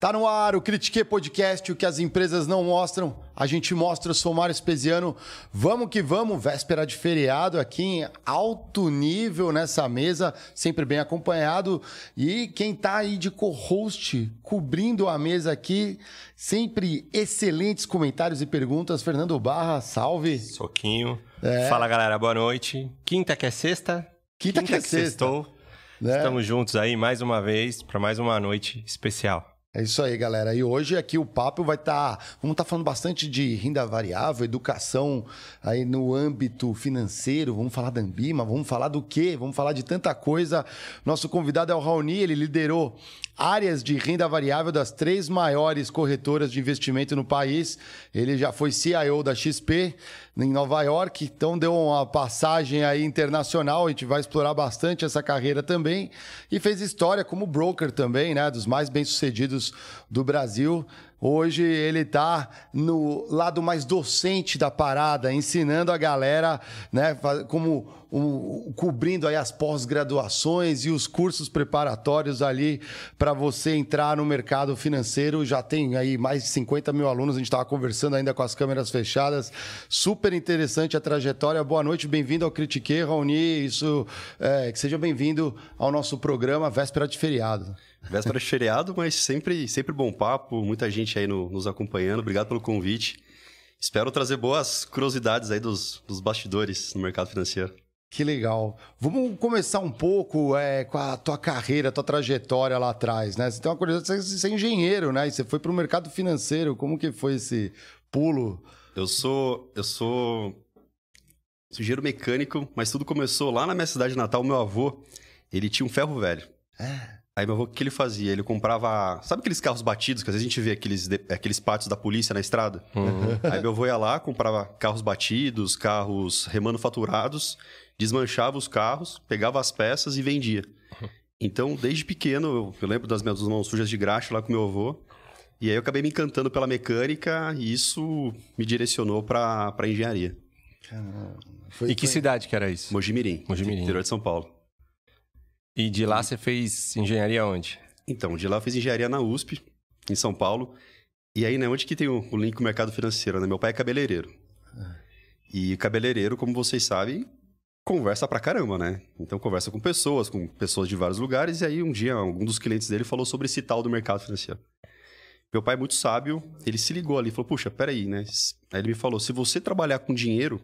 Tá no ar o Critique Podcast, o que as empresas não mostram, a gente mostra. Eu sou Mário Espesiano. Vamos que vamos, véspera de feriado aqui em alto nível nessa mesa, sempre bem acompanhado. E quem tá aí de co-host, cobrindo a mesa aqui, sempre excelentes comentários e perguntas. Fernando Barra, salve. Soquinho. É. Fala galera, boa noite. Quinta que é sexta? Quinta, Quinta que é sexta. Sextou. Né? Estamos juntos aí mais uma vez para mais uma noite especial. É isso aí, galera. E hoje aqui o papo vai estar. Tá, vamos estar tá falando bastante de renda variável, educação aí no âmbito financeiro. Vamos falar da Ambima, vamos falar do quê? Vamos falar de tanta coisa. Nosso convidado é o Raoni, ele liderou áreas de renda variável das três maiores corretoras de investimento no país. Ele já foi CIO da XP em Nova York, então deu uma passagem aí internacional. A gente vai explorar bastante essa carreira também. E fez história como broker também, né? Dos mais bem-sucedidos do Brasil. Hoje ele está no lado mais docente da parada, ensinando a galera, né, como um, cobrindo aí as pós-graduações e os cursos preparatórios ali para você entrar no mercado financeiro. Já tem aí mais de 50 mil alunos, a gente estava conversando ainda com as câmeras fechadas. Super interessante a trajetória. Boa noite, bem-vindo ao Critique, Raoni. Isso, é, que seja bem-vindo ao nosso programa Véspera de Feriado. Véspera de feriado, mas sempre, sempre bom papo, muita gente aí no, nos acompanhando. Obrigado pelo convite. Espero trazer boas curiosidades aí dos, dos bastidores no mercado financeiro. Que legal. Vamos começar um pouco é, com a tua carreira, a tua trajetória lá atrás, né? Você tem uma curiosidade, você é engenheiro, né? E você foi para o mercado financeiro. Como que foi esse pulo? Eu sou, eu sou engenheiro mecânico, mas tudo começou lá na minha cidade natal. Meu avô, ele tinha um ferro velho. É. Aí meu avô, o que ele fazia? Ele comprava. Sabe aqueles carros batidos, que às vezes a gente vê aqueles, aqueles pátios da polícia na estrada? Uhum. Aí meu avô ia lá, comprava carros batidos, carros remanufaturados, desmanchava os carros, pegava as peças e vendia. Então, desde pequeno, eu, eu lembro das minhas mãos sujas de graxa lá com meu avô. E aí eu acabei me encantando pela mecânica e isso me direcionou para engenharia. Caramba. Foi, e que foi... cidade que era isso? Mojimirim, Mojimirim. interior de São Paulo. E de lá você fez engenharia onde? Então, de lá eu fiz engenharia na USP, em São Paulo. E aí, né, onde que tem o, o link com o mercado financeiro, né? Meu pai é cabeleireiro. É. E cabeleireiro, como vocês sabem, conversa pra caramba, né? Então conversa com pessoas, com pessoas de vários lugares, e aí um dia um dos clientes dele falou sobre esse tal do mercado financeiro. Meu pai, muito sábio, ele se ligou ali e falou: Puxa, peraí, né? Aí ele me falou: se você trabalhar com dinheiro,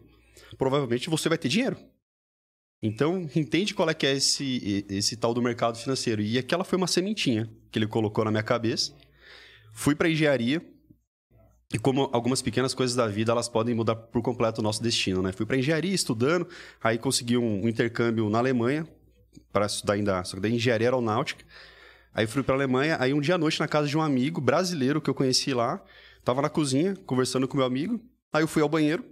provavelmente você vai ter dinheiro. Então, entende qual é que é esse, esse tal do mercado financeiro. E aquela foi uma sementinha que ele colocou na minha cabeça. Fui para engenharia. E como algumas pequenas coisas da vida, elas podem mudar por completo o nosso destino, né? Fui para engenharia estudando, aí consegui um, intercâmbio na Alemanha para estudar ainda, só que daí engenharia aeronáutica. Aí fui para Alemanha, aí um dia à noite na casa de um amigo brasileiro que eu conheci lá, tava na cozinha conversando com meu amigo, aí eu fui ao banheiro.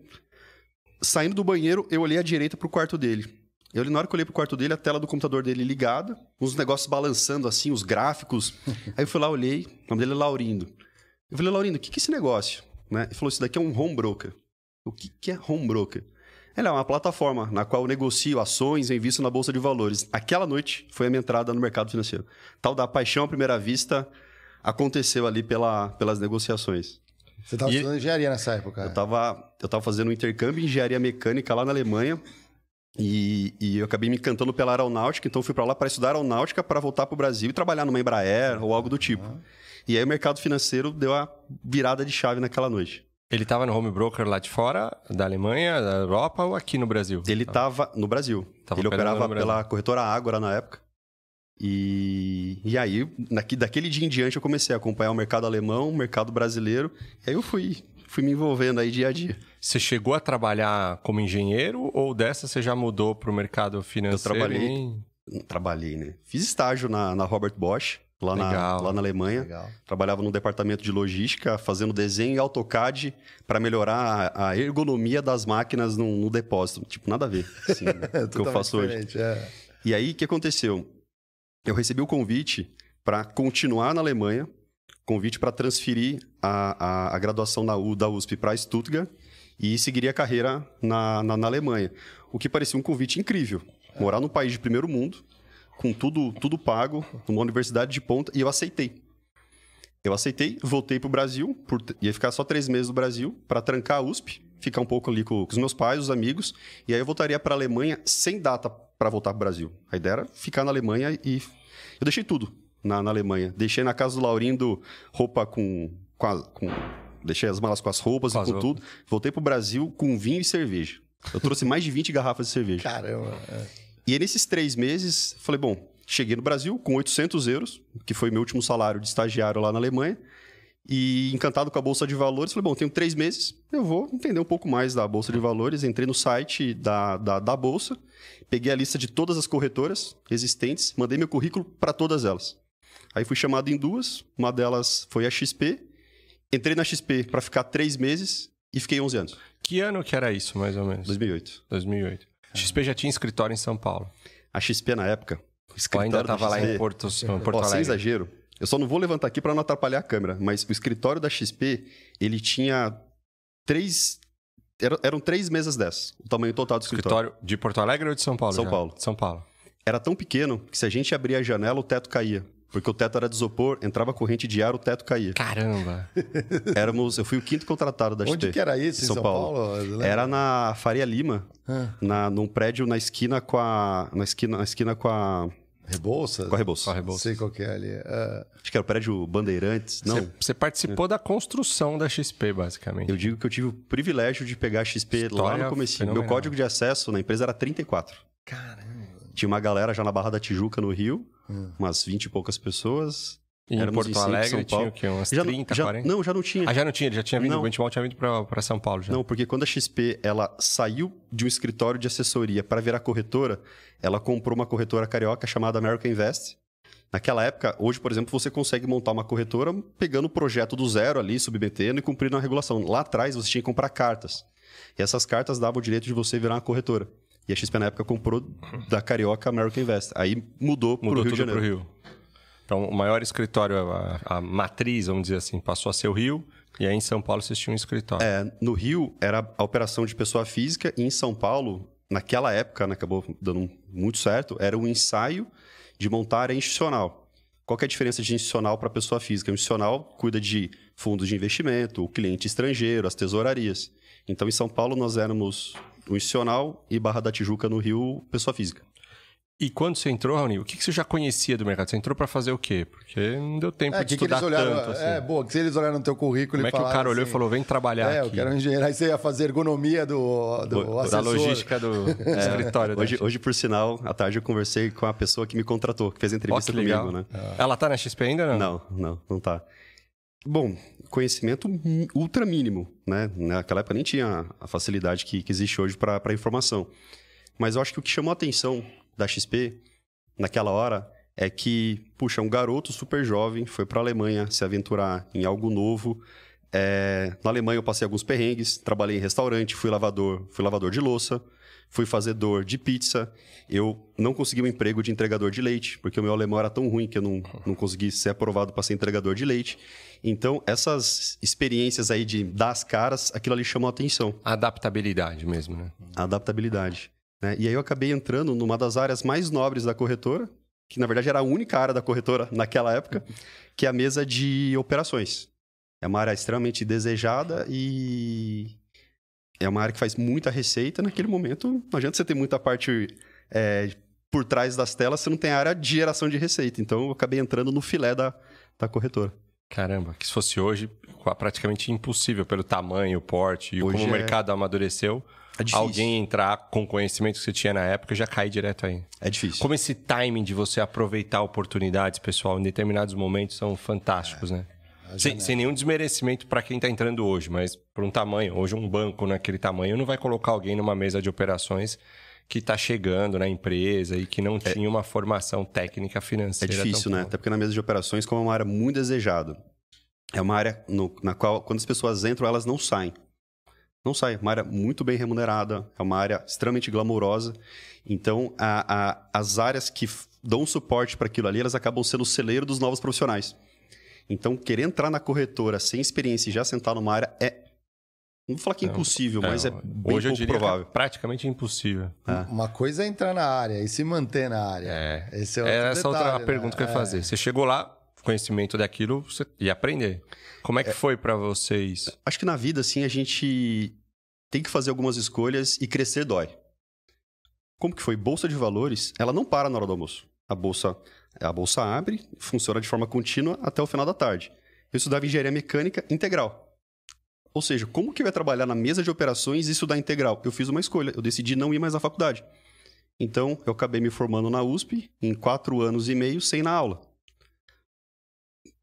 Saindo do banheiro, eu olhei à direita pro quarto dele. Eu, na hora que eu olhei pro quarto dele, a tela do computador dele ligada, uns negócios balançando assim, os gráficos. Aí eu fui lá, olhei, o nome dele é Laurindo. Eu falei, Laurindo, o que, que é esse negócio? Né? Ele falou, isso daqui é um home broker. O que, que é home broker? Ela é uma plataforma na qual eu negocio ações e invisto na Bolsa de Valores. Aquela noite foi a minha entrada no mercado financeiro. Tal da paixão à primeira vista aconteceu ali pela, pelas negociações. Você estava estudando engenharia nessa época? Eu estava eu tava fazendo um intercâmbio em engenharia mecânica lá na Alemanha. E, e eu acabei me encantando pela aeronáutica, então fui para lá para estudar aeronáutica para voltar para o Brasil e trabalhar numa Embraer ou algo do tipo. E aí o mercado financeiro deu a virada de chave naquela noite. Ele estava no home broker lá de fora, da Alemanha, da Europa ou aqui no Brasil? Ele estava no Brasil. Tava ele operava Brasil. pela corretora Ágora na época. E, e aí, naqui- daquele dia em diante, eu comecei a acompanhar o mercado alemão, o mercado brasileiro. E aí eu fui, fui me envolvendo aí dia a dia. Você chegou a trabalhar como engenheiro ou dessa você já mudou para o mercado Eu financeiro? trabalhei, e- trabalhei, né? Fiz estágio na, na Robert Bosch, lá na, lá na Alemanha. Legal. Trabalhava no departamento de logística, fazendo desenho em AutoCAD para melhorar a, a ergonomia das máquinas no, no depósito. Tipo, nada a ver assim, né, o que eu faço hoje. é. E aí, o que aconteceu? Eu recebi o convite para continuar na Alemanha, convite para transferir a, a, a graduação da, U, da USP para Stuttgart e seguir a carreira na, na, na Alemanha. O que parecia um convite incrível. Morar num país de primeiro mundo, com tudo, tudo pago, numa universidade de ponta, e eu aceitei. Eu aceitei, voltei para o Brasil, por, ia ficar só três meses no Brasil, para trancar a USP, ficar um pouco ali com, com os meus pais, os amigos, e aí eu voltaria para a Alemanha sem data para voltar para o Brasil. A ideia era ficar na Alemanha e. Eu deixei tudo na, na Alemanha. Deixei na casa do Laurindo roupa com. com, a- com- deixei as malas com as roupas Com e as com roupas. tudo. Voltei para o Brasil com vinho e cerveja. Eu trouxe mais de 20 garrafas de cerveja. Caramba. é. E aí, nesses três meses, falei, bom, cheguei no Brasil com 800 euros, que foi meu último salário de estagiário lá na Alemanha. E encantado com a Bolsa de Valores, falei, bom, tenho três meses, eu vou entender um pouco mais da Bolsa de Valores. Entrei no site da, da, da Bolsa, peguei a lista de todas as corretoras existentes, mandei meu currículo para todas elas. Aí fui chamado em duas, uma delas foi a XP. Entrei na XP para ficar três meses e fiquei 11 anos, Que ano que era isso, mais ou menos? 2008. 2008. XP já tinha escritório em São Paulo. A XP na época, o escritório ainda da estava lá em Porto, em Porto Ó, sem Alegre? exagero. Eu só não vou levantar aqui para não atrapalhar a câmera, mas o escritório da XP, ele tinha três... Eram, eram três mesas dessas, o tamanho total do escritório. Escritório de Porto Alegre ou de São Paulo? São já? Paulo. São Paulo. Era tão pequeno que se a gente abria a janela, o teto caía. Porque o teto era de isopor, entrava corrente de ar, o teto caía. Caramba! Éramos, eu fui o quinto contratado da XP. Onde que era isso? Em São, Paulo? Lembra? Era na Faria Lima, Ah. na, num prédio na esquina com a... Na esquina, na esquina com a... Rebouças? Com a Rebouças. Com a Rebouças. Sei qual que é ali. É. Acho que era o prédio Bandeirantes. Não, Você, você participou da construção da XP, basicamente. Eu digo que eu tive o privilégio de pegar a XP lá História no começo. Meu código de acesso na empresa era 34. Caramba. Tinha uma galera já na Barra da Tijuca, no Rio. Hum. Umas 20 e poucas pessoas. E em Éramos Porto Alegre São tinha Paulo. o quê? Umas Já, 30, já, 40? Não, já não tinha. Ah, já não tinha, ele já tinha vindo, Não. o Benchmark tinha vindo pra, pra São Paulo já. Não, porque quando a XP ela saiu de um escritório de assessoria para virar corretora, ela comprou uma corretora carioca chamada American Invest. Naquela época, hoje, por exemplo, você consegue montar uma corretora pegando o projeto do zero ali, submetendo e cumprindo a regulação. Lá atrás, você tinha que comprar cartas. E essas cartas davam o direito de você virar uma corretora. E a XP na época comprou da carioca American Invest. Aí mudou, para o Mudou Rio de tudo pro Janeiro. Rio. Então, o maior escritório, a, a matriz, vamos dizer assim, passou a ser o Rio. E aí em São Paulo vocês tinham um escritório. É, no Rio era a operação de pessoa física e em São Paulo, naquela época, né, acabou dando muito certo, era um ensaio de montar área institucional. Qual é a diferença de institucional para pessoa física? O institucional cuida de fundos de investimento, o cliente estrangeiro, as tesourarias. Então, em São Paulo, nós éramos institucional e Barra da Tijuca, no Rio, pessoa física. E quando você entrou, Raoni, o que, que você já conhecia do mercado? Você entrou pra fazer o quê? Porque não deu tempo É, de que que estudar eles olharam, tanto assim. é, boa, que se eles olharam no teu currículo Como e é que o cara olhou assim, e falou, vem trabalhar É, eu aqui? quero um engenheiro. Aí você ia fazer ergonomia do, do Da assessor. logística do escritório. da Hoje, hoje, por sinal, à tarde eu conversei com a pessoa que me contratou, que fez a entrevista que legal. comigo, né? Ela tá na XP ainda ou não? Não, não, não tá. Bom, conhecimento ultra mínimo, né? Naquela época nem tinha a facilidade que, que existe hoje para informação. Mas eu acho que o que chamou a atenção da XP naquela hora é que, puxa, um garoto super jovem foi para a Alemanha se aventurar em algo novo. É, na Alemanha eu passei alguns perrengues, trabalhei em restaurante, fui lavador, fui lavador de louça, fui fazedor de pizza. Eu não consegui um emprego de entregador de leite, porque o meu alemão era tão ruim que eu não, não consegui ser aprovado para ser entregador de leite. Então, essas experiências aí de dar as caras, aquilo ali chamou a atenção. Adaptabilidade mesmo, né? Adaptabilidade. né? E aí eu acabei entrando numa das áreas mais nobres da corretora, que na verdade era a única área da corretora naquela época, que é a mesa de operações. É uma área extremamente desejada e é uma área que faz muita receita. Naquele momento, não adianta você ter muita parte é, por trás das telas, você não tem área de geração de receita. Então eu acabei entrando no filé da, da corretora. Caramba, que se fosse hoje, praticamente impossível pelo tamanho, o porte e Hoje como o é- mercado amadureceu. É alguém entrar com o conhecimento que você tinha na época e já cair direto aí. É difícil. Como esse timing de você aproveitar oportunidades, pessoal, em determinados momentos são fantásticos, né? Sem, sem nenhum desmerecimento para quem está entrando hoje, mas por um tamanho. Hoje, um banco naquele tamanho não vai colocar alguém numa mesa de operações que está chegando na empresa e que não tinha uma formação técnica É financeira. difícil, tão né? Até porque na mesa de operações, como é uma área muito desejada, é uma área no- na qual, quando as pessoas entram, elas não saem. Não saem. É uma área muito bem remunerada, é uma área extremamente glamourosa. Então, a- a- as áreas que dão suporte para aquilo ali, elas acabam sendo o celeiro dos novos profissionais. Então, querer entrar na corretora sem experiência e já sentar numa área é. Não vou falar que é impossível, mas é bem hoje eu diria que é provável. praticamente impossível. Uma coisa é entrar na área e se manter na área. É. Esse é outro essa detalhe, outra né? pergunta que eu ia É. fazer. Você chegou lá, conhecimento daquilo, você ia aprender. Como é que foi para vocês? Acho que na vida, assim, a gente tem que fazer algumas escolhas e crescer dói. Como que foi? Bolsa de valores, ela não para na hora do almoço. A bolsa, a bolsa abre, funciona de forma contínua até o final da tarde. Eu estudava engenharia mecânica integral. Ou seja, como que eu ia trabalhar na mesa de operações e estudar integral? Eu fiz uma escolha, eu decidi não ir mais à faculdade. Então, eu acabei me formando na USP em quatro anos e meio sem ir na aula.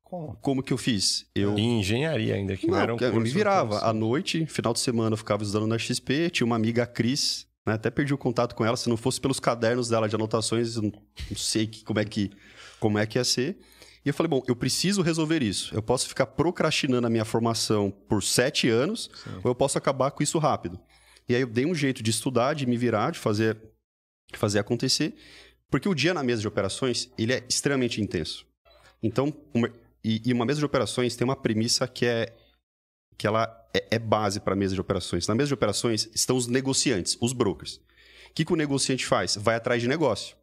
Como? Como que eu fiz? Eu Em engenharia ainda, que não, era um eu me curso virava. À noite, final de semana, eu ficava estudando na XP. Tinha uma amiga, a Cris, né? até perdi o contato com ela. Se não fosse pelos cadernos dela de anotações, não, não sei que- como, é que, como é que ia ser. E eu falei, bom, eu preciso resolver isso. Eu posso ficar procrastinando a minha formação por sete anos, ou eu posso acabar com isso rápido. E aí eu dei um jeito de estudar, de me virar, de fazer, de fazer acontecer. Porque o dia na mesa de operações, ele é extremamente intenso. Então, uma, e, e uma mesa de operações tem uma premissa que é que ela é, é base para a mesa de operações. Na mesa de operações estão os negociantes, os brokers. O que, que o negociante faz? Vai atrás de negócio.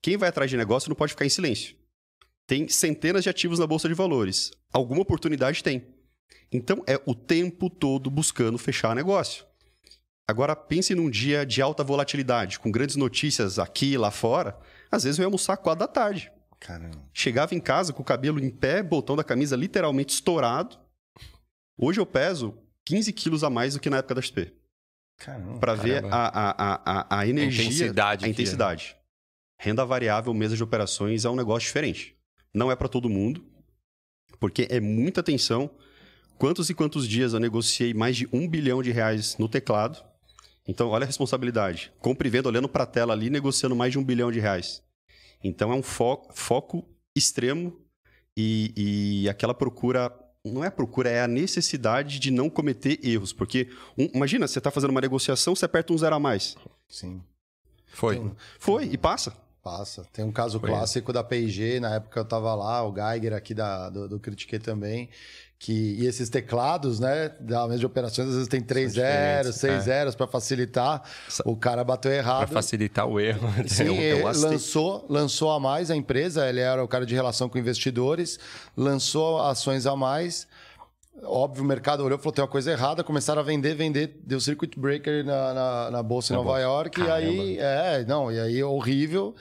Quem vai atrás de negócio não pode ficar em silêncio. Tem centenas de ativos na bolsa de valores. Alguma oportunidade tem. Então é o tempo todo buscando fechar negócio. Agora pense num dia de alta volatilidade, com grandes notícias aqui e lá fora. Às vezes eu ia almoçar quatro da tarde. Caramba. Chegava em casa com o cabelo em pé, botão da camisa literalmente estourado. Hoje eu peso 15 quilos a mais do que na época da XP. Caramba. Para ver Caramba. a, a, a, a energia. intensidade A é. intensidade. Renda variável, mesa de operações é um negócio diferente. Não é para todo mundo, porque é muita atenção. Quantos e quantos dias eu negociei mais de um bilhão de reais no teclado? Então, olha a responsabilidade. Compre e venda olhando para a tela ali, negociando mais de um bilhão de reais. Então, é um fo foco extremo e, e aquela procura. Não é a procura, é a necessidade de não cometer erros. Porque, um- imagina, você está fazendo uma negociação, você aperta um zero a mais. Sim. Foi. Foi, e passa. Passa. Tem um caso Foi. clássico da P&G, na época eu tava lá, o Geiger aqui da, do, do Critiquei também, que, e esses teclados, né, da mesa de operações, às vezes tem três zeros, seis é. zeros para facilitar, o cara bateu Para errado. facilitar o erro. Sim, Eu- eu lançou, lançou a mais a empresa, ele era o cara de relação com investidores, lançou ações a mais. Óbvio, o mercado olhou e falou: tem uma coisa errada, começaram a vender, vender, deu circuit breaker na, na, na bolsa em Na Nova bolsa. York, e aí, é, não, e aí horrível.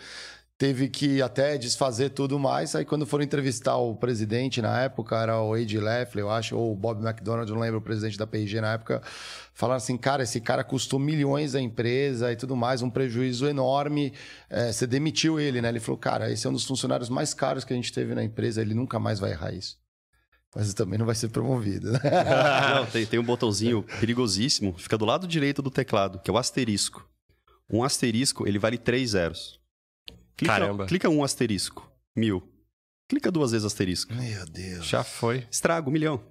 Teve que até desfazer tudo mais. Aí, quando foram entrevistar o presidente na época, era o Ed Leffler, eu acho, ou o Bob McDonald, não lembro, o presidente da P&G na época, falaram assim: cara, esse cara custou milhões à empresa e tudo mais, um prejuízo enorme. É, você demitiu ele, né? Ele falou: cara, esse é um dos funcionários mais caros que a gente teve na empresa, ele nunca mais vai errar isso. Mas também não vai ser promovido. né? Não, tem, tem um botãozinho perigosíssimo, fica do lado direito do teclado, que é o asterisco. Um asterisco, ele vale três zeros. Clica, Caramba. Clica um asterisco, mil. Clica duas vezes asterisco. Meu Deus. Já foi. Estraga um milhão.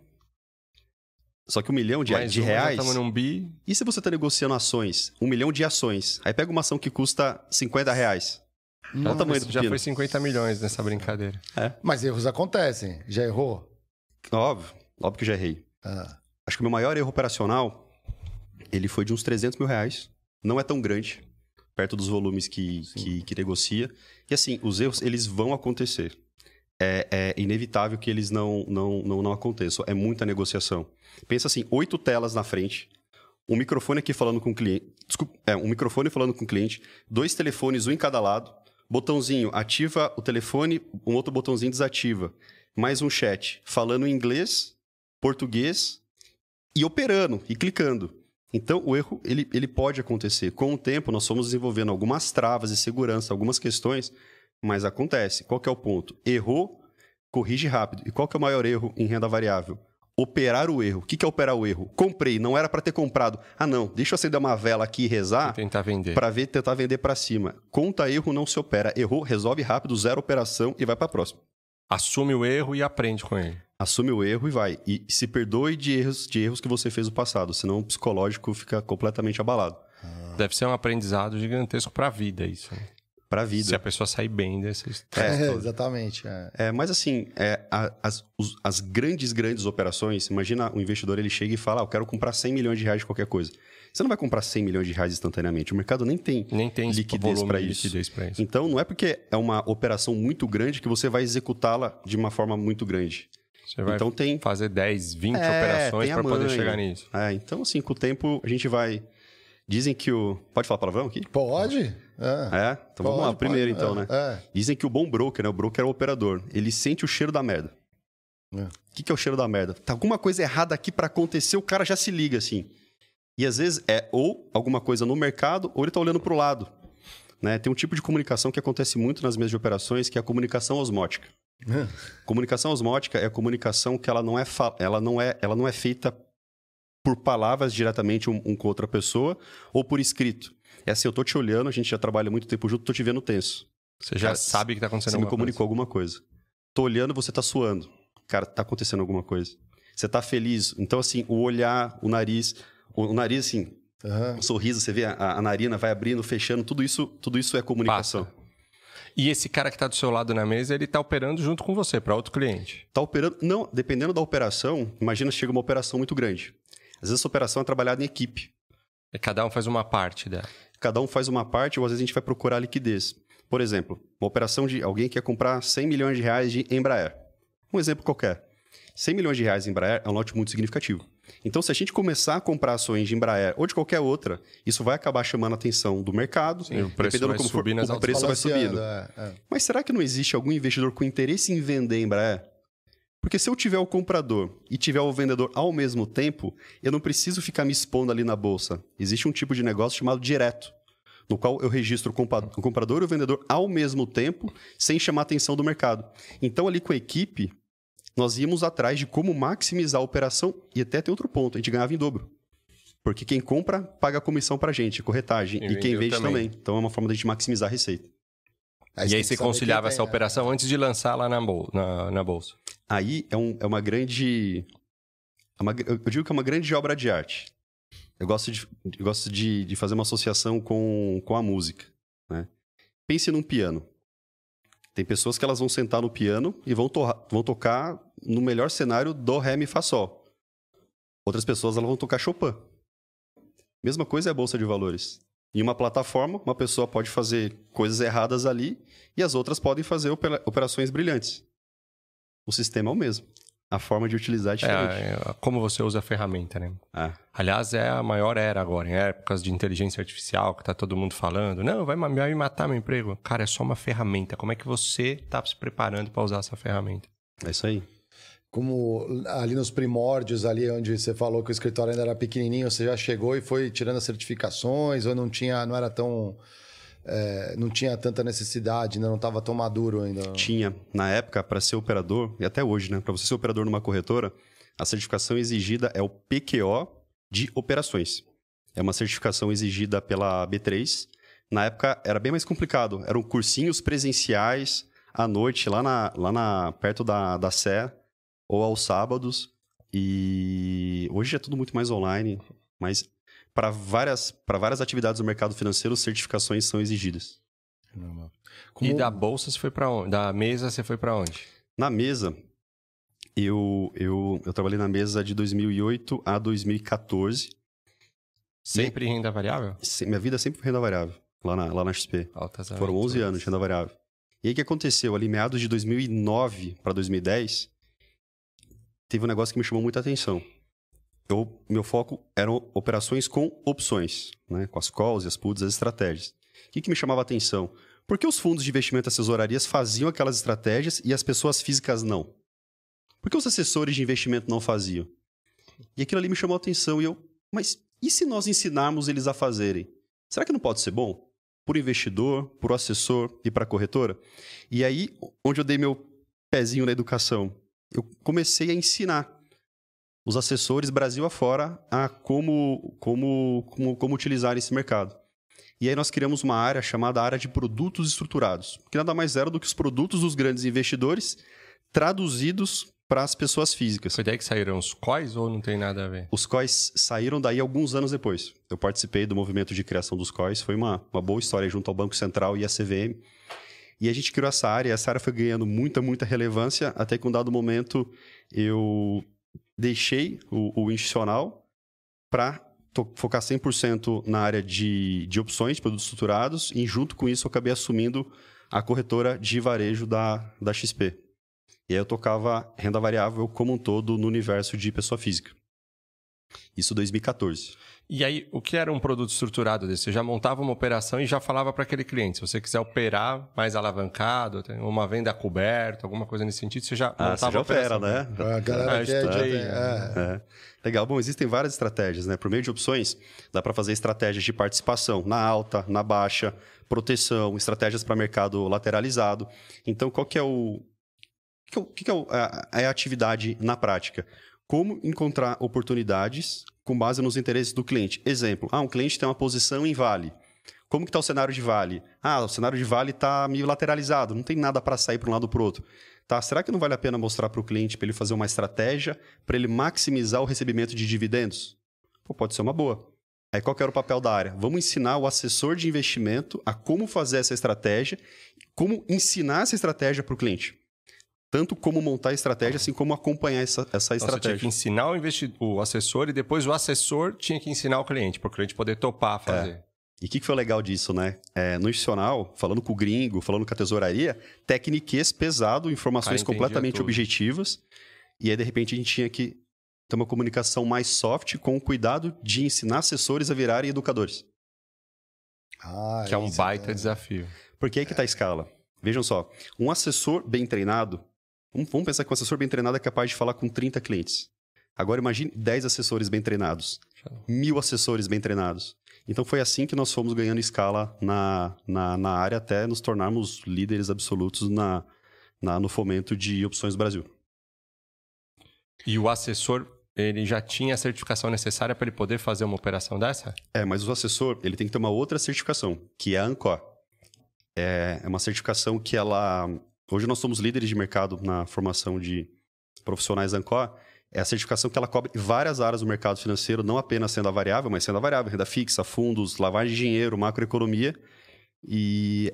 Só que um milhão de, Mais de já reais. Num bi. E se você tá negociando ações? Um milhão de ações. Aí pega uma ação que custa 50 reais. Olha o tamanho do Já foi 50 milhões nessa brincadeira. Mas erros acontecem. Já errou? Óbvio, óbvio que já errei. Ah. Acho que o meu maior erro operacional, ele foi de uns 300 mil reais. Não é tão grande, perto dos volumes que, que, que negocia. E assim, os erros, eles vão acontecer. É, é inevitável que eles não, não, não, não aconteçam. É muita negociação. Pensa assim, oito telas na frente, um microfone aqui falando com o cliente. Desculpa, é, um microfone falando com o cliente, dois telefones, um em cada lado, botãozinho ativa o telefone, um outro botãozinho desativa. Mais um chat falando em inglês, português e operando e clicando. Então, o erro ele, ele pode acontecer. Com o tempo, nós fomos desenvolvendo algumas travas de segurança, algumas questões, mas acontece. Qual que é o ponto? Errou, corrige rápido. E qual que é o maior erro em renda variável? Operar o erro. O que é operar o erro? Comprei, não era para ter comprado. Ah, não, deixa eu acender uma vela aqui e rezar Tentar vender. para ver tentar vender para cima. Conta erro não se opera. Errou, resolve rápido, zero operação e vai para próxima. Assume o erro e aprende com ele. Assume o erro e vai. E se perdoe de erros, de erros que você fez no passado, senão o psicológico fica completamente abalado. Deve ser um aprendizado gigantesco pra vida isso. né? Pra Se vida. a pessoa sair bem desses É, exatamente. é. É, mas assim, é, a- as, os- as grandes, grandes operações, imagina o investidor, ele chega e fala, ah, eu quero comprar 100 milhões de reais de qualquer coisa. Você não vai comprar 100 milhões de reais instantaneamente. O mercado nem tem Nem tem liquidez para isso. isso. Então, não é porque é uma operação muito grande que você vai executá-la de uma forma muito grande. Você vai Então tem fazer 10, 20 É, operações tem a pra poder chegar nisso. É, então, assim, com o tempo a gente vai. Dizem que o. Pode falar palavrão aqui? Pode? É. É? Então vamos lá, Pode, primeiro pode. então, É, né? é. Dizem que o bom broker, né? O broker é o operador. Ele sente o cheiro da merda. É. O que, que é o cheiro da merda? Tá alguma coisa errada aqui pra acontecer, o cara já se liga assim. E às vezes é ou alguma coisa no mercado, ou ele tá olhando pro lado. Né? Tem um tipo de comunicação que acontece muito nas mesas de operações, que é a comunicação osmótica. Comunicação osmótica é a comunicação que ela não é, ela não é, ela não é feita por palavras diretamente um, um com outra pessoa ou por escrito. É assim, eu tô te olhando, a gente já trabalha muito tempo junto, tô te vendo tenso. Você já Cara, sabe que tá acontecendo Você me comunicou alguma coisa. Tô olhando, você tá suando. Cara, tá acontecendo alguma coisa. Você tá feliz. Então, assim, o olhar, o nariz, o, o nariz, assim, o sorriso, você vê a, a narina vai abrindo, fechando, tudo isso, tudo isso é comunicação. Passa. E esse cara que tá do seu lado na mesa, ele tá operando junto com você, para outro cliente. Tá operando. Não, dependendo da operação, imagina se chega uma operação muito grande. Às vezes essa operação é trabalhada em equipe. E cada um faz uma parte dela. Cada um faz uma parte, ou às vezes a gente vai procurar liquidez. Por exemplo, uma operação de alguém que quer comprar 100 milhões de reais de Embraer. Um exemplo qualquer. 100 milhões de reais em Embraer é um lote muito significativo. Então, se a gente começar a comprar ações de Embraer ou de qualquer outra, isso vai acabar chamando a atenção do mercado. Sim, o preço vai subir nas o preço vai subindo. é, é. Mas será que não existe algum investidor com interesse em vender Embraer? Porque se eu tiver o comprador e tiver o vendedor ao mesmo tempo, eu não preciso ficar me expondo ali na bolsa. Existe um tipo de negócio chamado direto, no qual eu registro o comprador e o vendedor ao mesmo tempo, sem chamar a atenção do mercado. Então, ali com a equipe, nós íamos atrás de como maximizar a operação e até tem outro ponto, a gente ganhava em dobro. Porque quem compra paga a comissão pra gente, corretagem, E e, quem vende também. também. Então é uma forma da gente maximizar a receita. Aí e aí que você conciliava essa tem, né? operação antes de lançar lá na, bol- na- na bolsa. aí é, um- é uma grande. é uma- eu digo que é uma grande obra de arte. Eu gosto de, eu gosto de, de fazer uma associação com, com a música. Né? Pense num piano. Tem pessoas que elas vão sentar no piano e vão, torra- vão tocar no melhor cenário do Ré, Mi, Fá, Sol. Outras pessoas elas vão tocar Chopin. Mesma coisa é a Bolsa de Valores. Em uma plataforma, uma pessoa pode fazer coisas erradas ali e as outras podem fazer opera- operações brilhantes. O sistema é o mesmo. A forma de utilizar é diferente. É, é, como você usa a ferramenta, né? Ah. Aliás, é a maior era agora, em épocas de inteligência artificial, que tá todo mundo falando, não, vai me matar meu emprego. Cara, é só uma ferramenta. Como é que você tá se preparando para usar essa ferramenta? É isso aí. Como ali nos primórdios, ali onde você falou que o escritório ainda era pequenininho, você já chegou e foi tirando as certificações ou não tinha, não era tão é, não tinha tanta necessidade, ainda não estava tão maduro ainda? Tinha. Na época, para ser operador, e até hoje, né? Para você ser operador numa corretora, a certificação exigida é o PQO de operações. É uma certificação exigida pela B3. Na época era bem mais complicado. Eram cursinhos presenciais à noite, lá, na, lá na, perto da, da Sé, ou aos sábados. E hoje é tudo muito mais online, mas para várias, várias atividades do mercado financeiro, certificações são exigidas. Como... E da bolsa você foi para onde? Da mesa você foi para onde? Na mesa, eu, eu, eu trabalhei na mesa de 2008 a 2014. Sempre e... renda variável? Minha vida sempre foi renda variável, lá na, lá na XP. Altas Foram 11 anos de renda variável. E aí o que aconteceu? Ali, meados de 2009 para 2010, teve um negócio que me chamou muita atenção. Eu, meu foco eram operações com opções, né? com as calls, as puts, as estratégias. O que, que me chamava atenção? Por que os fundos de investimento e assessorarias faziam aquelas estratégias e as pessoas físicas não? Por que os assessores de investimento não faziam? E aquilo ali me chamou a atenção e eu, mas e se nós ensinarmos eles a fazerem? Será que não pode ser bom? Para o investidor, para o assessor e para a corretora? E aí, onde eu dei meu pezinho na educação, eu comecei a ensinar os assessores Brasil afora a como, como, como, como utilizar esse mercado. E aí nós criamos uma área chamada área de produtos estruturados, que nada mais era do que os produtos dos grandes investidores traduzidos para as pessoas físicas. Foi daí que saíram os COIs ou não tem nada a ver? Os COIs saíram daí alguns anos depois. Eu participei do movimento de criação dos COIs, foi uma, uma boa história junto ao Banco Central e a CVM. E a gente criou essa área, essa área foi ganhando muita, muita relevância, até que um dado momento eu deixei o, o institucional para focar 100% na área de, de opções, de produtos estruturados, e junto com isso eu acabei assumindo a corretora de varejo da, da XP. E aí eu tocava renda variável como um todo no universo de pessoa física. Isso 2014. E aí, o que era um produto estruturado desse? Você já montava uma operação e já falava para aquele cliente. Se você quiser operar mais alavancado, uma venda coberta, alguma coisa nesse sentido, você já ah, montava você já opera, né? A galera ah, quer, já tem, é. É. Legal. Bom, existem várias estratégias, né? Por meio de opções, dá para fazer estratégias de participação na alta, na baixa, proteção, estratégias para mercado lateralizado. Então, qual que é o, o que, que é, é a atividade na prática? Como encontrar oportunidades com base nos interesses do cliente. Exemplo, ah, um cliente tem uma posição em Vale. Como que está o cenário de Vale? Ah, o cenário de Vale está meio lateralizado, não tem nada para sair para um lado ou para o outro. Tá, será que não vale a pena mostrar para o cliente para ele fazer uma estratégia para ele maximizar o recebimento de dividendos? Pô, pode ser uma boa. Aí qual que era o papel da área? Vamos ensinar o assessor de investimento a como fazer essa estratégia, como ensinar essa estratégia para o cliente tanto como montar a estratégia, assim como acompanhar essa, essa estratégia. Você tinha que ensinar o, investidor, o assessor e depois o assessor tinha que ensinar o cliente, para o cliente poder topar fazer. É. E o que, que, foi legal disso, né? É, no institucional, falando com o gringo, falando com a tesouraria, técnicas pesado, informações ah, completamente tudo. objetivas. E aí, de repente, a gente tinha que ter uma comunicação mais soft com o cuidado de ensinar assessores a virarem educadores. Ah, que é um baita é... desafio. Porque aí que está a escala. Vejam só, um assessor bem treinado, Vamos pensar que um assessor bem treinado é capaz de falar com 30 clientes. Agora imagine 10 assessores bem treinados, mil assessores bem treinados. Então foi assim que nós fomos ganhando escala na, na, na área até nos tornarmos líderes absolutos na, na, no fomento de opções Brasil. E o assessor, ele já tinha a certificação necessária para ele poder fazer uma operação dessa? É, mas o assessor, ele tem que ter uma outra certificação, que é a ANCOR. É, é uma certificação que ela Hoje nós somos líderes de mercado na formação de profissionais Ancor. É a certificação que ela cobre várias áreas do mercado financeiro, não apenas renda variável, mas renda variável, renda fixa, fundos, lavagem de dinheiro, macroeconomia. E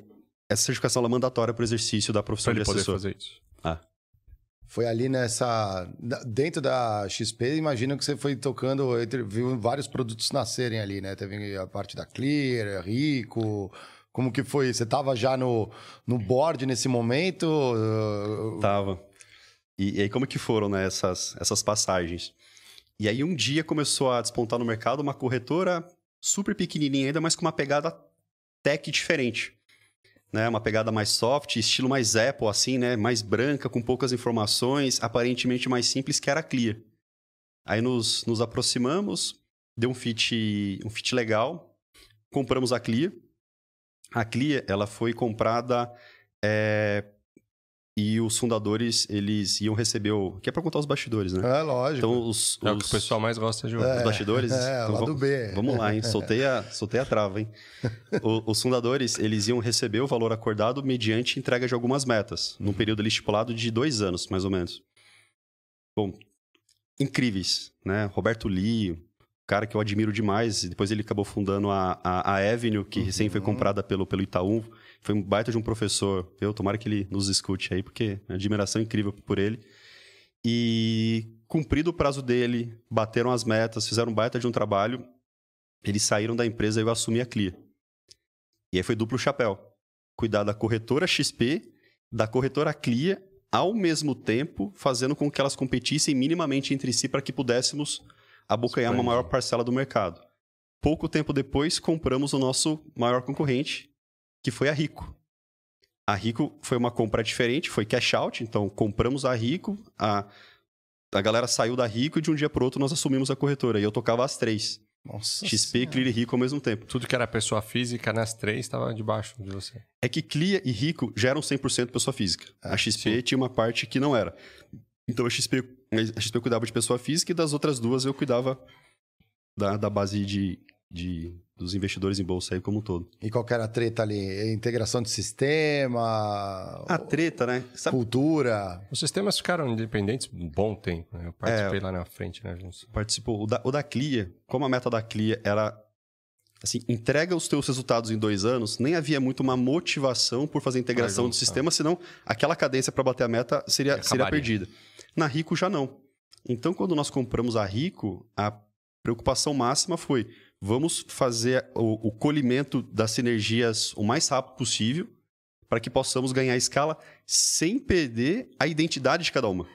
essa certificação é mandatória para o exercício da profissão pra de assessor. Poder fazer isso. Ah. Foi ali nessa. Dentro da XP, imagino que você foi tocando, viu vários produtos nascerem ali, né? Teve a parte da Clear, Rico, como que foi? Você estava já no, no board nesse momento? Tava. E, e, aí como que foram né, essas, essas passagens? E aí um dia começou a despontar no mercado uma corretora super pequenininha ainda, mas com uma pegada tech diferente. Né, uma pegada mais soft, estilo mais Apple, assim, né? Mais branca, com poucas informações, aparentemente mais simples, que era a Clear. Aí nos, nos aproximamos, deu um fit, um fit legal, compramos a Clear, A Clia, ela foi comprada é, e os fundadores, eles iam receber o... Que é pra contar os bastidores, né? É, lógico. Então, os, É o que os- o pessoal mais gosta de ouvir. os bastidores. é, então, lado vamos, B. vamos lá, hein? Soltei a, soltei a trava, hein? O- os fundadores, eles iam receber o valor acordado mediante entrega de algumas metas, num período ali estipulado de dois anos, mais ou menos. Bom, incríveis, né? Roberto Lee, cara que eu admiro demais, e depois ele acabou fundando a, a, a Avenue, que recém foi comprada pelo, pelo Itaú. Foi um baita de um professor. Eu tomara que ele nos escute aí, porque é admiração incrível por ele. E cumprido o prazo dele, bateram as metas, fizeram um baita de um trabalho. Eles saíram da empresa e eu assumi a Clia. E aí foi duplo chapéu. Cuidar da corretora XP, da corretora Clia, ao mesmo tempo fazendo com que elas competissem minimamente entre si para que pudéssemos abocanhar uma maior parcela do mercado. Pouco tempo depois, compramos o nosso maior concorrente, que foi a Rico. A Rico foi uma compra diferente, foi cash out, então compramos a Rico, a, a galera saiu da Rico e de um dia para outro nós assumimos a corretora. E eu tocava as três. Nossa XP, Clear e Rico ao mesmo tempo. Tudo que era pessoa física nas três estava debaixo de você. É que Clia e Rico já eram 100% pessoa física. a XP tinha uma parte que não era. Então a XP, a XP cuidava de pessoa física e das outras duas eu cuidava da, da base de, de, dos investidores em bolsa aí como um todo. E qual que era a treta ali? Integração de sistema? A treta, né? Sabe- Cultura? Os sistemas ficaram independentes um bom tempo. né? Eu participei É. lá na frente, né, Junção? participou. O da, o da Clia, como a meta da Clia era assim, entrega os teus resultados em dois anos, nem havia muito uma motivação por fazer a integração Pra do juntar. sistema, senão aquela cadência para bater a meta seria, seria perdida. Na Rico já não. Então, quando nós compramos a Rico, a preocupação máxima foi vamos fazer o, o colhimento das sinergias o mais rápido possível para que possamos ganhar escala sem perder a identidade de cada uma.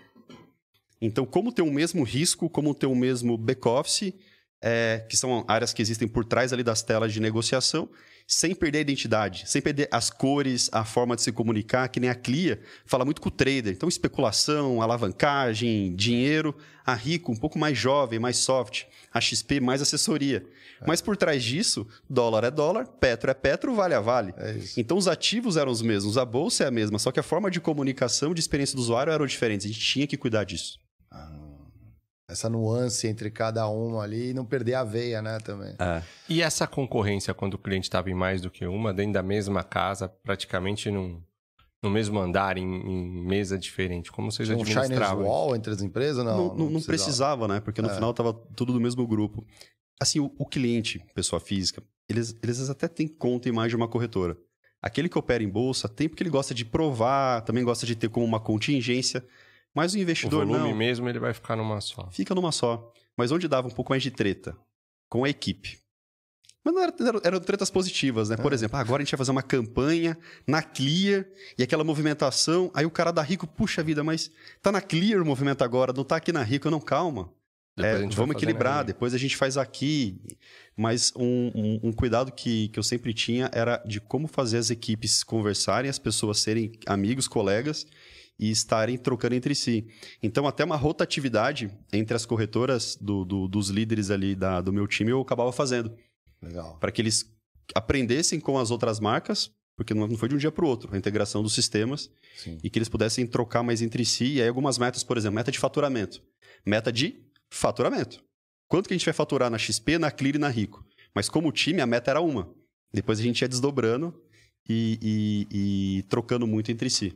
Então, como ter o mesmo risco, como ter o mesmo back-office, é, que são áreas que existem por trás ali das telas de negociação, sem perder a identidade, sem perder as cores, a forma de se comunicar, que nem a Clia fala muito com o trader. Então, especulação, alavancagem, dinheiro. A Rico, um pouco mais jovem, mais soft. A XP, mais assessoria. Mas por trás disso, dólar é dólar, petro é petro, vale a vale. É. Então, os ativos eram os mesmos, a bolsa é a mesma, só que a forma de comunicação, de experiência do usuário eram diferentes. A gente tinha que cuidar disso. Essa nuance entre cada um ali e não perder a veia, né, também. E essa concorrência, quando o cliente estava em mais do que uma, dentro da mesma casa, praticamente num, no mesmo andar, em, em mesa diferente, como vocês Tinha um Chinese administravam? isso? wall entre as empresas? Não, Não, não- não precisava, né? Porque no É. final tava tudo do mesmo grupo. Assim, o, o cliente, pessoa física, eles, eles até têm conta em mais de uma corretora. Aquele que opera em bolsa tem porque ele gosta de provar, também gosta de ter como uma contingência. Mas o O investidor volume não. mesmo, ele vai ficar numa só. Fica numa só. Mas onde dava um pouco mais de treta? Com a equipe. Mas não era, eram, eram tretas positivas, né? Por exemplo, ah, agora a gente vai fazer uma campanha na Clear e aquela movimentação. Aí o cara da Rico, puxa vida, mas tá na Clear o movimento agora, não tá aqui na Rico, não, calma. É, vamos equilibrar, depois a gente faz aqui. Mas um, um- um cuidado que, que eu sempre tinha era de como fazer as equipes conversarem, as pessoas serem amigos, colegas e estarem trocando entre si. Então, até uma rotatividade entre as corretoras do- do- dos líderes ali da- do meu time eu acabava fazendo. Legal. Para que eles aprendessem com as outras marcas, porque não foi de um dia para o outro, a integração dos sistemas, Sim. e que eles pudessem trocar mais entre si. E aí algumas metas, por exemplo, meta de faturamento. Meta de faturamento. Quanto que a gente vai faturar na XP, na Clear e na Rico? Mas como time, a meta era uma. Depois a gente ia desdobrando e, e- e trocando muito entre si.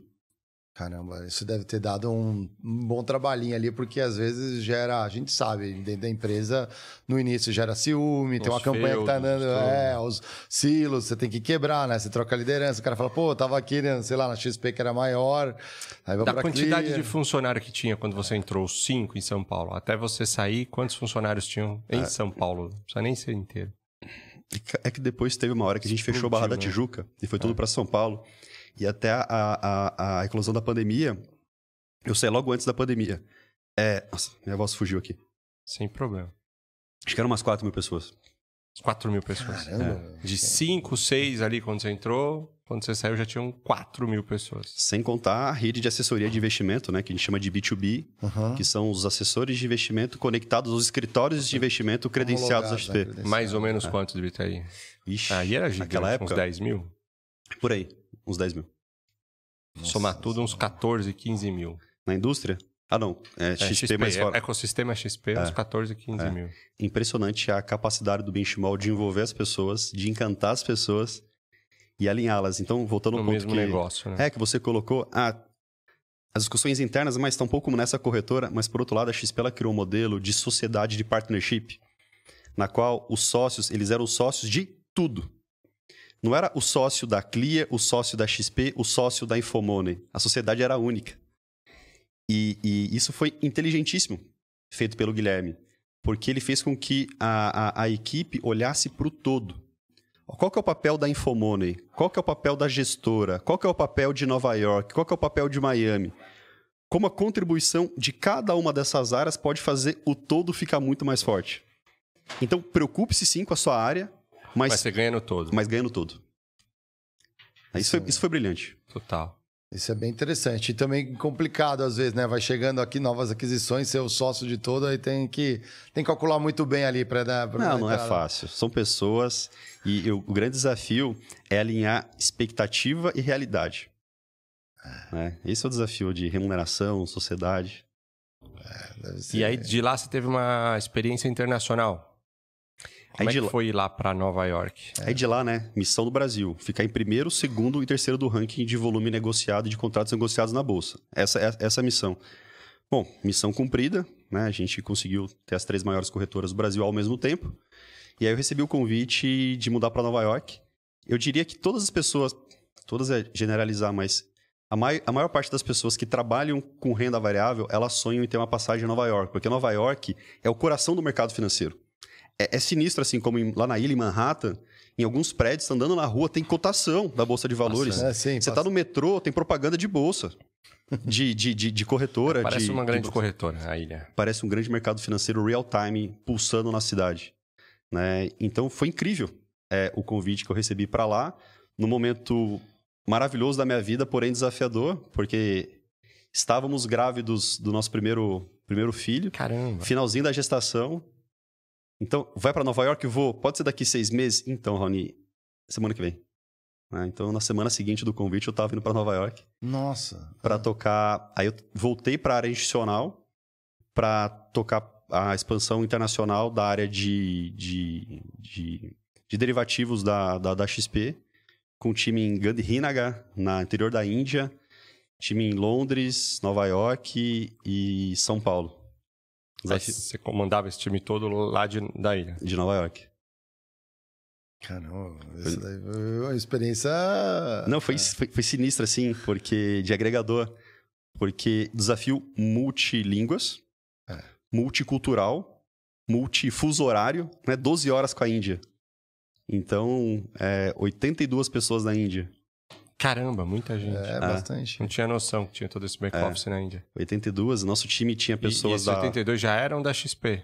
Caramba, isso deve ter dado um, um bom trabalhinho ali, porque às vezes gera, a gente sabe, dentro da empresa, no início gera ciúme, tem Os uma campanha que tá andando, é, os silos, você tem que quebrar, né? Você troca a liderança, o cara fala, pô, eu tava aqui, né, sei lá, na XP que era maior, aí vai Da pra quantidade Clear. de funcionário que tinha quando você entrou, cinco em São Paulo, até você sair, quantos funcionários tinham em São Paulo? Não precisa nem ser inteiro. É que depois teve uma hora que a gente fechou Explodiu, Barra da né? Tijuca e foi tudo para São Paulo. E até a, a, a eclosão da pandemia, eu saí logo antes da pandemia. É, nossa, minha voz fugiu aqui. Sem problema. Acho que eram umas 4 mil pessoas. 4 mil pessoas. Caramba. É. De 5, 6 ali quando você entrou, quando você saiu já tinham 4 mil pessoas. Sem contar a rede de assessoria de investimento, né? Que a gente chama de B2B, Aham. que são os assessores de investimento conectados aos escritórios de investimento credenciados à né, XP. Mais ou menos quantos devia ter aí? Ixi, Aí era gigante, naquela uns época, 10 mil? Por aí, uns 10 mil. Somar tudo, uns 14, 15 mil. Na indústria? Ah, não. É, É, XP, XP, mais fora. ecossistema XP, uns É. 14, 15 É. mil. Impressionante a capacidade do Benchimol de envolver as pessoas, de encantar as pessoas e alinhá-las. Então, voltando ao No ponto mesmo que, negócio, né? É, que você colocou, ah, as discussões internas, mas está um pouco como nessa corretora, mas por outro lado, a XP ela criou um modelo de sociedade de partnership, na qual os sócios, eles eram sócios de tudo. Não era o sócio da Clia, o sócio da XP, o sócio da Infomoney. A sociedade era única. E, e isso foi inteligentíssimo, feito pelo Guilherme, porque ele fez com que a, a, a equipe olhasse para o todo. Qual que é o papel da Infomoney? Qual que é o papel da gestora? Qual que é o papel de Nova York? Qual que é o papel de Miami? Como a contribuição de cada uma dessas áreas pode fazer o todo ficar muito mais forte. Então, preocupe-se sim com a sua área, mas, Mas você ganha no todo. mas ganha no todo. Isso foi, isso foi brilhante. Total. Isso é bem interessante. E também complicado, às vezes, né? Vai chegando aqui novas aquisições, ser o sócio de todo, aí tem que, tem que calcular muito bem ali para dar. pra Não, não é fácil. São pessoas e eu- o grande desafio é alinhar expectativa e realidade. Né? Esse é o desafio de remuneração, sociedade. Deve ser- E aí, de lá, você teve uma experiência internacional. Como Aí é de que lá- foi ir lá pra Nova York? Aí de lá, né? Missão do Brasil. Ficar em primeiro, segundo e terceiro do ranking de volume negociado e de contratos negociados na Bolsa. Essa, é- essa é a missão. Bom, missão cumprida, né? A gente conseguiu ter as três maiores corretoras do Brasil ao mesmo tempo. E aí eu recebi o convite de mudar para Nova York. Eu diria que todas as pessoas, todas é generalizar, mas a, mai- a maior parte das pessoas que trabalham com renda variável, elas sonham em ter uma passagem em Nova York, porque Nova York é o coração do mercado financeiro. É, é sinistro, assim, como em- lá na ilha, em Manhattan, em alguns prédios, andando na rua, tem cotação da Bolsa de Valores. É, sim, Você passa- tá no metrô, tem propaganda de bolsa. De, de, de, de corretora. Parece de- uma de grande corretora, a ilha. Parece um grande mercado financeiro real-time pulsando na cidade. Né? Então foi incrível é, o convite que eu recebi para lá, no momento maravilhoso da minha vida, porém desafiador, porque estávamos grávidos do nosso primeiro, primeiro filho, Caramba. finalzinho da gestação. Então, vai para Nova York? Vou. Pode ser daqui seis meses? Então, Raoni, semana que vem. Né? Então, na semana seguinte do convite, eu estava indo para Nova York Nossa. para tocar. Aí eu voltei para a área institucional para tocar a expansão internacional da área de, de, de, de derivativos da, da, da XP, com time em Gandhinagar, na interior da Índia, time em Londres, Nova York e São Paulo. Desafi- Você comandava esse time todo lá de, da ilha. De Nova York. Caramba, isso daí foi uma experiência. Não, foi, foi, foi sinistro, assim, porque de agregador. Porque desafio multilínguas, É. multicultural, multifuso horário, né? 12 horas com a Índia. Então, é, 82 pessoas na Índia. Caramba, muita gente. É, Ah. bastante. Não tinha noção que tinha todo esse back-office na Índia. 82, nosso time tinha E- e pessoas esses da... 82 já eram da XP?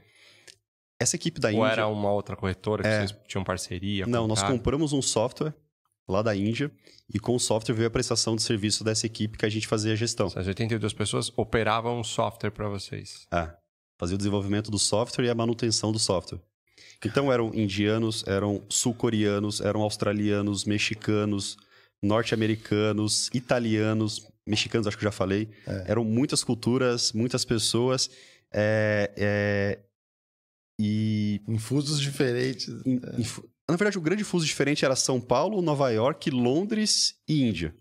Essa equipe da Ou Índia... era uma outra corretora que É. vocês tinham parceria? Não, nós compramos um software lá da Índia e com o software veio a prestação de serviço dessa equipe que a gente fazia a gestão. Essas 82 pessoas operavam um software para vocês. É, fazia o desenvolvimento do software e a manutenção do software. Então eram indianos, eram sul-coreanos, eram australianos, mexicanos, norte-americanos, italianos, mexicanos, acho que eu já falei. Eram muitas culturas, muitas pessoas. é, é, e Infusos diferentes. em fu- na verdade, o grande fuso diferente era São Paulo, Nova York, Londres e Índia.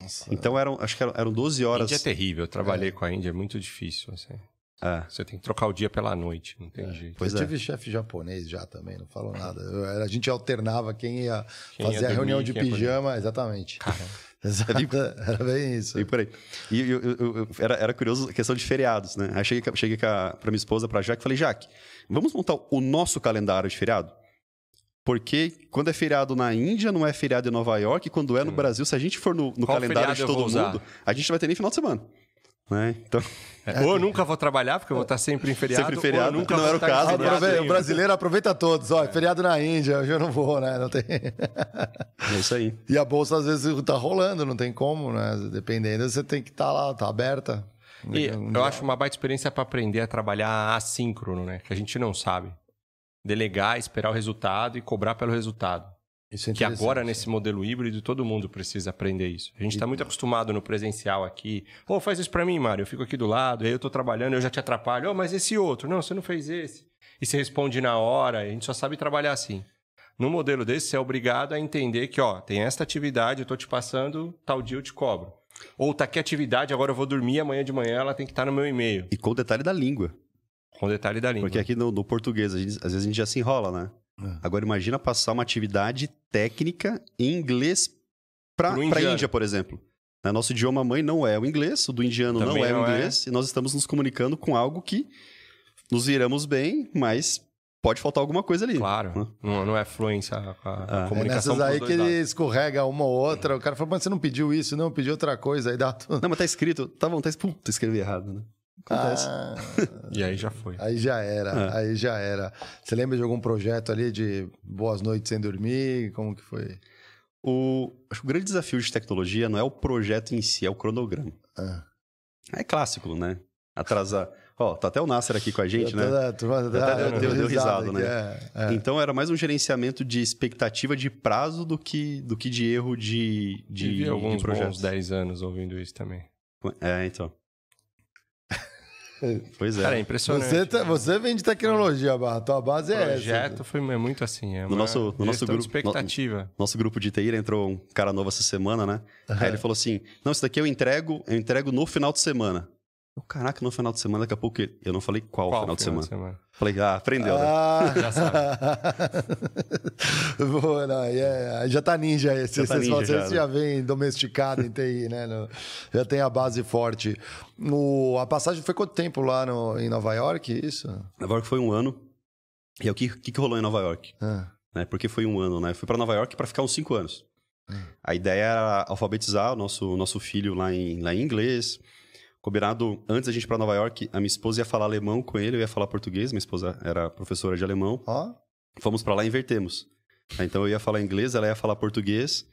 Nossa. Então eram, acho que eram, eram 12 horas. Índia é terrível. Eu trabalhei com a Índia, é muito difícil. Assim. É, Você tem que trocar o dia pela noite, não tem jeito. pois eu é. tive chefe japonês já também, não falou nada. Eu- a gente alternava quem ia Quem ia fazer a dormir, reunião de ia poder. pijama, exatamente. Exato. Era bem isso. E por aí. E eu, eu- era, era curioso a questão de feriados, né? Aí cheguei, cheguei a- pra minha esposa, pra Jaque, e falei, Jaque, vamos montar o nosso calendário de feriado? Porque quando é feriado na Índia, não é feriado em Nova York, e quando é no Brasil, se a gente for no, no calendário de todo mundo, a gente não vai ter nem final de semana. Né? Então, É, Ou eu nunca vou trabalhar, porque eu vou estar sempre em feriado. Sempre em feriado. Nunca Não vou era o caso, Aprove- o brasileiro aproveita todos. Ó, é feriado na Índia, hoje eu não vou, né? Não tem... é isso aí. E a bolsa às vezes tá rolando, não tem como, né? Dependendo, você tem que estar lá, tá aberta. E Um eu dia- acho uma baita experiência para aprender a trabalhar assíncrono, né? Que a gente não sabe. Delegar, esperar o resultado e cobrar pelo resultado. Isso é que agora, nesse modelo híbrido, todo mundo precisa aprender isso. A gente está muito acostumado no presencial aqui. Pô, faz isso para mim, Mário. Eu fico aqui do lado, aí eu tô trabalhando, eu já te atrapalho. Oh, mas esse outro? Não, você não fez esse. E você responde na hora, a gente só sabe trabalhar assim. No modelo desse, você é obrigado a entender que, ó, tem esta atividade, eu tô te passando, tal dia eu te cobro. Ou tá aqui atividade, agora eu vou dormir, amanhã de manhã ela tem que estar no meu e-mail. E com o detalhe da língua. Com detalhe da língua. Porque aqui no, no português, gente- às vezes a gente já se enrola, né? É. Agora imagina passar uma atividade técnica em inglês para a. Índia, por exemplo. Né, Nosso idioma mãe não é o inglês, o do indiano Também não é o é. inglês, e nós estamos nos comunicando com algo que nos viramos bem, mas pode faltar alguma coisa ali. Claro, né? não, não é fluência a, a Ah. É comunicação nessas aí que ele escorrega uma ou outra. O cara fala, mas você não pediu isso, não, pediu outra coisa. Aí dá tudo. Não, mas tá escrito, tá bom, tá escrito, puta, escrevi errado, né? Acontece. Ah, E aí já foi. aí já era, É. aí já era. Você lembra de algum projeto ali de boas noites sem dormir? Como que foi? O, acho que o grande desafio de tecnologia não é o projeto em si, é o cronograma. Ah. É clássico, né? Atrasar. Ó, tá até o Nasser aqui com a gente, né? Turma Até dá- deu- risada aqui, né? é, é. Então era mais um gerenciamento de expectativa de prazo do que, do que de erro de, de, Tive de alguns projetos. bons 10 anos ouvindo isso também. É, então. Pois é. Cara, é impressionante. Você, tá- você vem de tecnologia, Barra. Tua base O é projeto essa. foi é muito assim. É No nosso- no nosso grupo- expectativa. Nosso grupo de TI entrou um cara novo essa semana, né? Aí ele falou assim: Não, isso daqui eu entrego, eu entrego no final de semana. Eu, caraca, no final de semana, daqui a pouco ele- eu não falei qual, Qual final, de, semana. semana? Falei, ah, aprendeu, né? Ah, Já sabe. Boa, não, aí é- já tá ninja esse. Já tá Vocês, ninja vocês já, né? já vem domesticado em TI, né? No- já tem a base forte. O, a passagem foi quanto tempo lá no, em Nova York? Isso? Nova York foi um ano. E aí, o que, que, que rolou em Nova York? Ah, né? Porque foi um ano, né? Eu fui para Nova York para ficar uns cinco anos. A ideia era alfabetizar o nosso, nosso filho lá em, lá em inglês. Combinado, antes da gente ir para Nova York, a minha esposa ia falar alemão com ele, eu ia falar português. Minha esposa era professora de alemão. ó, Fomos para lá e invertemos. Então eu ia falar inglês, ela ia falar português.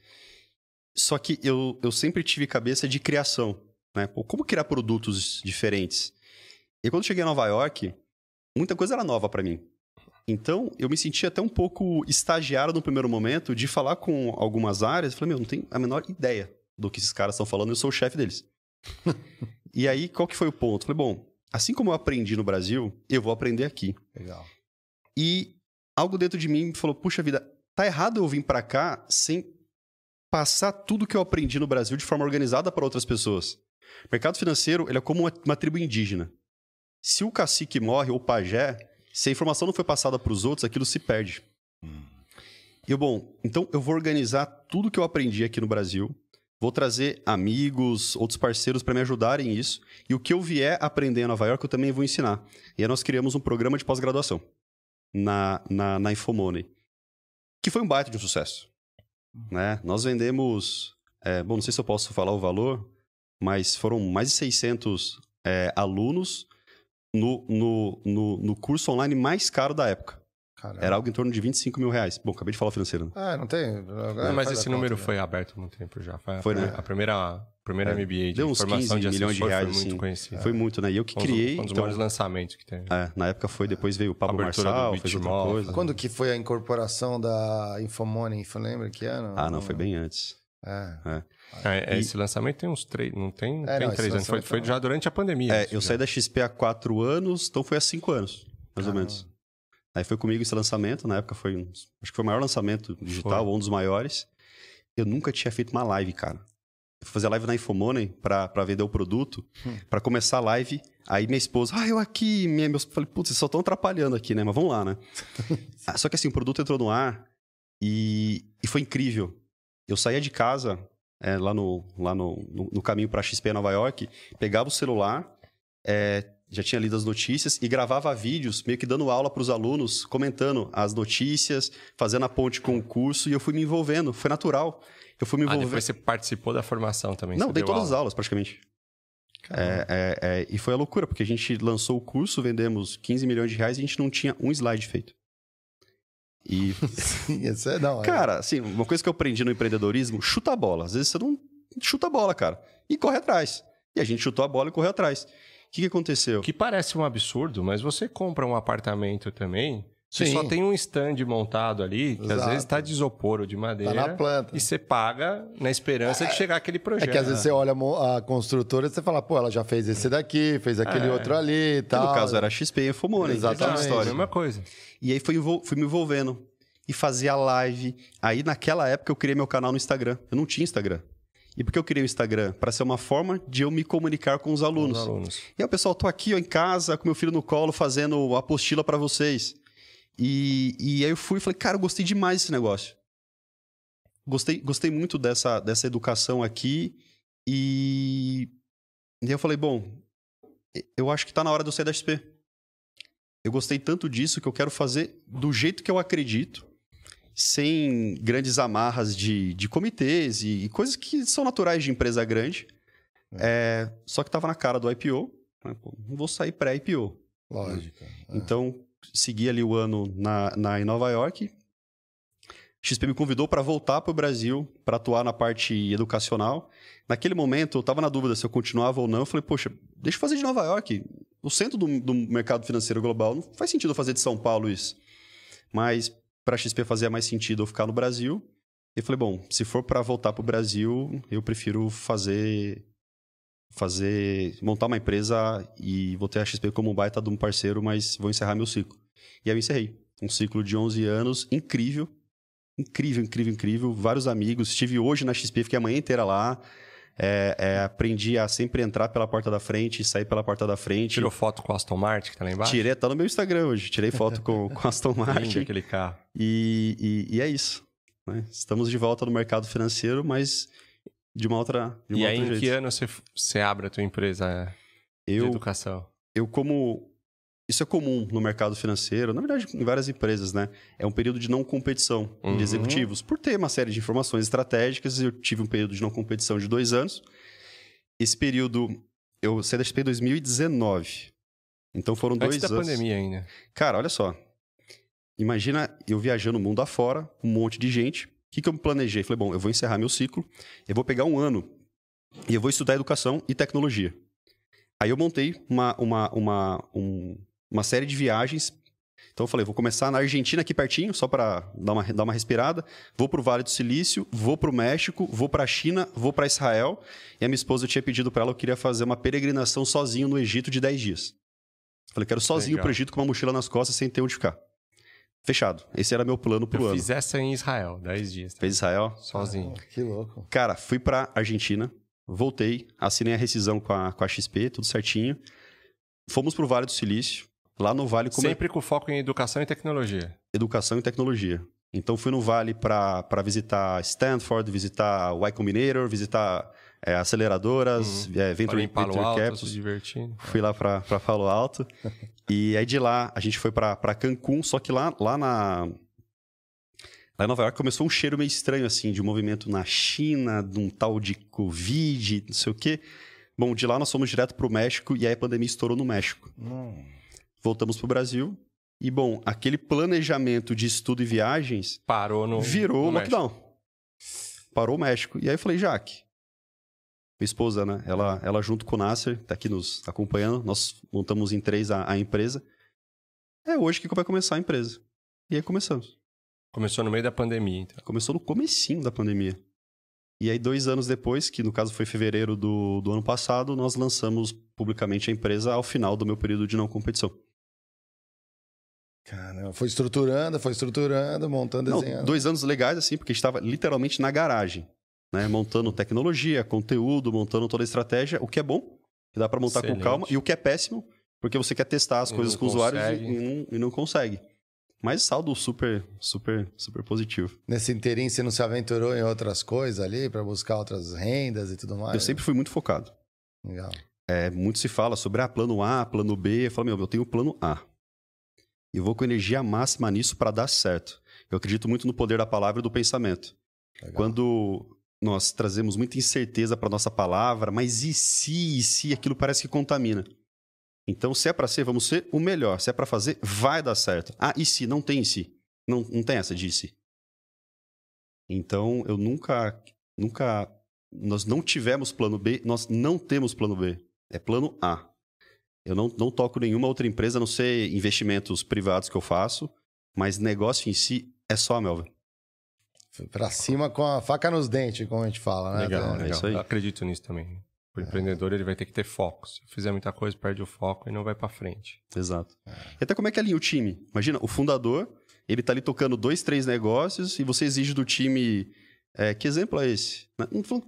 Só que eu, eu sempre tive cabeça de criação, né? Como criar produtos diferentes? E quando cheguei a Nova York, muita coisa era nova para mim. Então, eu me sentia até um pouco estagiário no primeiro momento de falar com algumas áreas. Eu falei, meu, não tenho a menor ideia do que esses caras estão falando, eu sou o chefe deles. e aí, qual que foi o ponto? Falei, bom, assim como eu aprendi no Brasil, eu vou aprender aqui. legal. E algo dentro de mim falou: puxa vida, tá errado eu vir pra cá sem passar tudo que eu aprendi no Brasil de forma organizada para outras pessoas. O mercado financeiro ele é como uma, uma tribo indígena. Se o cacique morre ou o pajé, se a informação não foi passada para os outros, aquilo se perde. E eu, bom, então eu vou organizar tudo que eu aprendi aqui no Brasil, vou trazer amigos, outros parceiros para me ajudarem nisso, e o que eu vier aprender em Nova York eu também vou ensinar. E aí nós criamos um programa de pós-graduação na, na, na Infomoney, que foi um baita de um sucesso. Né? Nós vendemos, é, bom, não sei se eu posso falar o valor, mas foram mais de 600 é, alunos no, no, no, no curso online mais caro da época. Caramba. Era algo em torno de 25 mil reais. Bom, acabei de falar o financeiro. Né? Ah, não tem. Não, mas esse número foi aberto há muito tempo já. Foi, a, Foi, né? a primeira, primeira É, MBA de deu uns formação 15 de milhões de reais, foi muito assim. conhecido. Foi muito, né? E eu que um criei. Um dos então, maiores lançamentos que tem. é, na época foi, depois veio o Pablo Abertura do Marçal, fez outra coisa. Quando que foi a incorporação da Infomoney? Lembra que ano? Ah, não, foi bem antes. É. É, é, E- Esse lançamento tem uns três, não tem, É, tem não, três anos. Foi, foi não. já durante a pandemia. É, eu já. saí da XP há quatro anos, então foi há cinco anos, mais ou Caramba. menos. Aí foi comigo esse lançamento, na época foi, um- acho que foi o maior lançamento digital, Foi. um dos maiores. Eu nunca tinha feito uma live, cara. Eu fui fazer live na Infomoney pra vender o produto, Hum. pra começar a live. Aí minha esposa, ah, eu aqui, minha, meus... falei, putz, vocês só estão atrapalhando aqui, né? Mas vamos lá, né? Ah, só que assim, o produto entrou no ar e, e foi incrível. Eu saía de casa, é, lá, no, lá no, no, no caminho pra XP Nova York, pegava o celular, é, já tinha lido as notícias e gravava vídeos, meio que dando aula para os alunos, comentando as notícias, fazendo a ponte com o curso, e eu fui me envolvendo, foi natural. Eu fui me Ah, envolvendo. depois você participou da formação também. Não, dei todas as aula. aulas, praticamente. É, é, é, e foi a loucura, porque a gente lançou o curso, vendemos 15 milhões de reais e a gente não tinha um slide feito. E, Sim, esse é, não, é- cara, assim, uma coisa que eu aprendi no empreendedorismo, chuta a bola. Às vezes você não chuta a bola, cara. E corre atrás. E a gente chutou a bola e correu atrás. O que, que aconteceu? Que parece um absurdo, mas você compra um apartamento também, Você Sim. só tem um stand montado ali, que às Exato. vezes está de isopor ou de madeira. Tá na planta. E você paga na esperança de chegar aquele É projeto. que às vezes você olha a construtora e você fala, pô, ela já fez esse daqui, fez aquele É. outro ali e Que tal. no caso era XP e Infomone. Exatamente. aquela É a história. mesma coisa. E aí fui, fui me envolvendo. E fazia live. Aí naquela época eu criei meu canal no Instagram. Eu não tinha Instagram. E por que eu criei o Instagram? Para ser uma forma de eu me comunicar com os alunos. Os alunos. E aí, pessoal, tô aqui ó, em casa com meu filho no colo fazendo a apostila para vocês. E, e aí eu fui e falei, cara, eu gostei demais desse negócio. Gostei, gostei muito dessa, dessa educação aqui. E, e aí eu falei, bom, eu acho que tá na hora de eu sair da XP. Eu gostei tanto disso que eu quero fazer do jeito que eu acredito, sem grandes amarras de, de comitês e, e coisas que são naturais de empresa grande. É, só que tava na cara do IPO. né, pô, Não vou sair pré-IPO. Lógico. Então, segui ali o ano na, na, em Nova York. XP me convidou para voltar para o Brasil para atuar na parte educacional. Naquele momento, eu estava na dúvida se eu continuava ou não. Eu falei, poxa, deixa eu fazer de Nova York. O centro do, do mercado financeiro global. Não faz sentido eu fazer de São Paulo isso. Mas para a XP fazia mais sentido eu ficar no Brasil. E falei, bom, se for para voltar para o Brasil, eu prefiro fazer fazer montar uma empresa e vou ter a XP como um baita de um parceiro, mas vou encerrar meu ciclo. E aí eu encerrei. Um ciclo de 11 anos, incrível. Incrível, incrível, incrível. Vários amigos. Estive hoje na XP, fiquei a manhã inteira lá. É, é, aprendi a sempre entrar pela porta da frente e sair pela porta da frente. Tirou foto com o Aston Martin, que tá lá embaixo? Tirei, tá no meu Instagram hoje. Tirei foto com, com Aston Lindo Martin. aquele carro. E, e, e é isso. né? Estamos de volta no mercado financeiro, mas de uma outra de E um aí, em jeito. que ano você, você abre a tua empresa de Eu, educação? eu como isso é comum no mercado financeiro, na verdade em várias empresas, né? É um período de não competição Uhum. de executivos. Por ter uma série de informações estratégicas, eu tive um período de não competição de dois anos. Esse período, eu saí da XP em 2019. Então foram Antes dois da anos. pandemia ainda. Cara, olha só. Imagina eu viajando o mundo afora, com um monte de gente. O que, que eu me planejei? Falei, bom, eu vou encerrar meu ciclo, eu vou pegar um ano e eu vou estudar educação e tecnologia. Aí eu montei uma, uma, uma, um- uma série de viagens. Então eu falei, vou começar na Argentina aqui pertinho, só para dar uma, dar uma respirada. Vou pro Vale do Silício, vou pro México, vou pra China, vou para Israel. E a minha esposa eu tinha pedido para ela, eu queria fazer uma peregrinação sozinho no Egito de 10 dias. Falei, quero sozinho Legal. pro Egito com uma mochila nas costas sem ter onde ficar. Fechado. Esse era meu plano pro Eu ano. fiz essa em Israel, 10 dias. tá? Fez Israel. Sozinho. Que louco. Cara, fui pra Argentina, voltei, assinei a rescisão com a, com a XP, tudo certinho. Fomos pro Vale do Silício. Lá no Vale, como Sempre com foco em educação e tecnologia. educação e tecnologia. Então fui no Vale para visitar Stanford, visitar Y Combinator, visitar é, aceleradoras, é, Venture, Palo Venture Alto, se divertindo. Fui lá para Palo Alto. e aí de lá a gente foi para Cancún, só que lá, lá na. Lá em Nova York começou um cheiro meio estranho, assim, de um movimento na China, de um tal de Covid, não sei o quê. Bom, de lá nós fomos direto para o México e aí a pandemia estourou no México. Voltamos para o Brasil. E, bom, aquele planejamento de estudo e viagens Parou no. virou no lockdown. Parou o México. E aí eu falei, Jaque, minha esposa, né? Ela, ela junto com o Nasser, tá aqui nos acompanhando. Nós montamos em três a, a empresa. É hoje que vai começar a empresa. E aí começamos. Começou no meio da pandemia, então. Começou no comecinho da pandemia. E aí, dois anos depois, que no caso foi fevereiro do, do ano passado, nós lançamos publicamente a empresa ao final do meu período de não competição. Caramba, foi estruturando, foi estruturando, montando, Não, desenhando. dois anos legais, assim, porque a gente estava literalmente na garagem, né? Montando tecnologia, conteúdo, montando toda a estratégia, o que é bom, que dá para montar Excelente. com calma, e o que é péssimo, porque você quer testar as E coisas não com os usuários e, e não, e não consegue. Mas saldo super, super, super positivo. Nesse inteirinho, você não se aventurou em outras coisas ali para buscar outras rendas e tudo mais? Eu sempre fui muito focado. Legal. É, muito se fala sobre ah, plano A, plano B. Eu falo, meu, eu tenho o plano A. E eu vou com energia máxima nisso para dar certo. Eu acredito muito no poder da palavra e do pensamento. Legal. Quando nós trazemos muita incerteza para nossa palavra, mas e se, e se, aquilo parece que contamina. Então, se é para ser, vamos ser o melhor. Se é para fazer, vai dar certo. Ah, e se? Não tem e se. Não, não tem essa de se. Então, eu nunca, nunca, nós não tivemos plano B, nós não temos plano B. É plano A. Eu não, não toco nenhuma outra empresa, a não ser investimentos privados que eu faço. Mas negócio em si é só a Melvin. Foi pra cima com a faca nos dentes, como a gente fala, né? Legal, Então, legal. isso aí. Eu acredito nisso também. O empreendedor ele vai ter que ter foco. Se fizer muita coisa, perde o foco e não vai pra frente. Exato. E até como é que alinha o time? Imagina, o fundador, ele tá ali tocando dois, três negócios e você exige do time. é, que exemplo é esse? Falando-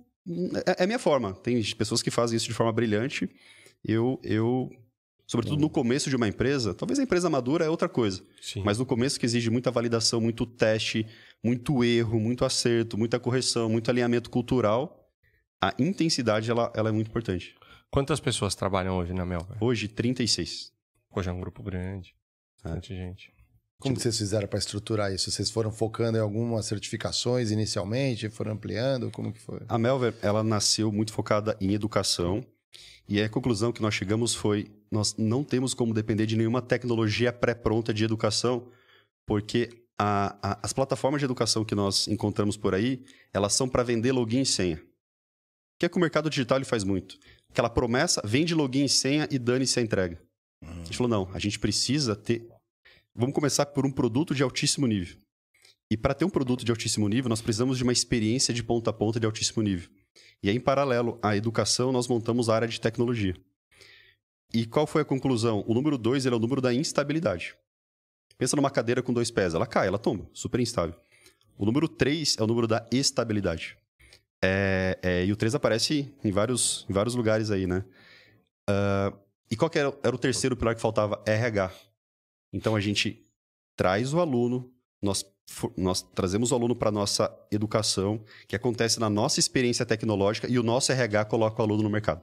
É é a minha forma. Tem pessoas que fazem isso de forma brilhante. Eu, eu sobretudo no começo de uma empresa, talvez a empresa madura é outra coisa. Sim. Mas no começo que exige muita validação, muito teste, muito erro, muito acerto, muita correção, muito alinhamento cultural, a intensidade ela, ela é muito importante. Quantas pessoas trabalham hoje na Melva? Hoje, 36. Hoje é um grupo grande. Bastante gente. Como que vocês fizeram para estruturar isso? Vocês foram focando em algumas certificações inicialmente, foram ampliando? Como que foi? A Melver, ela nasceu muito focada em educação. E a conclusão que nós chegamos foi: nós não temos como depender de nenhuma tecnologia pré-pronta de educação, porque a- a- as plataformas de educação que nós encontramos por aí, elas são para vender login e senha. O que é que o mercado digital ele faz muito? Aquela promessa, vende login e senha e dane-se a entrega. A gente falou: não, a gente precisa ter. Vamos começar por um produto de altíssimo nível. E para ter um produto de altíssimo nível, nós precisamos de uma experiência de ponta a ponta de altíssimo nível. E aí, em paralelo à educação, nós montamos a área de tecnologia. E qual foi a conclusão? O número 2 é o número da instabilidade. Pensa numa cadeira com dois pés, ela cai, ela tomba, super instável. O número 3 é o número da estabilidade. É, é, e o 3 aparece em vários, em vários lugares aí, né? Ah, e qual era, era o terceiro pilar que faltava? RH. Então a gente traz o aluno, nós, nós trazemos o aluno para nossa educação, que acontece na nossa experiência tecnológica, e o nosso RH coloca o aluno no mercado.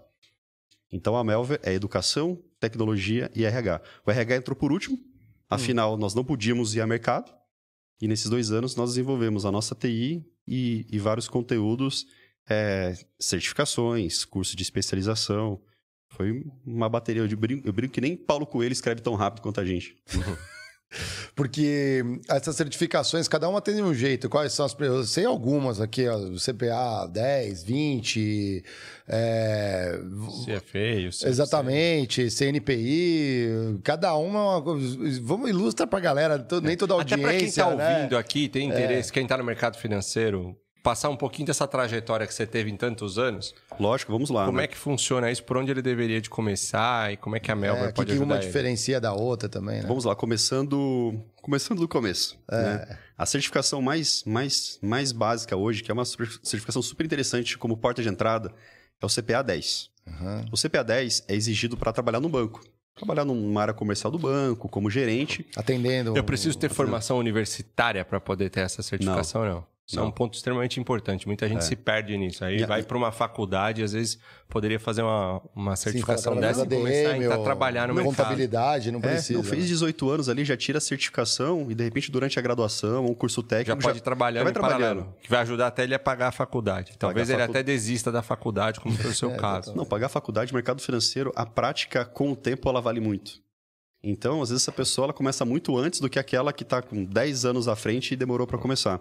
Então a Melver é educação, tecnologia e RH. O RH entrou por último, afinal nós não podíamos ir a mercado, e nesses dois anos nós desenvolvemos a nossa TI e, e vários conteúdos, é, certificações, curso de especialização. Foi uma bateria. Eu brinco, eu brinco que nem Paulo Coelho escreve tão rápido quanto a gente. Porque essas certificações, cada uma tem de um jeito. Quais são as. Eu sei algumas aqui, ó, CPA 10, 20. É... CFA, o CFC. Exatamente, CNPI, cada uma é uma coisa. Vamos ilustrar pra galera, to- nem toda a Até audiência. pra quem tá né? ouvindo aqui, tem interesse, quem tá no mercado financeiro, passar um pouquinho dessa trajetória que você teve em tantos anos. Lógico, vamos lá. Como né? é que funciona isso? Por onde ele deveria de começar? E como é que a Melbourne É, pode que ajudar uma ele? diferencia da outra também, né? Vamos lá, começando, começando do começo. É. né? A certificação mais, mais, mais básica hoje, que é uma certificação super interessante como porta de entrada, é o CPA 10. Uhum. O CPA 10 é exigido para trabalhar no banco. Trabalhar numa área comercial do banco, como gerente. Atendendo. Eu preciso ter formação universitária para poder ter essa certificação, não? Isso é Não. um ponto extremamente importante. Muita gente É. se perde nisso. Aí E vai para uma faculdade, às vezes poderia fazer uma, uma certificação Sim, dessa e começar a entrar trabalhar no mercado. Contabilidade, não É, precisa. não fez né? 18 anos ali, já tira a certificação e de repente durante a graduação, um curso Já técnico... pode ir trabalhando vai em paralelo. Que vai ajudar até ele a pagar a faculdade. Talvez a ele facu- até desista da faculdade, como foi o seu caso. Não, pagar a faculdade, mercado financeiro, a prática com o tempo ela vale muito. Então, às vezes essa pessoa ela começa muito antes do que aquela que está com 10 anos à frente e demorou para começar.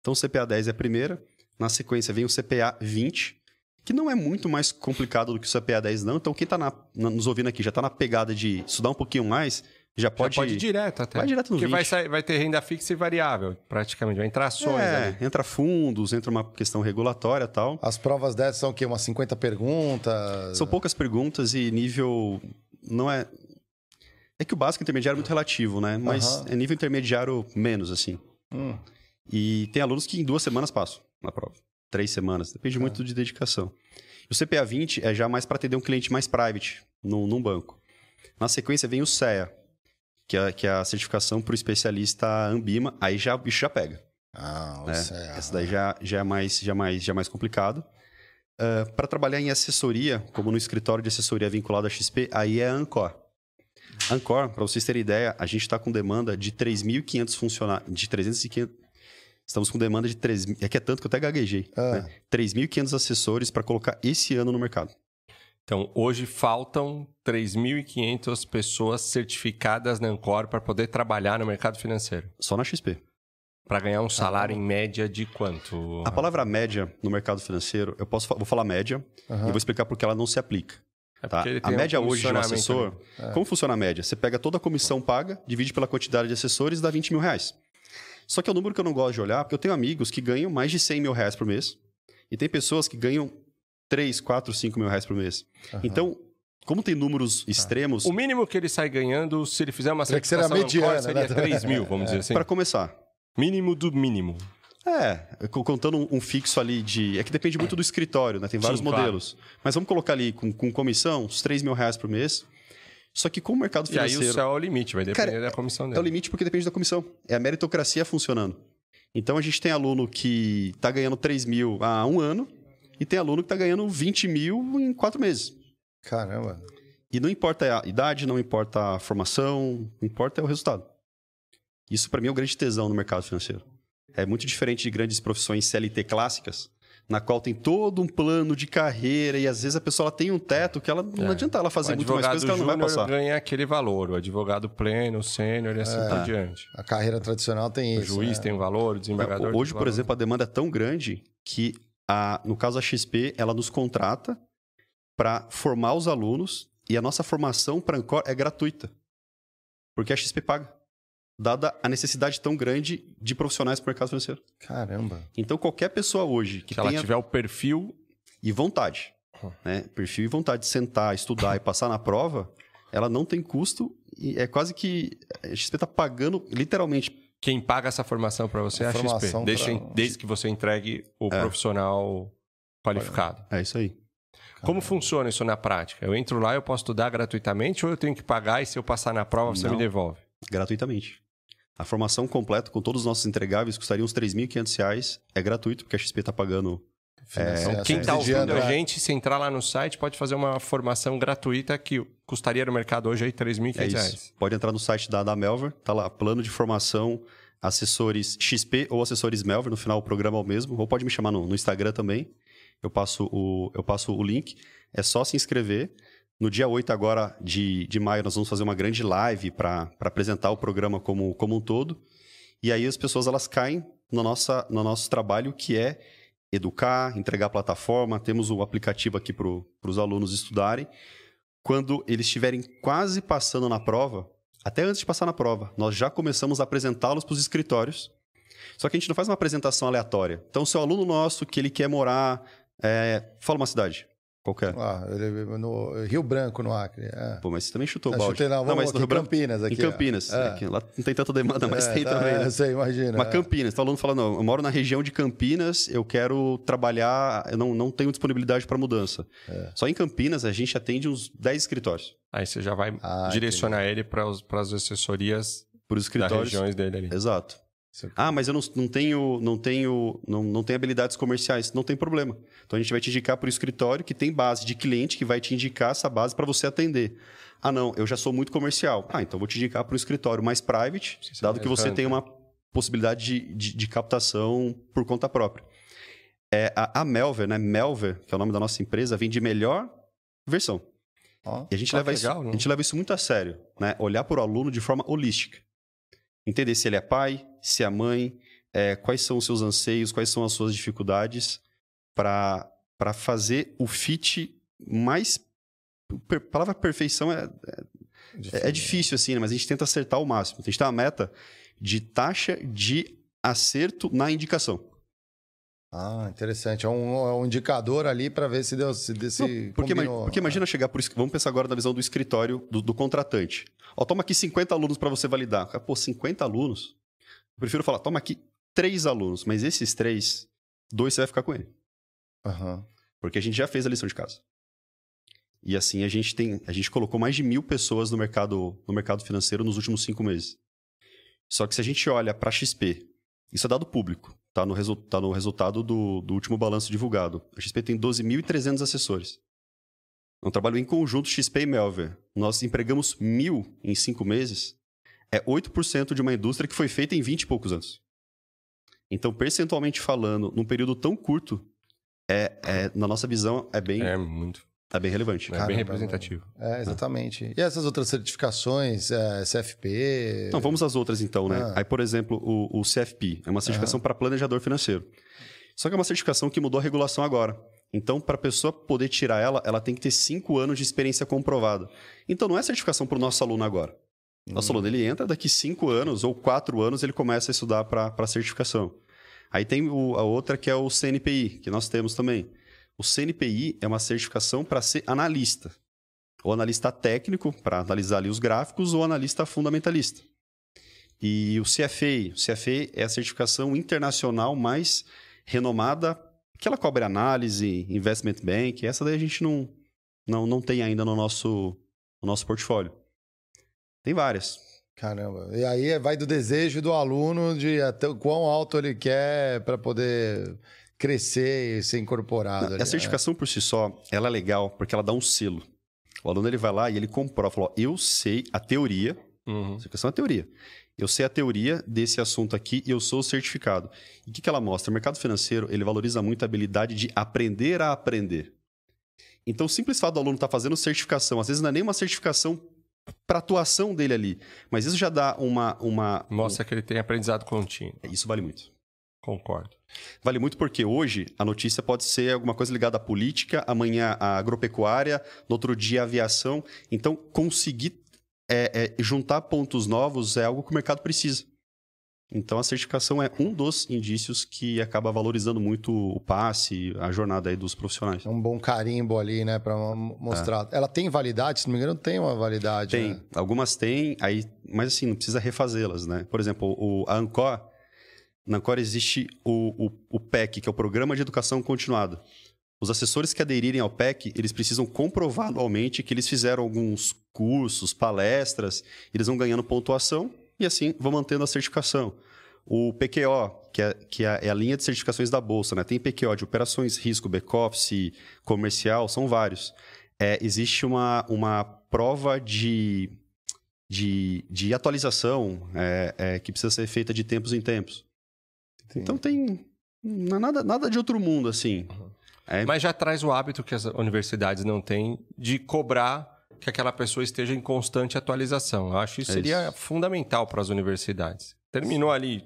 Então, o CPA 10 é a primeira, na sequência vem o CPA 20, que não é muito mais complicado do que o CPA 10 não. Então, quem está nos ouvindo aqui já está na pegada de estudar um pouquinho mais, já pode, Já pode ir direto até. Vai direto no Porque 20. vai, sair- vai ter renda fixa e variável, praticamente. Vai entrar ações É, ali. entra fundos, entra uma questão regulatória e tal. As provas dessas são o quê? Umas 50 perguntas? São poucas perguntas e nível. Não é. É que o básico intermediário é muito relativo, né? Mas Aham. é nível intermediário menos, assim. Hum. E tem alunos que em duas semanas passam na prova. Três semanas. Depende Tá. muito de dedicação. O CPA 20 é já mais para atender um cliente mais private, num, num banco. Na sequência vem o CEA, que é, que é a certificação para o especialista Ambima. Aí já, o bicho já pega. Ah, né? você é- Essa daí já, já, é mais, já, é mais, já é mais complicado. para trabalhar em assessoria, como no escritório de assessoria vinculado à XP, aí é a Ancor. Ancor, para vocês terem ideia, a gente está com demanda de 3.500 funcionários, de 300 e 500... Estamos com demanda de 3 mil... É que é tanto que eu até gaguejei. Ah. Né? 3.500 assessores para colocar esse ano no mercado. Então, hoje faltam 3.500 pessoas certificadas na Ancor para poder trabalhar no mercado financeiro. Só na XP. Para ganhar um salário em média de quanto? A palavra média no mercado financeiro, eu posso vou falar média Aham. e vou explicar por que ela não se aplica. É Tá? porque A tem um média hoje de um assessor. É. como funciona a média? Você pega toda a comissão paga, divide pela quantidade de assessores e dá 20 mil reais. Só que é um número que eu não gosto de olhar, porque eu tenho amigos que ganham mais de 100 mil reais por mês e tem pessoas que ganham 3, 4, 5 mil reais por mês. Então, como tem números extremos, O mínimo que ele sai ganhando, se ele fizer uma que certificação Ancor, mediana, seria né? 3 mil, vamos dizer assim. para começar, Mínimo do mínimo. É, co- contando um- fixo ali de. É que depende muito do escritório, né? Tem vários Sim, claro. modelos. Mas vamos colocar ali com, com comissão, uns 3 mil reais por mês. Só que com o mercado E aí financeiro. o céu é o limite, vai depender Cara, da comissão É o dele. limite porque depende da comissão. É a meritocracia funcionando. Então a gente tem aluno que tá ganhando 3 mil há um ano e tem aluno que tá ganhando 20 mil em quatro meses. Caramba. E não importa a idade, não importa a formação, não importa é o resultado. Isso para mim é o grande tesão no mercado financeiro. É muito diferente de grandes profissões CLT clássicas, na qual tem todo um plano de carreira e às vezes a pessoa ela tem um teto que ela não É. adianta ela fazer o muito mais coisas que ela não vai passar. ganha aquele valor, o advogado pleno, o sênior e assim É. por diante. A carreira tradicional tem O isso. juiz né? tem um valor, o desembargador Hoje, tem por valor. exemplo, a demanda é tão grande que, a, no caso da XP, ela nos contrata para formar os alunos e a nossa formação para Ancor é gratuita. Porque a XP paga. Dada a necessidade tão grande de profissionais para o mercado financeiro. Caramba. Então, qualquer pessoa hoje que Se ela tenha tiver o perfil e vontade, né? perfil e vontade de sentar, estudar e passar na prova, ela não tem custo e é quase que a XP está pagando literalmente Quem paga essa formação para você é a XP, pra- desde que você entregue o É. profissional qualificado. É isso aí. Como funciona isso na prática? Eu entro lá, eu posso estudar gratuitamente ou eu tenho que pagar e se eu passar na prova você Não. me devolve? gratuitamente. A formação completa com todos os nossos entregáveis custaria uns 3.500 reais. É gratuito, porque a XP está pagando. Então, quem está ouvindo a né? gente, se entrar lá no site, pode fazer uma formação gratuita que custaria no mercado hoje aí R$ 3.500 É. Pode entrar no site da, da Melver, tá lá, plano de formação, assessores XP ou assessores Melver, no final o programa é o mesmo. Ou pode me chamar no, no Instagram também. Eu passo, o, eu passo o link. É só se inscrever. No dia 8 agora de, de maio, nós vamos fazer uma grande live para apresentar o programa como, como um todo. E aí as pessoas elas caem no, nossa, no nosso trabalho, que é educar, entregar a plataforma. Temos o aplicativo aqui para os alunos estudarem. Quando eles estiverem quase passando na prova, até antes de passar na prova, nós já começamos a apresentá-los para os escritórios. Só que a gente não faz uma apresentação aleatória. Então, se um aluno nosso que ele quer morar. é, Fala uma cidade. Qualquer. Ah, ele- no Rio Branco, no Acre. É. Pô, mas você também chutou o Eu balde. chutei, não, vamos mas aqui, no Rio Branco- Campinas aqui, Em. Campinas. É. Aqui, lá não tem tanta demanda, mas É, tem tá, também. é, né? Você imagina. Mas é. Campinas, tá aluno falando, não, eu moro na região de Campinas, eu quero trabalhar, eu não, não tenho disponibilidade para mudança. É. Só em Campinas a gente atende uns 10 escritórios. Aí você já vai Ah, direcionar ele para as assessorias Por os das escritórios. regiões dele ali. Exato. Aqui. Ah, mas eu não, não tenho, não tenho, não, não tenho habilidades comerciais. Não tem problema. Então a gente vai te indicar para o escritório que tem base de cliente que vai te indicar essa base para você atender. Ah, não, eu já sou muito comercial. Ah, então vou te indicar para o escritório mais private, Sim, dado que você tem uma possibilidade de, de, de captação por conta própria. É, a, a Melver, né? Melver, que é o nome da nossa empresa, vem de melhor versão. Ó. E a gente, Ah, leva, que isso, legal, né? a gente leva isso muito a sério, né? Olhar para o aluno de forma holística. Entender se ele é pai, se é mãe, é, quais são os seus anseios, quais são as suas dificuldades, para fazer o fit mais. Per, palavra perfeição é, é, é difícil, assim, né? mas a gente tenta acertar o máximo. A gente tem uma meta de taxa de acerto na indicação. Ah, interessante. É um, é um indicador ali para ver se deu se, se Não, porque, combinou. porque imagina chegar por Vamos pensar agora na visão do escritório do, do contratante. Ó, toma aqui 50 alunos para você validar. Pô, 50 alunos? Eu prefiro falar, toma aqui três alunos, mas esses três, dois você vai ficar com ele. Aham. Porque a gente já fez a lição de casa. E assim, a gente tem. A gente colocou mais de mil pessoas no mercado, no mercado financeiro nos últimos cinco meses. Só que se a gente olha para XP, isso é dado público, tá no, resu tá no resultado do, do último balanço divulgado. A XP tem 12.300 assessores. É um trabalho em conjunto XP e Melver. Nós empregamos mil em cinco meses. É 8% de uma indústria que foi feita em 20 e poucos anos. Então, percentualmente falando, num período tão curto, é, é, na nossa visão, é bem, É muito. É bem relevante. É bem Caramba, representativo. É, exatamente. E essas outras certificações, é, CFP? Então, vamos às outras então, né? Ah. Aí, por exemplo, o, o CFP é uma certificação para planejador financeiro. Só que é uma certificação que mudou a regulação agora. Então, para a pessoa poder tirar ela, ela tem que ter cinco anos de experiência comprovada. Então, não é certificação para o nosso aluno agora. Nosso aluno, ele entra, daqui cinco anos ou quatro anos, ele começa a estudar para a certificação. Aí tem o, a outra que é o CNPI, que nós temos também. O CNPI é uma certificação para ser analista. Ou analista técnico, para analisar ali os gráficos, ou analista fundamentalista. E o CFA, o CFA é a certificação internacional mais renomada, que ela cobre análise, investment bank, essa daí a gente não, não, não tem ainda no nosso, no nosso portfólio. Tem várias. Caramba. E aí vai do desejo do aluno de até o quão alto ele quer para poder crescer e ser incorporado. ali, A certificação por si só, ela é legal porque ela dá um selo. O aluno ele vai lá e ele comprova, fala, ó, eu sei a teoria, Uhum. a certificação é a teoria. Eu sei a teoria desse assunto aqui e eu sou certificado. E o que, que ela mostra? O mercado financeiro, ele valoriza muito a habilidade de aprender a aprender. Então, o simples fato do aluno estar fazendo certificação, às vezes não é nem uma certificação para atuação dele ali, mas isso já dá uma... uma Mostra que ele tem aprendizado contínuo. Isso vale muito. Concordo. Vale muito porque hoje a notícia pode ser alguma coisa ligada à política, amanhã à agropecuária, no outro dia à aviação. Então, conseguir é, é, juntar pontos novos é algo que o mercado precisa. Então, a certificação é um dos indícios que acaba valorizando muito o passe, a jornada aí dos profissionais. É um bom carimbo ali, né, para mostrar. Ela tem validade, se não me engano, tem uma validade. Tem, né? algumas têm, aí, mas assim, não precisa refazê-las, né? Por exemplo, o, a Ancor, na Ancor existe o, o, o PEC, que é o Programa de Educação Continuada. Os assessores que aderirem ao PEC, eles precisam comprovar anualmente que eles fizeram alguns cursos, palestras, eles vão ganhando pontuação e assim vão mantendo a certificação. O PQO, que é, que é a linha de certificações da Bolsa, né? tem PQO de operações, risco, back-office, comercial, são vários. É, existe uma, uma prova de, de, de atualização é, é, que precisa ser feita de tempos em tempos. Então tem nada, nada de outro mundo, assim. É, Mas já traz o hábito que as universidades não têm de cobrar que aquela pessoa esteja em constante atualização. Eu acho que isso É seria isso. fundamental para as universidades. Terminou ali,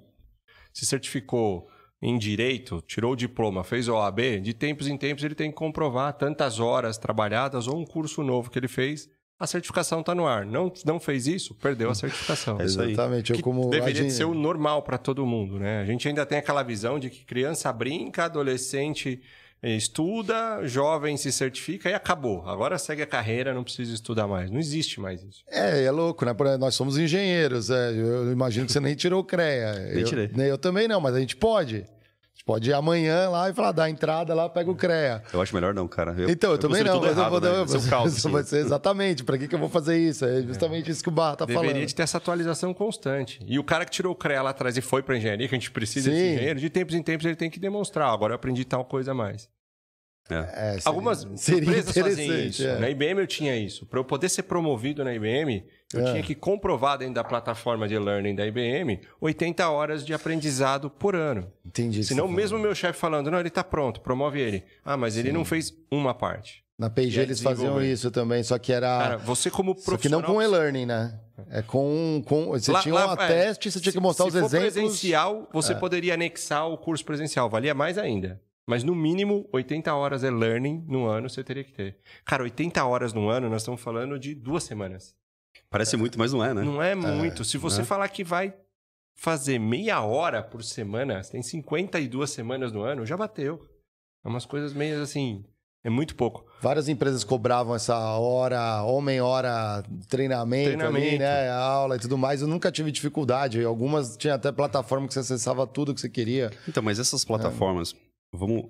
se certificou em direito, tirou o diploma, fez o OAB, de tempos em tempos ele tem que comprovar tantas horas trabalhadas ou um curso novo que ele fez. A certificação está no ar. Não, não fez isso, perdeu a certificação. É isso aí. Exatamente. Eu Que como deveria ser o normal para todo mundo, né? A gente ainda tem aquela visão de que criança brinca, adolescente eh, estuda, jovem se certifica e acabou. Agora segue a carreira, não precisa estudar mais. Não existe mais isso. É, é louco, né? Nós somos engenheiros. é, Eu imagino que você nem tirou o CREA. Nem eu, tirei. nem Eu também não, mas a gente pode. Pode ir amanhã lá e falar, dá a entrada lá, pega o CREA. Eu acho melhor não, cara. Eu, então, eu, também considero não, mas eu errado, vou né? dar. Vai ser um caos, Isso assim. vai ser exatamente. Pra que, que eu vou fazer isso? É justamente isso que o Barra tá Deveria falando. de ter essa atualização constante. E o cara que tirou o CREA lá atrás e foi para engenharia, que a gente precisa Sim. desse engenheiro, de tempos em tempos ele tem que demonstrar. Agora eu aprendi tal coisa a mais. É, seria- Algumas seria empresas fazem interessante, isso. é. Na IBM eu tinha isso. Para eu poder ser promovido na IBM, eu É. tinha que comprovar dentro da plataforma de learning da IBM 80 horas de aprendizado por ano. Entendi. Senão, você mesmo meu chefe falando, não, ele tá pronto, promove ele. Ah, mas ele não fez uma parte. Na PG eles faziam isso também, só que era. Cara, você como só que não profissional... com e-learning, né? É com. com você Lá- tinha um é, teste, você tinha que mostrar se os for exemplos. presencial, você É. poderia anexar o curso presencial. Valia mais ainda. Mas no mínimo, 80 horas é learning no ano você teria que ter. Cara, 80 horas no ano, nós estamos falando de duas semanas. Parece muito, mas não é, né? Não é muito. Se você né? falar que vai fazer meia hora por semana, você tem 52 semanas no ano, já bateu. É umas coisas meio assim. É muito pouco. Várias empresas cobravam essa hora, homem hora, treinamento, ali, Treinamento. né? Aula e tudo mais. Eu nunca tive dificuldade. Algumas tinha até plataforma que você acessava tudo que você queria. Então, mas essas plataformas, vamos.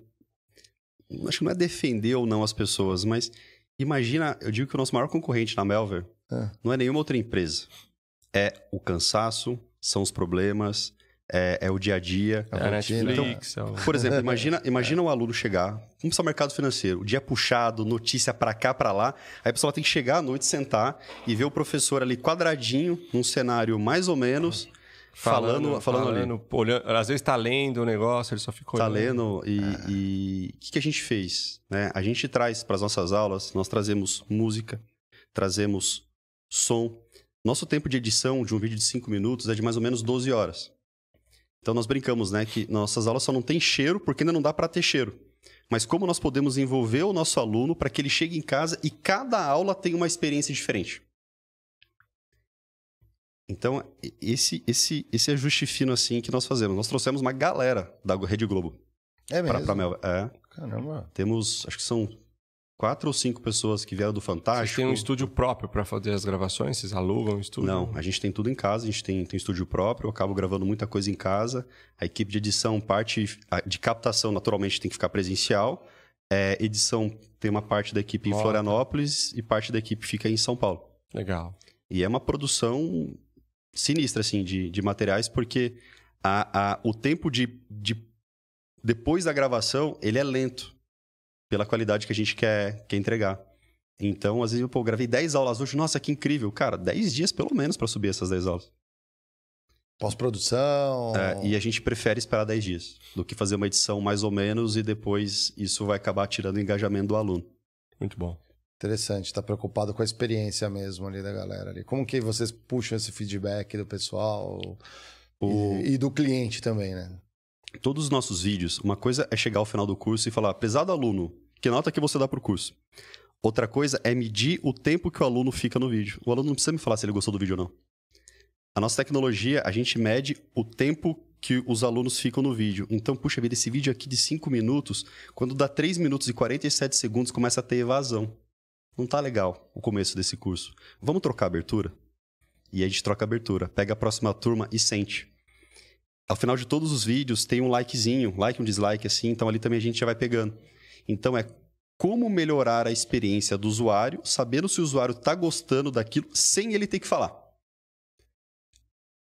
Acho que não é defender ou não as pessoas, mas imagina, eu digo que o nosso maior concorrente na Melver É. não é nenhuma outra empresa. É o cansaço, são os problemas, é, é o dia a dia. É a rotina. Netflix. é o- Por exemplo, imagina, imagina um aluno chegar, vamos pensar no mercado financeiro, o dia puxado, notícia pra cá, pra lá, aí a pessoa tem que chegar à noite, sentar e ver o professor ali quadradinho, num cenário mais ou menos, falando, falando, ali. olhando, às vezes tá lendo o negócio, ele só fica Tá olhando. lendo e e o que, que a gente fez? Né? A gente traz para as nossas aulas, nós trazemos música, trazemos som. Nosso tempo de edição de um vídeo de 5 minutos é de mais ou menos 12 horas. Então nós brincamos, né, que nossas aulas só não tem cheiro porque ainda não dá para ter cheiro. mas como nós podemos envolver o nosso aluno para que ele chegue em casa e cada aula tenha uma experiência diferente. Então, esse, esse, esse ajuste fino assim que nós fazemos. Nós trouxemos uma galera da Rede Globo. É mesmo? Pra, pra Melva. É. Caramba. Temos, acho que são quatro ou cinco pessoas que vieram do Fantástico. Vocês têm um estúdio próprio para fazer as gravações? Vocês alugam um estúdio? Não, a gente tem tudo em casa, a gente tem, tem estúdio próprio, eu acabo gravando muita coisa em casa. A equipe de edição, parte de captação, naturalmente, tem que ficar presencial. É, edição tem uma parte da equipe em. Florianópolis e parte da equipe fica em São Paulo. Legal. E é uma produção sinistra, assim, de, de materiais, porque a, a, o tempo de, de. Depois da gravação, ele é lento. Pela qualidade que a gente quer, quer entregar. Então, às vezes, eu pô, gravei 10 aulas hoje. Nossa, que incrível. Cara, 10 dias pelo menos para subir essas 10 aulas. Pós-produção. É, e a gente prefere esperar 10 dias do que fazer uma edição mais ou menos e depois isso vai acabar tirando o engajamento do aluno. Muito bom. Interessante, tá preocupado com a experiência mesmo ali da galera ali. Como que vocês puxam esse feedback do pessoal O- e, e do cliente também, né? Todos os nossos vídeos, uma coisa é chegar ao final do curso e falar, prezado aluno, que nota que você dá pro curso? Outra coisa é medir o tempo que o aluno fica no vídeo. O aluno não precisa me falar se ele gostou do vídeo ou não. A nossa tecnologia, a gente mede o tempo que os alunos ficam no vídeo. Então, puxa vida, esse vídeo aqui de 5 minutos, quando dá 3 minutos e 47 segundos, começa a ter evasão. Não tá legal o começo desse curso. Vamos trocar a abertura? E aí a gente troca a abertura. Pega a próxima turma e sente. Ao final de todos os vídeos tem um likezinho, like, um dislike, assim, então ali também a gente já vai pegando. Então é como melhorar a experiência do usuário, sabendo se o usuário está gostando daquilo, sem ele ter que falar.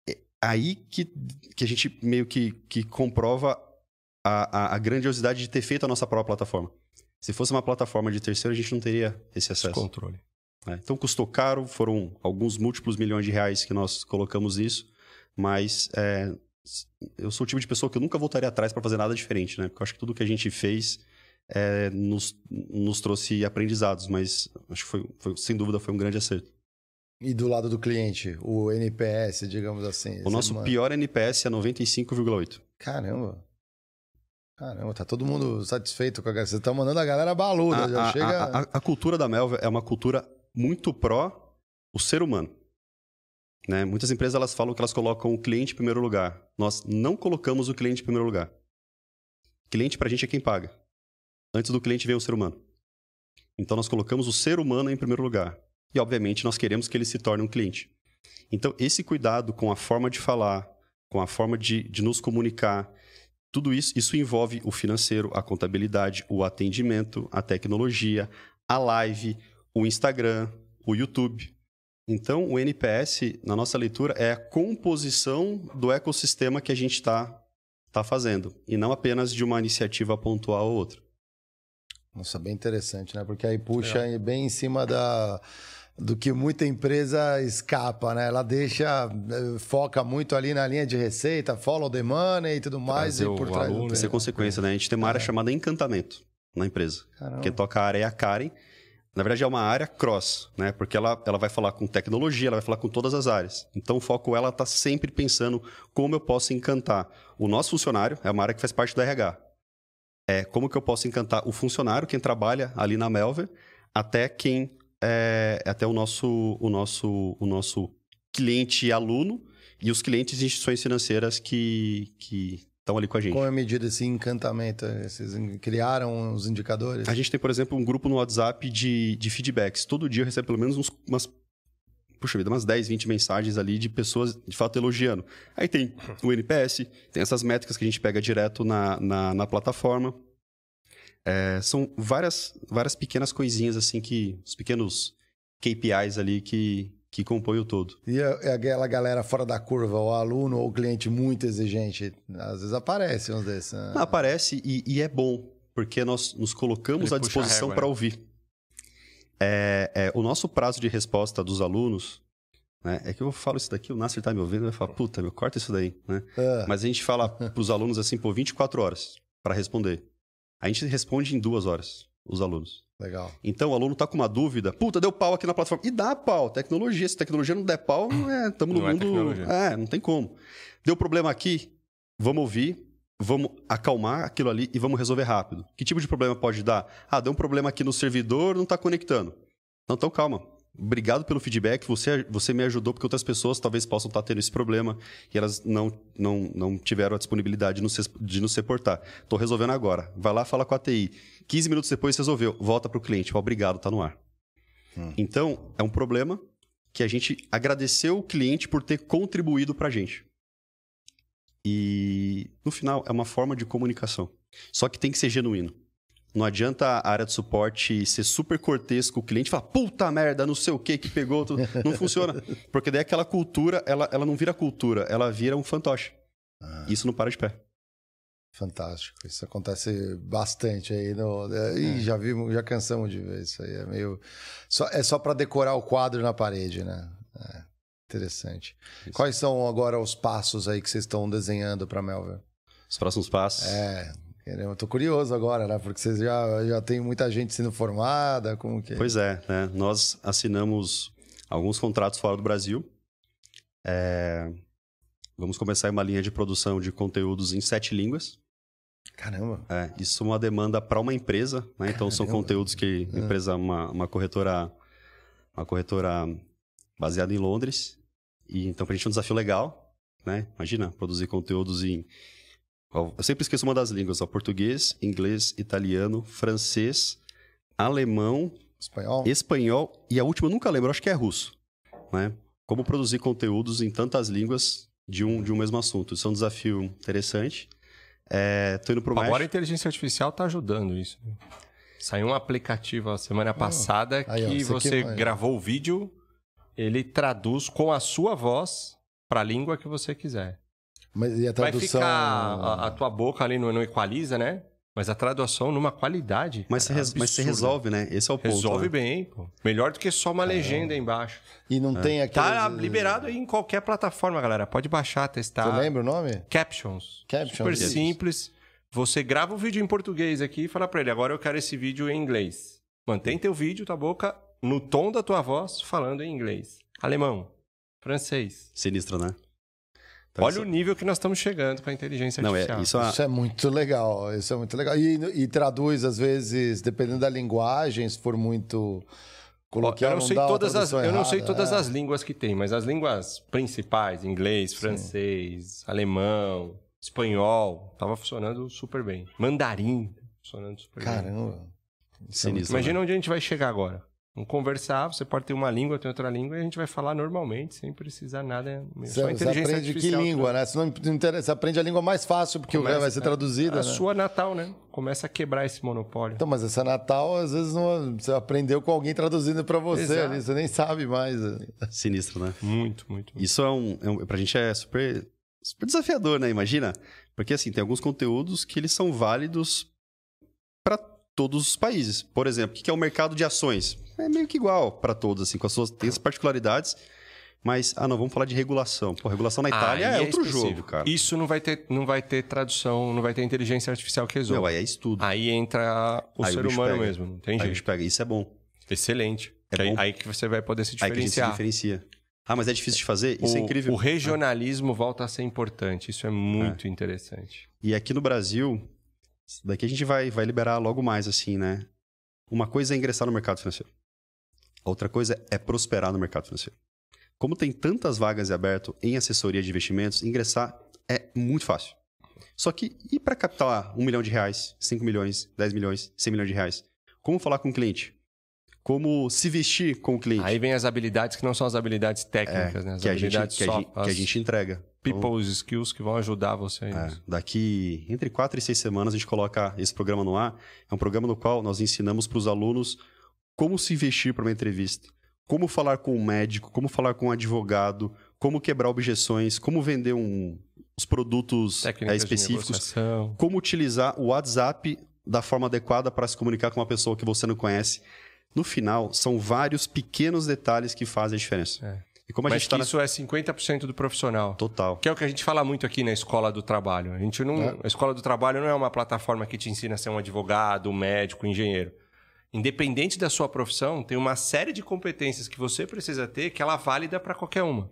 É aí que, que a gente meio que, que comprova a, a, a grandiosidade de ter feito a nossa própria plataforma. Se fosse uma plataforma de terceiro, a gente não teria esse acesso. Controle. É, então custou caro, foram alguns múltiplos milhões de reais que nós colocamos isso, mas é, eu sou o tipo de pessoa que eu nunca voltaria atrás para fazer nada diferente, né? Porque eu acho que tudo que a gente fez é, nos, nos trouxe aprendizados, mas acho que foi, foi- sem dúvida foi um grande acerto. E do lado do cliente, o NPS, digamos assim. O nosso pior NPS é 95,8. Caramba. Caramba, tá todo mundo satisfeito com a galera. Você tá mandando a galera baluda, A, já a- chega... a- a cultura da Melva é uma cultura muito pró o ser humano. Né? Muitas empresas elas falam que elas colocam o cliente em primeiro lugar. Nós não colocamos o cliente em primeiro lugar. Cliente pra gente é quem paga. Antes do cliente vem o ser humano. Então nós colocamos o ser humano em primeiro lugar. E obviamente nós queremos que ele se torne um cliente. Então esse cuidado com a forma de falar, com a forma de, de nos comunicar, tudo isso, isso envolve o financeiro, a contabilidade, o atendimento, a tecnologia, a live, o Instagram, o YouTube. Então, o NPS, na nossa leitura, é a composição do ecossistema que a gente está tá fazendo, e não apenas de uma iniciativa pontual ou outra. Nossa, bem interessante, né? Porque aí puxa bem em cima da, do que muita empresa escapa, né? Ela deixa, eh, foca muito ali na linha de receita, follow the money e tudo mais. Trazer e por trás aluno, Isso é consequência, né? A gente tem uma área chamada encantamento na empresa. Caramba. Quem toca a área é a Karen. Na verdade, é uma área cross, né? Porque ela, ela vai falar com tecnologia, ela vai falar com todas as áreas. Então, o foco ela está sempre pensando como eu posso encantar o nosso funcionário, é uma área que faz parte do RH. É como que eu posso encantar o funcionário, quem trabalha ali na Melver, até quem é, até o nosso, o nosso, o nosso cliente e aluno e os clientes de instituições financeiras que, que estão ali com a gente. Como é medida esse encantamento? Vocês criaram os indicadores? A gente tem, por exemplo, um grupo no WhatsApp de, de feedbacks. Todo dia eu recebo pelo menos uns, umas. Puxa vida, umas 10, 20 mensagens ali de pessoas de fato elogiando. Aí tem o NPS, tem essas métricas que a gente pega direto na, na, na plataforma. É, são várias, várias pequenas coisinhas, assim, que. Os pequenos KPIs ali que, que compõem o todo. E a- é aquela galera fora da curva, o aluno ou o cliente muito exigente, às vezes aparece uns desses. né? Não, aparece e, e é bom, porque nós nos colocamos Ele à disposição para né? ouvir. É, é, o nosso prazo de resposta dos alunos, né, é que eu falo isso daqui, o Nasser tá me ouvindo, vai falar, puta, meu, corta isso daí, né? É. Mas a gente fala para os alunos assim, pô, 24 horas para responder. A gente responde em duas horas, os alunos. Legal. Então o aluno tá com uma dúvida, puta, deu pau aqui na plataforma. E dá pau, tecnologia. Se tecnologia não der pau, é, tamo no Não é mundo. É, não tem como. Deu problema aqui, vamos ouvir. Vamos acalmar aquilo ali e vamos resolver rápido. Que tipo de problema pode dar? Ah, deu um problema aqui no servidor, não está conectando. Não, então calma. Obrigado pelo feedback, você, você me ajudou, porque outras pessoas talvez possam estar tendo esse problema e elas não, não, não tiveram a disponibilidade de nos, de nos reportar. Estou resolvendo agora. Vai lá, fala com a TI. 15 minutos depois resolveu. Volta para o cliente. Obrigado, está no ar. Hum. Então, é um problema que a gente agradeceu o cliente por ter contribuído para a gente. E, no final, é uma forma de comunicação. Só que tem que ser genuíno. Não adianta a área de suporte ser super cortês com o cliente e falar, puta merda, não sei o que que pegou. Tudo. Não funciona. Porque daí aquela cultura, ela, ela não vira cultura, ela vira um fantoche. Ah. Isso não para de pé. Fantástico. Isso acontece bastante aí. No... É, Ih, é. já vimos, já cansamos de ver isso aí. É meio. Só, é só para decorar o quadro na parede, né? É. Interessante. Isso. Quais são agora os passos aí que vocês estão desenhando para Melville? Os próximos passos? É, eu tô curioso agora, né? Porque vocês já, já tem muita gente sendo formada, como que... Pois é, né? Nós assinamos alguns contratos fora do Brasil. É... Vamos começar uma linha de produção de conteúdos em sete línguas. Caramba! É, isso é uma demanda para uma empresa, né? Caramba. Então são conteúdos que a empresa, uma, uma corretora, uma corretora baseada em Londres. E então pra gente é um desafio legal, né? Imagina, produzir conteúdos em eu sempre esqueço uma das línguas, ó, português, inglês, italiano, francês, alemão, espanhol. espanhol e a última eu nunca lembro, acho que é russo, né? Como produzir conteúdos em tantas línguas de um, de um mesmo assunto. Isso é um desafio interessante. É, tô indo pro Agora México. a inteligência artificial está ajudando isso. Saiu um aplicativo a semana ah, passada que aí, ó, você gravou o vídeo, ele traduz com a sua voz para a língua que você quiser. Mas e a tradução... Vai ficar a, a tua boca ali não, não equaliza, né? Mas a tradução numa qualidade. Mas você, res, mas você resolve, né? Esse é o ponto. Resolve né? bem, pô. Melhor do que só uma é. legenda embaixo. E não é. tem aquele. Tá liberado aí em qualquer plataforma, galera. Pode baixar, testar. Você lembra o nome? Captions. Captions. Super isso. simples. Você grava o vídeo em português aqui e fala para ele: agora eu quero esse vídeo em inglês. Mantém teu vídeo, tua boca, no tom da tua voz, falando em inglês. Alemão. Francês. Sinistro, né? Então, Olha isso... o nível que nós estamos chegando com a inteligência artificial. Não, é, isso, é... isso é muito legal. Isso é muito legal. E, e, traduz, às vezes, dependendo da linguagem, se for muito coloquial, eu não, sei todas as Eu não sei todas é. as línguas que tem, mas as línguas principais, inglês, francês, Sim. alemão, espanhol, estava funcionando super bem. Mandarim, funcionando super Caramba. bem. Caramba. Imagina né? onde a gente vai chegar agora. Vamos conversar, você pode ter uma língua, ter outra língua, e a gente vai falar normalmente, sem precisar nada. Você, só inteligência você aprende que língua, né? Você, não interessa, você aprende a língua mais fácil, porque Começa, vai ser traduzida. A né? sua natal, né? Começa a quebrar esse monopólio. Então, mas essa natal, às vezes, não, você aprendeu com alguém traduzindo para você ali, você nem sabe mais. Sinistro, né? Muito, muito. Isso é um, é um. Pra gente é super, super desafiador, né? Imagina. Porque, assim, tem alguns conteúdos que eles são válidos para todos os países. Por exemplo, o que é o mercado de ações? É meio que igual para todos, assim, com as suas tem as particularidades. Mas, ah, não, vamos falar de regulação. Pô, regulação na Itália é, é, outro jogo, cara. Isso não vai, ter, não vai ter tradução, não vai ter inteligência artificial que resolve. Não, aí é estudo. Aí entra o aí ser o humano pega. mesmo, não tem aí jeito. pega, isso é bom. Excelente. É aí, bom. aí que você vai poder se diferenciar. Aí que a gente se diferencia. Ah, mas é difícil de fazer? Isso é o, é incrível. O regionalismo volta a ser importante. Isso é muito é. interessante. E aqui no Brasil, Daqui a gente vai, vai liberar logo mais, assim, né? Uma coisa é ingressar no mercado financeiro. Outra coisa é prosperar no mercado financeiro. Como tem tantas vagas abertas em assessoria de investimentos, ingressar é muito fácil. Só que e para captar um milhão de reais, 5 milhões, 10 milhões, 100 milhões de reais? Como falar com o cliente? Como se vestir com o cliente? Aí vem as habilidades que não são as habilidades técnicas, é, né? As que habilidades a gente, que, a gente, que a gente entrega. People's então, skills que vão ajudar você. É, daqui entre quatro e seis semanas a gente coloca esse programa no ar. É um programa no qual nós ensinamos para os alunos como se investir para uma entrevista, como falar com um médico, como falar com um advogado, como quebrar objeções, como vender um, os produtos é, específicos, como utilizar o WhatsApp da forma adequada para se comunicar com uma pessoa que você não conhece. No final, são vários pequenos detalhes que fazem a diferença. É. E como a Mas gente tá isso na... é 50% do profissional. Total. Que é o que a gente fala muito aqui na escola do trabalho. A gente não, é. a escola do trabalho não é uma plataforma que te ensina a ser um advogado, um médico, um engenheiro. Independente da sua profissão, tem uma série de competências que você precisa ter que ela é válida para qualquer uma.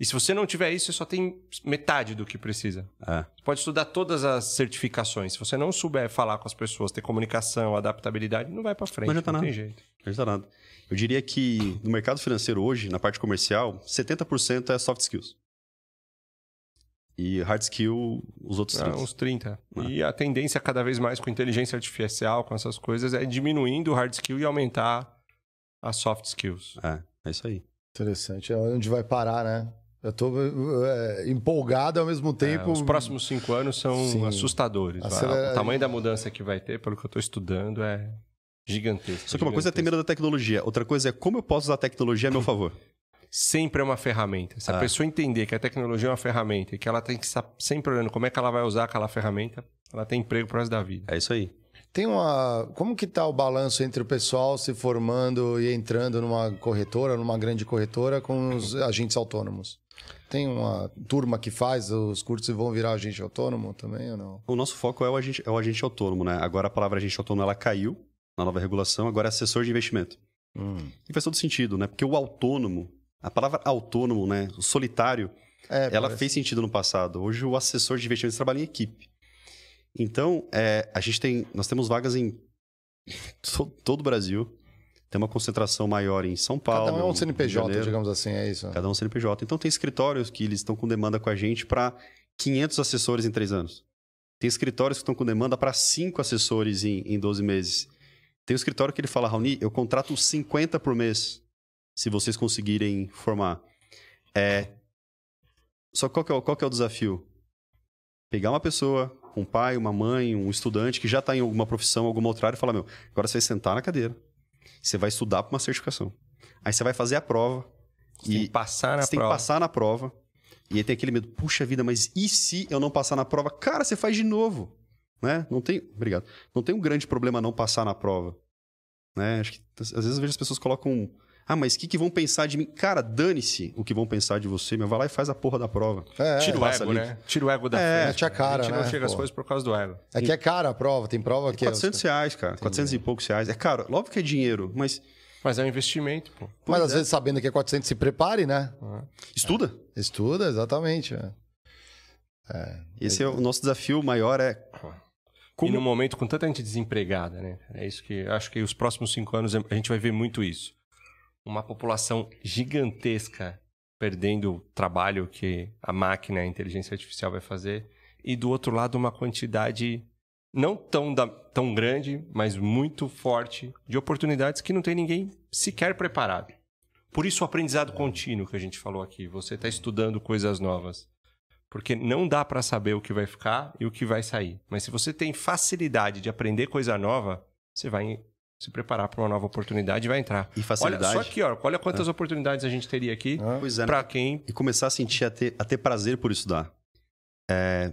E se você não tiver isso, você só tem metade do que precisa. É. Você pode estudar todas as certificações. Se você não souber falar com as pessoas, ter comunicação, adaptabilidade, não vai para frente. Não adianta não nada. tem jeito. Não adianta nada. Eu diria que no mercado financeiro hoje, na parte comercial, 70% é soft skills. E hard skill, os outros Ah, 30. uns 30. Ah. E a tendência cada vez mais com inteligência artificial, com essas coisas, é diminuindo o hard skill e aumentar as soft skills. É, é isso aí. Interessante. É onde vai parar, né? Eu tô é, empolgado ao mesmo tempo. É, os próximos cinco anos são Sim. assustadores. Acelera- O tamanho da mudança que vai ter, pelo que eu estou estudando, é gigantesco. Só que uma coisa é ter medo da tecnologia, outra coisa é como eu posso usar a tecnologia a meu favor. Sempre é uma ferramenta. Se a Ah. pessoa entender que a tecnologia é uma ferramenta e que ela tem que estar sempre olhando como é que ela vai usar aquela ferramenta, ela tem emprego pro resto da vida. É isso aí. Tem uma. Como que tá o balanço entre o pessoal se formando e entrando numa corretora, numa grande corretora, com os agentes autônomos? Tem uma turma que faz os cursos e vão virar agente autônomo também ou não? O nosso foco é o agente, é o agente autônomo, né? Agora a palavra agente autônomo ela caiu na nova regulação, agora é assessor de investimento. E faz todo sentido, né? Porque o autônomo, a palavra autônomo, né? O solitário, É, ela parece- fez sentido no passado. Hoje o assessor de investimentos trabalha em equipe. Então, é, a gente tem, nós temos vagas em to- todo o Brasil. Tem uma concentração maior em São Paulo. Cada um é um CNPJ, Janeiro. digamos assim, é isso. Cada um CNPJ. Então tem escritórios que eles estão com demanda com a gente para 500 assessores em três anos. Tem escritórios que estão com demanda para 5 assessores em, em 12 meses. Tem um escritório que ele fala, Raoni, eu contrato 50 por mês, se vocês conseguirem formar. É... Só qual que é, o- qual que é o desafio? Pegar uma pessoa, um pai, uma mãe, um estudante que já está em alguma profissão, alguma outra área e falar, meu, agora você vai sentar na cadeira, você vai estudar para uma certificação. Aí você vai fazer a prova, Você tem que passar na você tem que prova. passar na prova. E aí tem aquele medo, puxa vida, mas e se eu não passar na prova? Cara, você faz de novo. Né? Não tem. Obrigado. Não tem um grande problema não passar na prova. Né? Acho que às vezes eu vejo as pessoas colocam. Ah, mas o que, que vão pensar de mim? Cara, dane-se o que vão pensar de você, meu. Vai lá e faz a porra da prova. É, Tira o ego, ali. né? Tira o ego da É, frente. mete a cara, A gente né, não chega às pô. coisas por causa do ego. É que é cara a prova, tem prova que. é 400 reais, cara. 400 e poucos reais. É caro. Óbvio que é dinheiro, mas Mas é um investimento, pô. Mas Pois às é. vezes sabendo que é 400, se prepare, né? estuda. Estuda, exatamente. é. Esse é o nosso desafio maior é E no momento com tanta gente desempregada, né? É isso que acho que os próximos cinco anos a gente vai ver muito isso. Uma população gigantesca perdendo o trabalho que a máquina, a inteligência artificial vai fazer. E do outro lado, uma quantidade não tão, da- tão grande, mas muito forte de oportunidades que não tem ninguém sequer preparado. Por isso o aprendizado contínuo que a gente falou aqui. Você está estudando coisas novas. Porque não dá para saber o que vai ficar e o que vai sair. Mas se você tem facilidade de aprender coisa nova, você vai se preparar para uma nova oportunidade e vai entrar. E facilidade. Olha só aqui, ó, olha quantas oportunidades a gente teria aqui Pois é, né? para quem e começar a sentir, a ter, a ter prazer por estudar. É,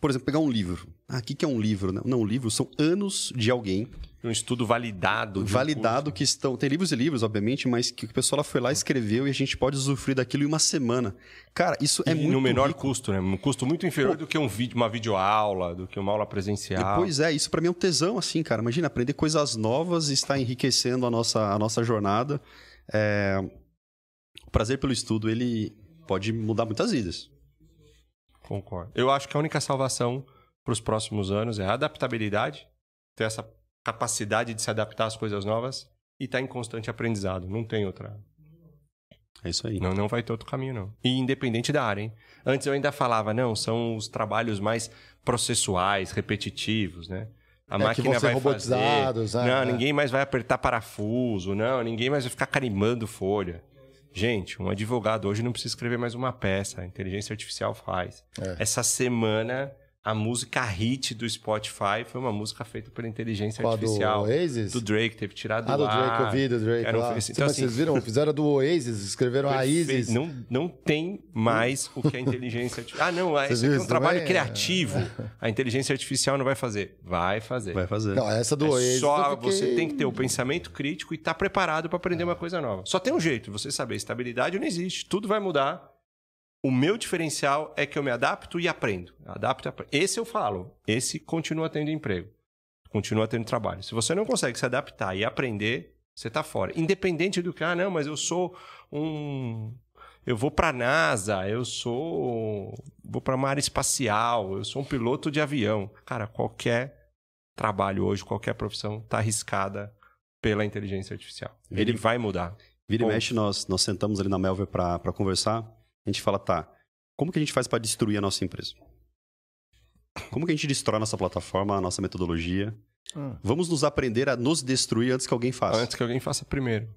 Por exemplo, pegar um livro. Ah, o que, que é um livro? né? Não, um livro são anos de alguém um estudo validado, de um validado que estão. Tem livros e livros, obviamente, mas que o pessoal lá foi lá, escreveu e a gente pode usufruir daquilo em uma semana. Cara, isso é E muito. no menor rico. custo, né? Um custo muito inferior do que um vídeo, uma videoaula, do que uma aula E, presencial. Pois é, isso pra mim é um tesão, assim, cara. Imagina, aprender coisas novas e estar enriquecendo a nossa, a nossa jornada. É, O prazer pelo estudo, ele pode mudar muitas vidas. Concordo. Eu acho que a única salvação para os próximos anos é a adaptabilidade, ter essa capacidade de se adaptar às coisas novas e estar em constante aprendizado. Não tem outra. É isso aí. Não, não vai ter outro caminho, não. E independente da área, hein? Antes eu ainda falava, não, são os trabalhos mais processuais, repetitivos, né? A É, que máquina vão ser vai robotizados, fazer. né? Não, É. ninguém mais vai apertar parafuso, não, ninguém mais vai ficar carimbando folha. Gente, um advogado hoje não precisa escrever mais uma peça, a inteligência artificial faz. É. Essa semana, a música hit do Spotify foi uma música feita pela inteligência Qual, do artificial. Oasis? Do Drake, teve tirado Ah, do ar. Drake, eu vi do Drake Era um- lá. então, mas assim, vocês viram? Fizeram do Oasis, escreveram a. Isis. Não, não tem mais o que a inteligência artificial. Ah, não, Vocês esse aqui é um isso trabalho também? criativo. A inteligência artificial não vai fazer. Vai fazer. Vai fazer. Não, essa do É Oasis. só fiquei- você tem que ter o pensamento crítico e estar preparado para aprender uma coisa nova. Só tem um jeito, você saber, estabilidade não existe, tudo vai mudar. O meu diferencial é que eu me adapto e aprendo. Adapto e aprendo. Esse eu falo, esse continua tendo emprego, continua tendo trabalho. Se você não consegue se adaptar e aprender, você está fora. Independente do que, ah, não, mas eu sou um eu vou para a NASA, eu sou vou para uma área espacial, eu sou um piloto de avião. Cara, qualquer trabalho hoje, qualquer profissão está arriscada pela inteligência artificial. Ele vai mudar. Vira e mexe, nós, nós sentamos ali na Melver para conversar. A gente fala, tá, como que a gente faz para destruir a nossa empresa? Como que a gente destrói a nossa plataforma, a nossa metodologia? Hum. Vamos nos aprender a nos destruir antes que alguém faça. Antes que alguém faça primeiro.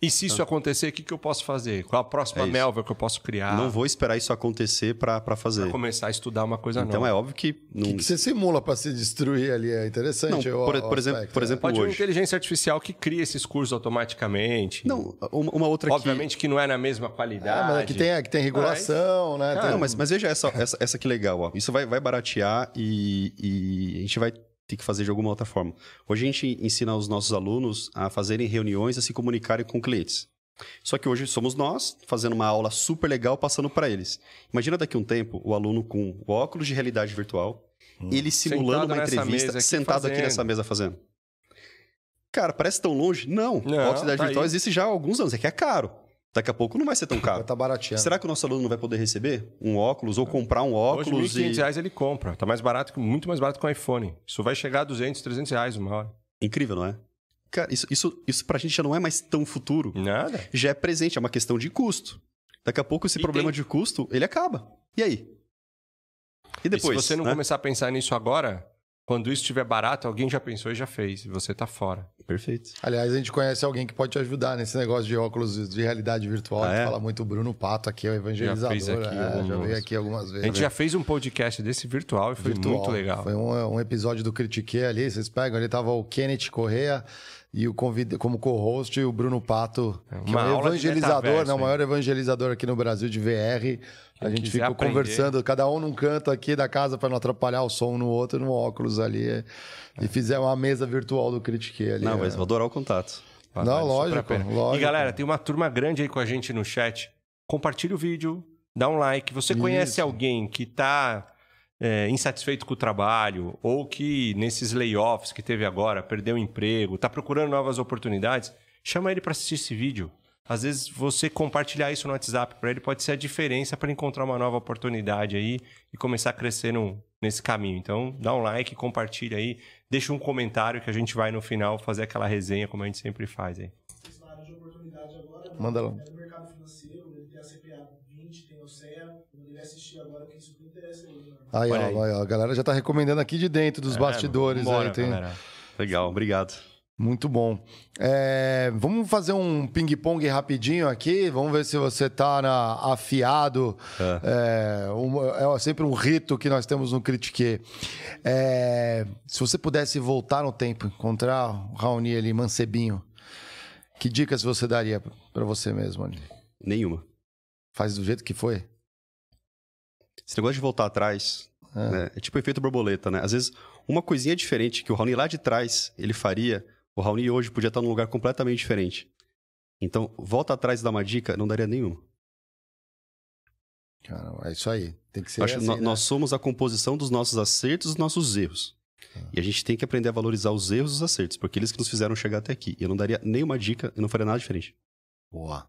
E se isso acontecer, o que, que eu posso fazer? Qual a próxima É isso. Que eu posso criar? Não vou esperar isso acontecer para fazer. Pra começar a estudar uma coisa Então nova. é óbvio que... O Não... que, que você simula para se destruir ali? É interessante. Não, o- por- o por exemplo- aspecto, por né? exemplo, Pode uma hoje. inteligência artificial que cria esses cursos automaticamente. Não, uma, uma outra que... Obviamente que não é na mesma qualidade. É, mas aqui tem, aqui tem regulação, né? Cara, Tem- Não, mas, mas veja essa, essa, essa que legal, ó. Isso vai, vai baratear e, e a gente vai ter que fazer de alguma outra forma. Hoje a gente ensina os nossos alunos a fazerem reuniões, a se comunicarem com clientes. Só que hoje somos nós fazendo uma aula super legal passando para eles. Imagina daqui a um tempo o aluno com o óculos de realidade virtual, ele simulando Sentado uma entrevista, aqui sentado aqui fazendo. nessa mesa fazendo. Cara, parece tão longe? Não. Não, a óculos de realidade tá virtual aí. existe já há alguns anos. É que é caro. Daqui a pouco não vai ser tão Vai caro. estar barateando. Será que o nosso aluno não vai poder receber um óculos ou comprar um Hoje, R$ óculos 1.500 e... reais ele compra. Tá mais barato, muito mais barato que um iPhone. Isso vai chegar a 200, 300 reais uma hora. Incrível, não é? Cara, isso, isso, isso pra gente já não é mais tão futuro. Nada. Já é presente, é uma questão de custo. Daqui a pouco esse E problema tem- de custo, ele acaba. E aí? E depois? e se você não né? começar a pensar nisso agora, quando isso estiver barato, alguém já pensou e já fez. E você tá fora. Perfeito. Aliás, a gente conhece alguém que pode te ajudar nesse negócio de óculos de realidade virtual. Ah, a gente é? fala muito o Bruno Pato aqui, é o evangelizador. Já fez aqui é, já algumas. veio aqui algumas vezes. A gente já fez um podcast desse virtual e foi virtual. muito legal. Foi um, um episódio do Critique ali, vocês pegam, ali tava o Kenneth Correa e o convida, como co-host o Bruno Pato, que é um evangelizador, metaverso, né, o hein? maior evangelizador aqui no Brasil de VR. A gente fica aprender. conversando, cada um num canto aqui da casa para não atrapalhar o som no outro, no óculos ali. E fizemos uma mesa virtual do Critique ali. Não, é. mas vou adorar o contato. Não, Vale super lógico, lógico. E galera, tem uma turma grande aí com a gente no chat. Compartilha o vídeo, dá um like. Você conhece Isso. alguém que tá é, insatisfeito com o trabalho ou que nesses layoffs que teve agora perdeu o emprego, tá procurando novas oportunidades? Chama ele para assistir esse vídeo. Às vezes você compartilhar isso no WhatsApp para ele pode ser a diferença para encontrar uma nova oportunidade aí e começar a crescer no- nesse caminho. Então, dá um like, compartilha aí, deixa um comentário que a gente vai no final fazer aquela resenha como a gente sempre faz aí. Manda lá. É do mercado financeiro, ele tem a CPA 20, tem o CEA, quando ele assistir agora, que isso interessa ele. Né? Aí, ó, Olha aí. aí, ó, a galera já tá recomendando aqui de dentro dos É, bastidores. vambora, aí, tem... galera. Legal, obrigado. Muito bom. É, vamos fazer um ping-pong rapidinho aqui. Vamos ver se você tá na- afiado. É, um- é sempre um rito que nós temos no Critique. É, se você pudesse voltar no tempo, encontrar o Raoni ali, mancebinho, que dicas você daria para você mesmo ali? Nenhuma. Faz do jeito que foi? Esse negócio de voltar atrás É. né, é tipo efeito borboleta, né? Às vezes, uma coisinha diferente que o Raoni lá de trás ele faria, o Raoni hoje podia estar num lugar completamente diferente. Então, volta atrás e dá uma dica, não daria nenhuma. Cara, é isso aí. Tem que ser Eu acho assim, nó- né? nós somos a composição dos nossos acertos e dos nossos erros. E a gente tem que aprender a valorizar os erros e os acertos, porque eles que nos fizeram chegar até aqui. E eu não daria nenhuma dica e não faria nada diferente. Boa.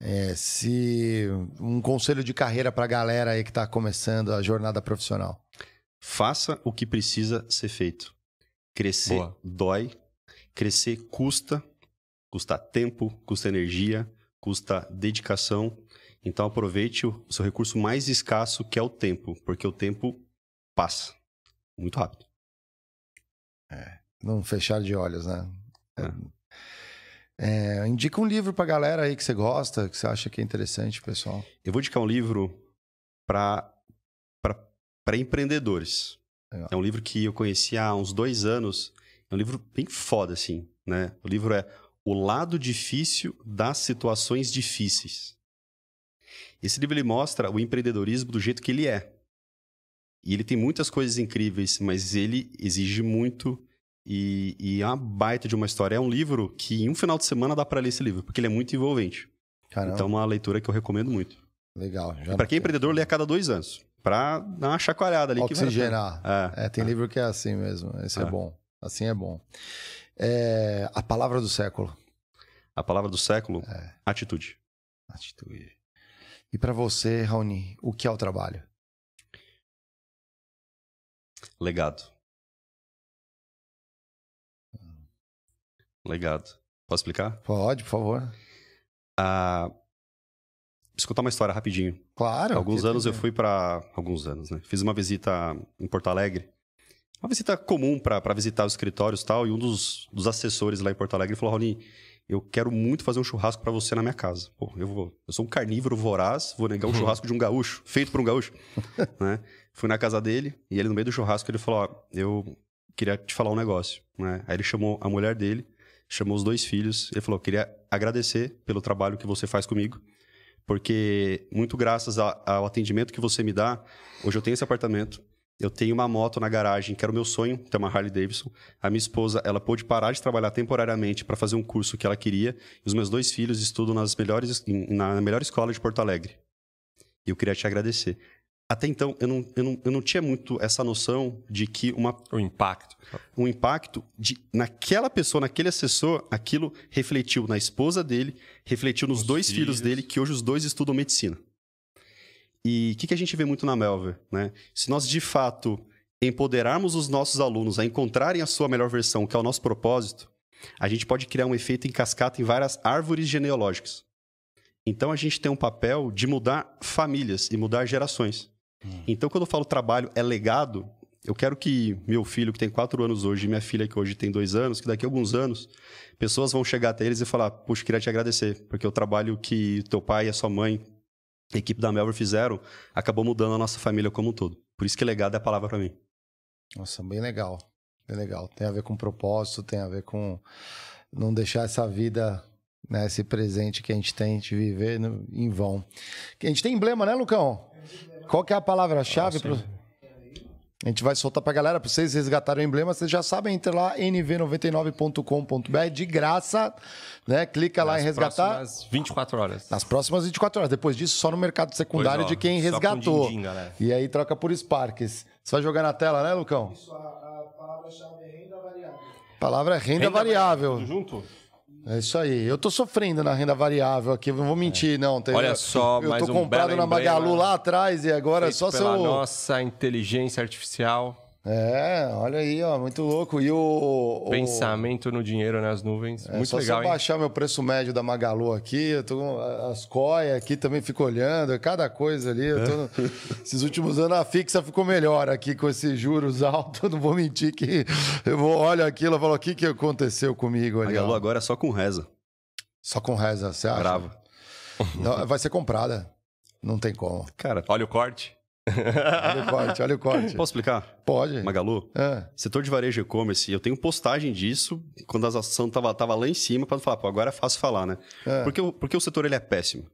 É, se um conselho de carreira pra galera aí que tá começando a jornada profissional. Faça o que precisa ser feito. Crescer Boa. dói, crescer custa, custa tempo, custa energia, custa dedicação. Então aproveite o seu recurso mais escasso, que é o tempo, porque o tempo passa muito rápido. Não fechar de olhos, né? É, indica um livro pra galera aí que você gosta, que você acha que é interessante, pessoal. Eu vou indicar um livro para empreendedores. Legal. É um livro que eu conheci há uns dois anos. É um livro bem foda, assim, né? O livro é O Lado Difícil das Situações Difíceis. Esse livro ele mostra o empreendedorismo do jeito que ele é. E ele tem muitas coisas incríveis, mas ele exige muito e, e é uma baita de uma história. É um livro que em um final de semana dá para ler esse livro, porque ele é muito envolvente. Caramba, Então é uma leitura que eu recomendo muito. legal. Para quem é empreendedor, lê a cada dois anos. Pra dar uma chacoalhada ali. que vale. Oxigenar. É. É, tem livro que é assim mesmo. Esse é, É. bom. Assim é bom. É, a palavra do século. A palavra do século, É. atitude. Atitude. E para você, Raoni, o que é o trabalho? Legado. Legado. Posso explicar? Pode, por favor. Ah, contar uma história rapidinho. Claro. Alguns anos eu fui para alguns anos, né? Fiz uma visita em Porto Alegre. Uma visita comum para visitar os escritórios e tal. E um dos, dos assessores lá em Porto Alegre falou: Raoni, eu quero muito fazer um churrasco para você na minha casa. Pô, eu, vou, eu sou um carnívoro voraz, vou negar um churrasco de um gaúcho, feito por um gaúcho. né? Fui na casa dele e ele, no meio do churrasco, ele falou: Ó, eu queria te falar um negócio. Né? Aí ele chamou a mulher dele, chamou os dois filhos. Ele falou: queria agradecer pelo trabalho que você faz comigo porque muito graças a- ao atendimento que você me dá, hoje eu tenho esse apartamento, eu tenho uma moto na garagem, que era o meu sonho, ter uma Harley Davidson. A minha esposa, ela pôde parar de trabalhar temporariamente para fazer um curso que ela queria, e os meus dois filhos estudam nas melhores, na melhor escola de Porto Alegre. E eu queria te agradecer. Até então, eu não, eu não, eu não tinha muito essa noção de que uma... O impacto. Um impacto de... Naquela pessoa, naquele assessor, aquilo refletiu na esposa dele, refletiu nos dois filhos. filhos. dele, que hoje os dois estudam medicina. E o que, que a gente vê muito na Melver? Né? Se nós, de fato, empoderarmos os nossos alunos a encontrarem a sua melhor versão, que é o nosso propósito, a gente pode criar um efeito em cascata em várias árvores genealógicas. Então, a gente tem um papel de mudar famílias e mudar gerações. Então, quando eu falo trabalho é legado, eu quero que meu filho, que tem quatro anos hoje, e minha filha, que hoje tem dois anos, que daqui a alguns anos, pessoas vão chegar até eles e falar: Puxa, queria te agradecer, porque o trabalho que teu pai e a sua mãe, a equipe da Melver fizeram, acabou mudando a nossa família como um todo. Por isso que legado é a palavra para mim. Nossa, bem legal. Bem legal. Tem a ver com propósito, tem a ver com não deixar essa vida, né, esse presente que a gente tem de viver no- em vão. Que A gente tem emblema, né, Lucão? Qual que é a palavra-chave? pro- A gente vai soltar pra galera, pra vocês resgatarem o emblema. Vocês já sabem, entra lá, nv99.com.br, de graça, né? Clica lá Nas em resgatar. próximas 24 horas. Nas próximas 24 horas. Depois disso, só no mercado secundário Pois, ó, de quem resgatou. din-din, galera. e aí troca por Sparks. Você vai jogar na tela, né, Lucão? Isso, a, a palavra-chave é renda variável. Palavra é renda, variável. Tudo junto? É isso aí. Eu tô sofrendo na renda variável aqui, não vou mentir, não. Tem- Olha só, eu mais tô um comprado na Magalu lá atrás e agora é só pela eu. nossa inteligência artificial. É, olha aí, ó, muito louco. E o. o- Pensamento no dinheiro nas nuvens. É, Muito só legal, se eu hein? baixar meu preço médio da Magalu aqui, eu tô com as coias aqui também fico olhando, é cada coisa ali. Eu tô no- Esses últimos anos a fixa ficou melhor aqui com esses juros altos. Não vou mentir que eu vou olho aquilo e falo: o que, que aconteceu comigo ali? Magalu ó?" agora é só com reza. Só com reza, você acha? Bravo. Não, vai ser comprada. Não tem como. Cara, Olha o corte. Olha o corte, olha o corte. posso explicar? Pode. Magalu? É. Setor de varejo e e-commerce, eu tenho postagem disso quando as ações tava, tava lá em cima para falar, pô, agora é fácil falar, né? É. Porque, o- porque o setor ele é péssimo.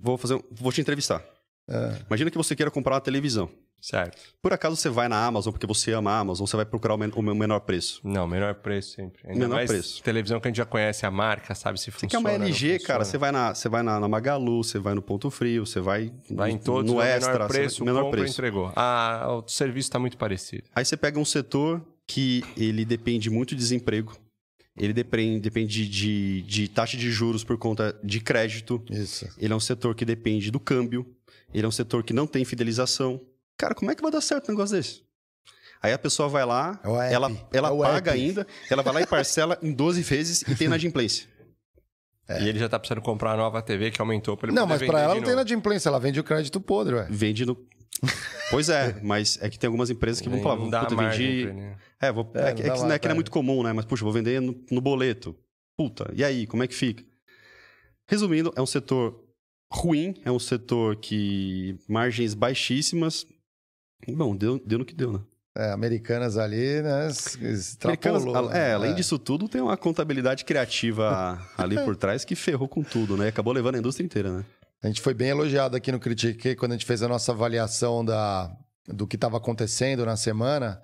Vou fazer, vou te entrevistar. É. Imagina que você queira comprar uma televisão. Certo. Por acaso você vai na Amazon porque você ama a Amazon, você vai procurar o, men- o menor preço. Não, menor preço sempre. Ainda Menor mais preço. televisão que a gente já conhece a marca, sabe se Você funciona. quer uma LG, cara, você vai na, você vai na, na Magalu, você vai no Ponto Frio, você vai, Vai em todos, no no Extra, menor você preço, vai- menor compra, preço. entregou. Ah, o serviço está muito parecido. Aí você pega um setor que ele depende muito de desemprego. Ele depende, depende de, de taxa de juros por conta de crédito. Isso. Ele é um setor que depende do câmbio. Ele é um setor que não tem fidelização. Cara, como é que vai dar certo um negócio desse? Aí a pessoa vai lá, É o app. ela, ela É o paga app. ainda, ela vai lá e parcela em 12 vezes e tem inadimplência. E ele já tá precisando comprar uma nova TV que aumentou para ele Não, poder mas pra vender ela não tem novo. inadimplência, ela vende o crédito podre, ué. Vende no. Pois é, mas é que tem algumas empresas que vão falar, Não vou dá puta, margem vendi. pra ele, né? É, vou... É, é, é que não é que não é pra muito comum, né? Mas, puxa, vou vender no, no boleto. Puta, e aí, como é que fica? Resumindo, é um setor ruim, é um setor que margens baixíssimas. Bom, deu, deu no que deu, né? É, americanas ali, né? Americanas, é, além É. disso tudo, tem uma contabilidade criativa ali por trás que ferrou com tudo, né? Acabou levando a indústria inteira, né? A gente foi bem elogiado aqui no Critique quando a gente fez a nossa avaliação da, do que estava acontecendo na semana.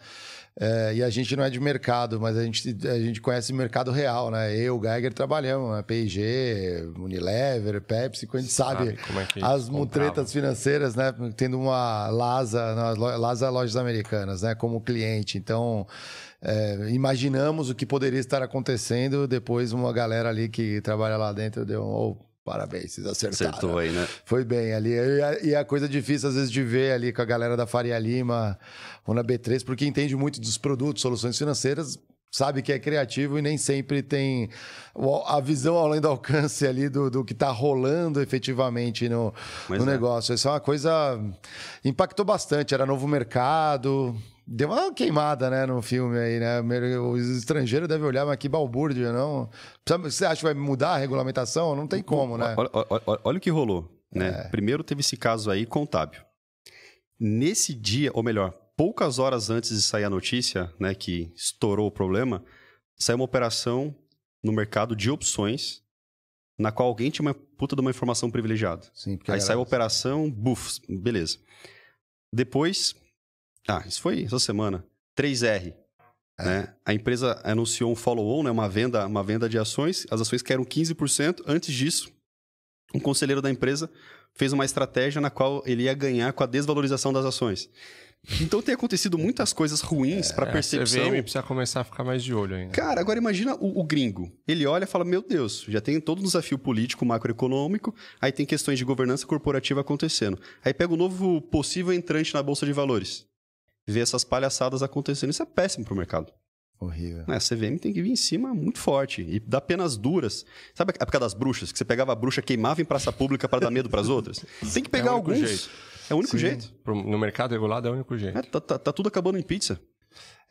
É, e a gente não é de mercado, mas a gente, a gente conhece o mercado real, né? Eu, o Geiger, trabalhamos, né? P&G, Unilever, Pepsi, a gente sabe, Sabe é as mutretas financeiras, né? Tendo uma Lasa, lo- Lasa Lojas Americanas, né? Como cliente. Então, é, imaginamos o que poderia estar acontecendo. Depois, uma galera ali que trabalha lá dentro deu um... "Ô, Parabéns, vocês acertaram. Acertou aí, né? Foi bem ali. E a, e a coisa difícil, às vezes, de ver ali com a galera da Faria Lima ou na B3, porque entende muito dos produtos, soluções financeiras, sabe que é criativo e nem sempre tem a visão além do alcance ali do, do que está rolando efetivamente no, no é. negócio. Isso é uma coisa. Impactou bastante, era novo mercado. Deu uma queimada, né, no filme aí, né? Os estrangeiros devem olhar, mas que balbúrdia, não? Você acha que vai mudar a regulamentação? Não tem como, né? Olha, olha- olha- olha o que rolou, né? Primeiro teve esse caso aí contábil. Nesse dia, ou melhor, poucas horas antes de sair a notícia, né, que estourou o problema, saiu uma operação no mercado de opções na qual alguém tinha uma puta de uma informação privilegiada. Sim, Aí saiu a operação, buf, beleza. Depois, ah, isso foi essa semana, 3R. Né? A empresa anunciou um follow-on, né? uma, venda, uma venda de ações, as ações caíram 15%. Antes disso, um conselheiro da empresa fez uma estratégia na qual ele ia ganhar com a desvalorização das ações. Então tem acontecido muitas coisas ruins para É, percepção. A CVM precisa começar a ficar mais de olho ainda. Cara, agora imagina o, o gringo. Ele olha e fala: Meu Deus, já tem todo um desafio político, macroeconômico, aí tem questões de governança corporativa acontecendo. Aí pega o novo possível entrante na Bolsa de Valores. Vê essas palhaçadas acontecendo. Isso é péssimo pro mercado. Horrível. Né, A CVM tem que vir em cima muito forte e dar penas duras. Sabe a época das bruxas? Que você pegava a bruxa, queimava em praça pública para dar medo para as outras? Tem que pegar É alguns. jeito. É o único Sim. jeito. No mercado regulado é o único jeito. É, tá, tá- tá tudo acabando em pizza.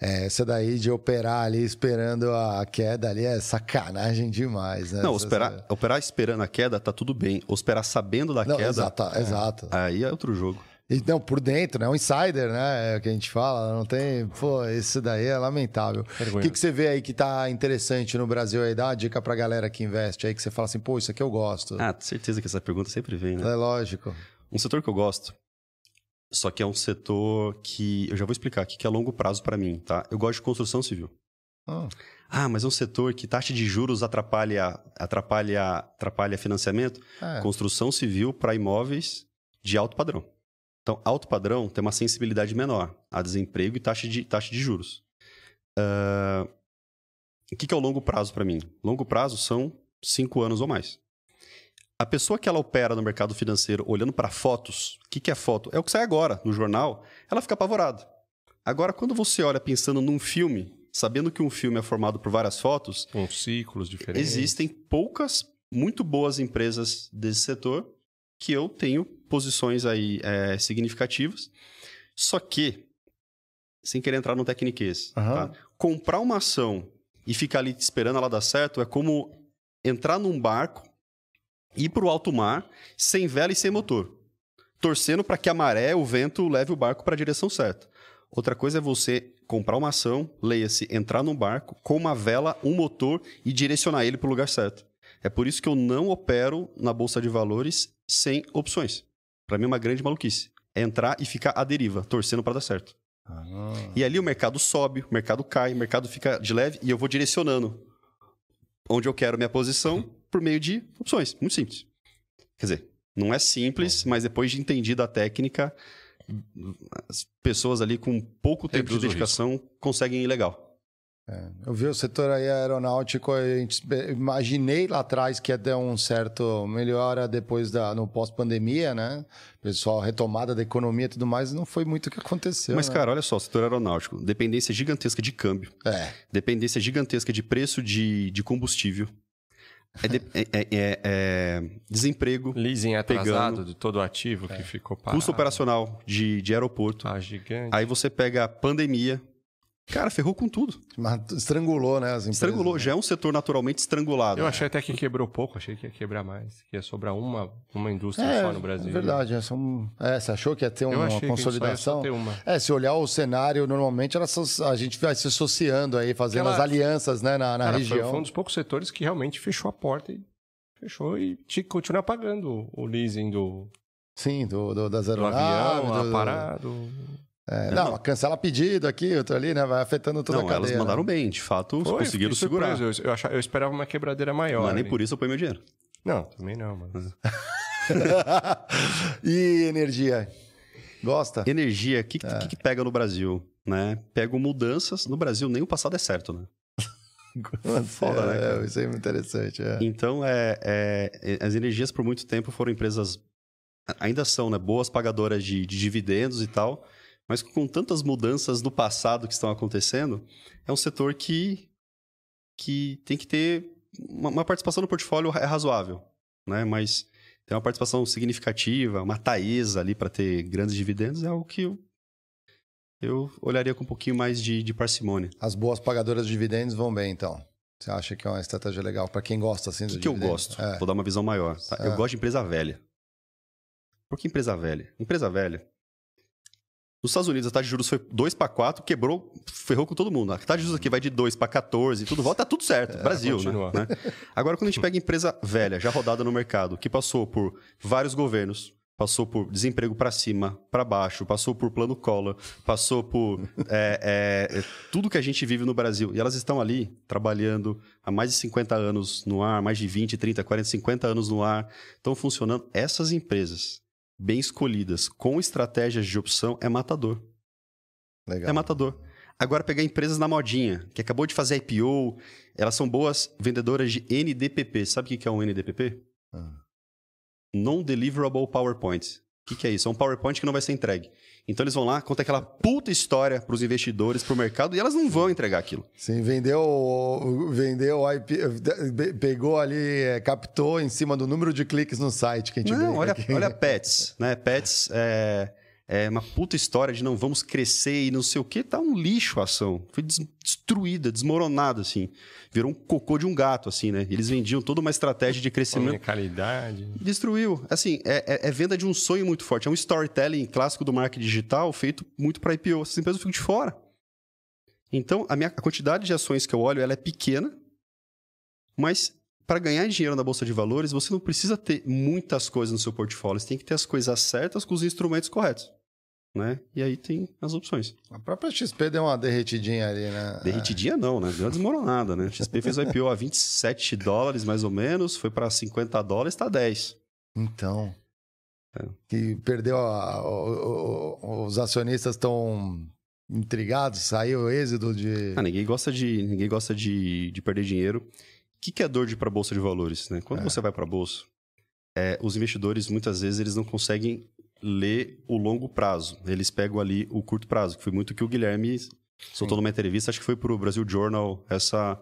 É, essa daí de operar ali esperando a queda ali é sacanagem demais, né? Não, operar, operar esperando a queda tá tudo bem. Operar sabendo da Não, queda. exato, exato. Aí é outro jogo. Não, por dentro, né? Um insider, né? É o que a gente fala, não tem. Pô, isso daí é lamentável. O que, que você vê aí que tá interessante no Brasil aí? Dá uma dica pra galera que investe aí, que você fala assim, pô, isso aqui eu gosto. Ah, certeza que essa pergunta sempre vem, né? É lógico. Um setor que eu gosto, só que é um setor que eu já vou explicar aqui, que é longo prazo para mim, tá? Eu gosto de construção civil. Ah, Ah, mas é um setor que taxa de juros atrapalha, atrapalha, atrapalha financiamento. é. Construção civil para imóveis de alto padrão. Então, alto padrão tem uma sensibilidade menor a desemprego e taxa de, taxa de juros. Ah, o que, que é o longo prazo para mim? Longo prazo são cinco anos ou mais. A pessoa que ela opera no mercado financeiro olhando para fotos, o que, que é foto? É o que sai agora no jornal, ela fica apavorada. Agora, quando você olha pensando num filme, sabendo que um filme é formado por várias fotos, Com ciclos diferentes. Existem poucas, muito boas empresas desse setor que eu tenho posições aí é, significativas. Só que, sem querer entrar no tecniquez, Aham. tá? comprar uma ação e ficar ali esperando ela dar certo é como entrar num barco, ir para o alto mar, sem vela e sem motor, torcendo para que a maré, o vento, leve o barco para a direção certa. Outra coisa é você comprar uma ação, leia-se, entrar num barco com uma vela, um motor e direcionar ele para o lugar certo. É por isso que eu não opero na bolsa de valores sem opções. Para mim é uma grande maluquice. É entrar e ficar à deriva, torcendo para dar certo. Ah. E ali o mercado sobe, o mercado cai, o mercado fica de leve e eu vou direcionando onde eu quero minha posição por meio de opções. Muito simples. Quer dizer, não é simples, mas depois de entendida a técnica, as pessoas ali com pouco tempo Reduz de o dedicação conseguem ir legal. Eu vi o setor aí aeronáutico, a gente imaginei lá atrás que ia ter um certo melhora depois da no pós-pandemia, né? Pessoal, retomada da economia e tudo mais, não foi muito o que aconteceu. Mas, né? cara, olha só, setor aeronáutico, dependência gigantesca de câmbio, É. dependência gigantesca de preço de, de combustível, é, de- é- é- é- é desemprego, Leasing atrasado Pegando. de todo o ativo que ficou parado. custo operacional de, de aeroporto. Tá gigante. Aí você pega a pandemia. Cara, ferrou com tudo. Mas estrangulou, né? As empresas, Estrangulou. né? Já é um setor naturalmente estrangulado. Eu achei até que quebrou pouco, achei que ia quebrar mais. Que ia sobrar uma, uma indústria É, só no Brasil. é verdade. É, são... é, você achou que ia ter Eu uma consolidação? só ter uma. É, se olhar o cenário, normalmente a gente vai se associando aí, fazendo Aquela- as alianças né, na, na Cara, região. Foi um dos poucos setores que realmente fechou a porta e fechou e tinha que continuar pagando o leasing do, Sim, do, do- das do aeronaves. avião, do- parado. É, não, cancela pedido aqui, outro ali, né? Vai afetando toda Não, a cadeia. elas mandaram né? bem. De fato, Foi, conseguiram segurar. Eu, eu, achava- eu esperava uma quebradeira maior. Não é nem ali. por isso eu ponho meu dinheiro. Não, também não, mas... e energia? Gosta? Energia, o que, que, que pega no Brasil? Né? Pego mudanças. No Brasil, nem o passado é certo, né? Foda, né? Cara? É, isso é muito interessante. É. Então, é, é, as energias por muito tempo foram empresas, ainda são, né? Boas pagadoras de, de dividendos e tal, mas com tantas mudanças do passado que estão acontecendo, é um setor que, que tem que ter uma, uma participação no portfólio é razoável, né? Mas ter uma participação significativa, uma Taesa ali para ter grandes dividendos é algo que eu, eu olharia com um pouquinho mais de, de parcimônia. As boas pagadoras de dividendos vão bem, então. Você acha que é uma estratégia legal para quem gosta assim do que, que eu gosto? É. Vou dar uma visão maior. Tá? É. Eu gosto de empresa velha. Por que empresa velha? Empresa velha nos Estados Unidos, a taxa de juros foi 2 para 4, quebrou, ferrou com todo mundo. A taxa de juros aqui vai de 2 para 14, tudo volta, tá tudo certo. É, Brasil, né? né? Agora, quando a gente pega empresa velha, já rodada no mercado, que passou por vários governos, passou por desemprego para cima, para baixo, passou por plano Collor, passou por é, é, tudo que a gente vive no Brasil. E elas estão ali trabalhando há mais de 50 anos no ar, mais de 20, 30, 40, 50 anos no ar, estão funcionando. Essas empresas bem escolhidas, com estratégias de opção, é matador. Legal. É matador. Agora, pegar empresas na modinha, que acabou de fazer IPO, elas são boas vendedoras de NDPP. Sabe o que é um NDPP? Ah. Non-Deliverable PowerPoint. O que, que, é isso? É um PowerPoint que não vai ser entregue. Então eles vão lá, conta aquela puta história para os investidores, para o mercado, e elas não vão entregar aquilo. Sim, vendeu, vendeu IP, pegou ali, é, captou em cima do número de cliques no site que a gente Não, olha, olha Pets, né? Pets é é uma puta história de não vamos crescer e não sei o que, tá um lixo a ação. Foi destruída, desmoronada, assim. Virou um cocô de um gato, assim, né? Eles vendiam toda uma estratégia de crescimento. qualidade. Destruiu. Assim, é, é, é, venda de um sonho muito forte. É um storytelling clássico do marketing digital feito muito para IPO. Essas empresas ficam de fora. Então, a, minha, a quantidade de ações que eu olho, ela é pequena, mas para ganhar dinheiro na bolsa de valores, você não precisa ter muitas coisas no seu portfólio. Você tem que ter as coisas certas com os instrumentos corretos. Né? E aí tem as opções. A própria XP deu uma derretidinha ali, né? Derretidinha não, né? Deu uma desmoronada, né? A XP fez o IPO a 27 dólares, mais ou menos, foi para 50 dólares, está 10. Então. É. Que perdeu a, a, os acionistas estão intrigados, saiu o êxito de. Ah, ninguém gosta de, ninguém gosta de, de perder dinheiro que, que é dor de ir para a bolsa de valores? Né? Quando é. você vai para a bolsa, é, os investidores muitas vezes eles não conseguem ler o longo prazo. Eles pegam ali o curto prazo, que foi muito que o Guilherme soltou numa entrevista, acho que foi para o Brasil Journal essa,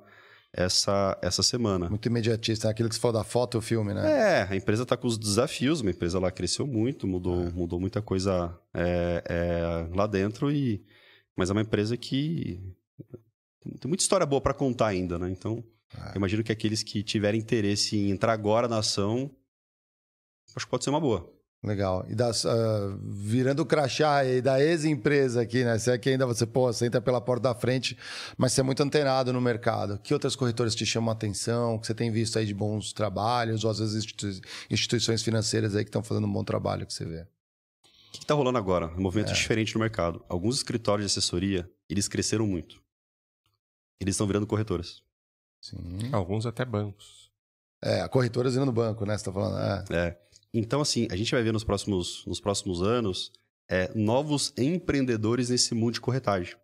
essa, essa semana. Muito imediatista, aquilo que você falou da foto o filme, né? É, a empresa está com os desafios, uma empresa lá cresceu muito, mudou, é. mudou muita coisa é, é, lá dentro, e mas é uma empresa que tem muita história boa para contar ainda, né? Então, é. imagino que aqueles que tiverem interesse em entrar agora na ação, acho que pode ser uma boa. Legal. E das, uh, virando o crachá aí da ex-empresa aqui, né? Se é que ainda você, pô, você entra pela porta da frente, mas você é muito antenado no mercado. Que outras corretoras te chamam a atenção? Que você tem visto aí de bons trabalhos? Ou às vezes instituições financeiras aí que estão fazendo um bom trabalho que você vê? O que está rolando agora? Um movimento é. diferente no mercado. Alguns escritórios de assessoria, eles cresceram muito. Eles estão virando corretoras. Sim. Alguns até bancos. É, corretoras indo no banco, né? Você tá falando. É. é. Então, assim, a gente vai ver nos próximos, nos próximos anos é, novos empreendedores nesse mundo de corretagem.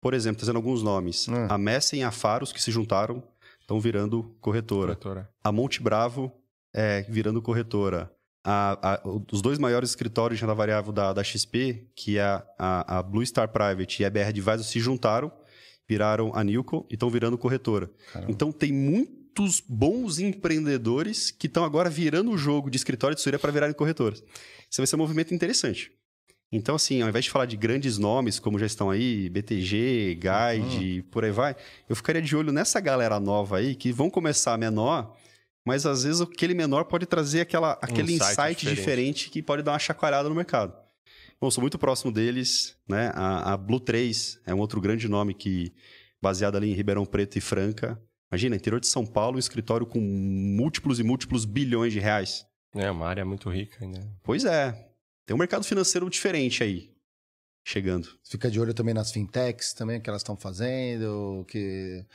Por exemplo, trazendo alguns nomes. Hum. A Messen e a Faros, que se juntaram, estão virando corretora. corretora. A Monte Bravo, é, virando corretora. A, a, os dois maiores escritórios de renda variável da, da XP, que é a, a, Blue Star Private e a BR Advisor, se juntaram viraram a Nilco e estão virando corretora. Caramba. Então tem muitos bons empreendedores que estão agora virando o jogo de escritório de assessoria para virarem corretoras. Isso vai ser um movimento interessante. Então, assim, ao invés de falar de grandes nomes, como já estão aí, BTG, Guide, uhum. por aí vai, eu ficaria de olho nessa galera nova aí, que vão começar menor, mas às vezes aquele menor pode trazer aquela, aquele um insight, insight diferente. diferente que pode dar uma chacoalhada no mercado. Bom, sou muito próximo deles, né? A, a Blue 3 é um outro grande nome que, baseado ali em Ribeirão Preto e Franca. Imagina, interior de São Paulo, um escritório com múltiplos e múltiplos bilhões de reais. É, uma área muito rica ainda. Pois é. Tem um mercado financeiro diferente aí, chegando. Fica de olho também nas fintechs também, que elas estão fazendo, que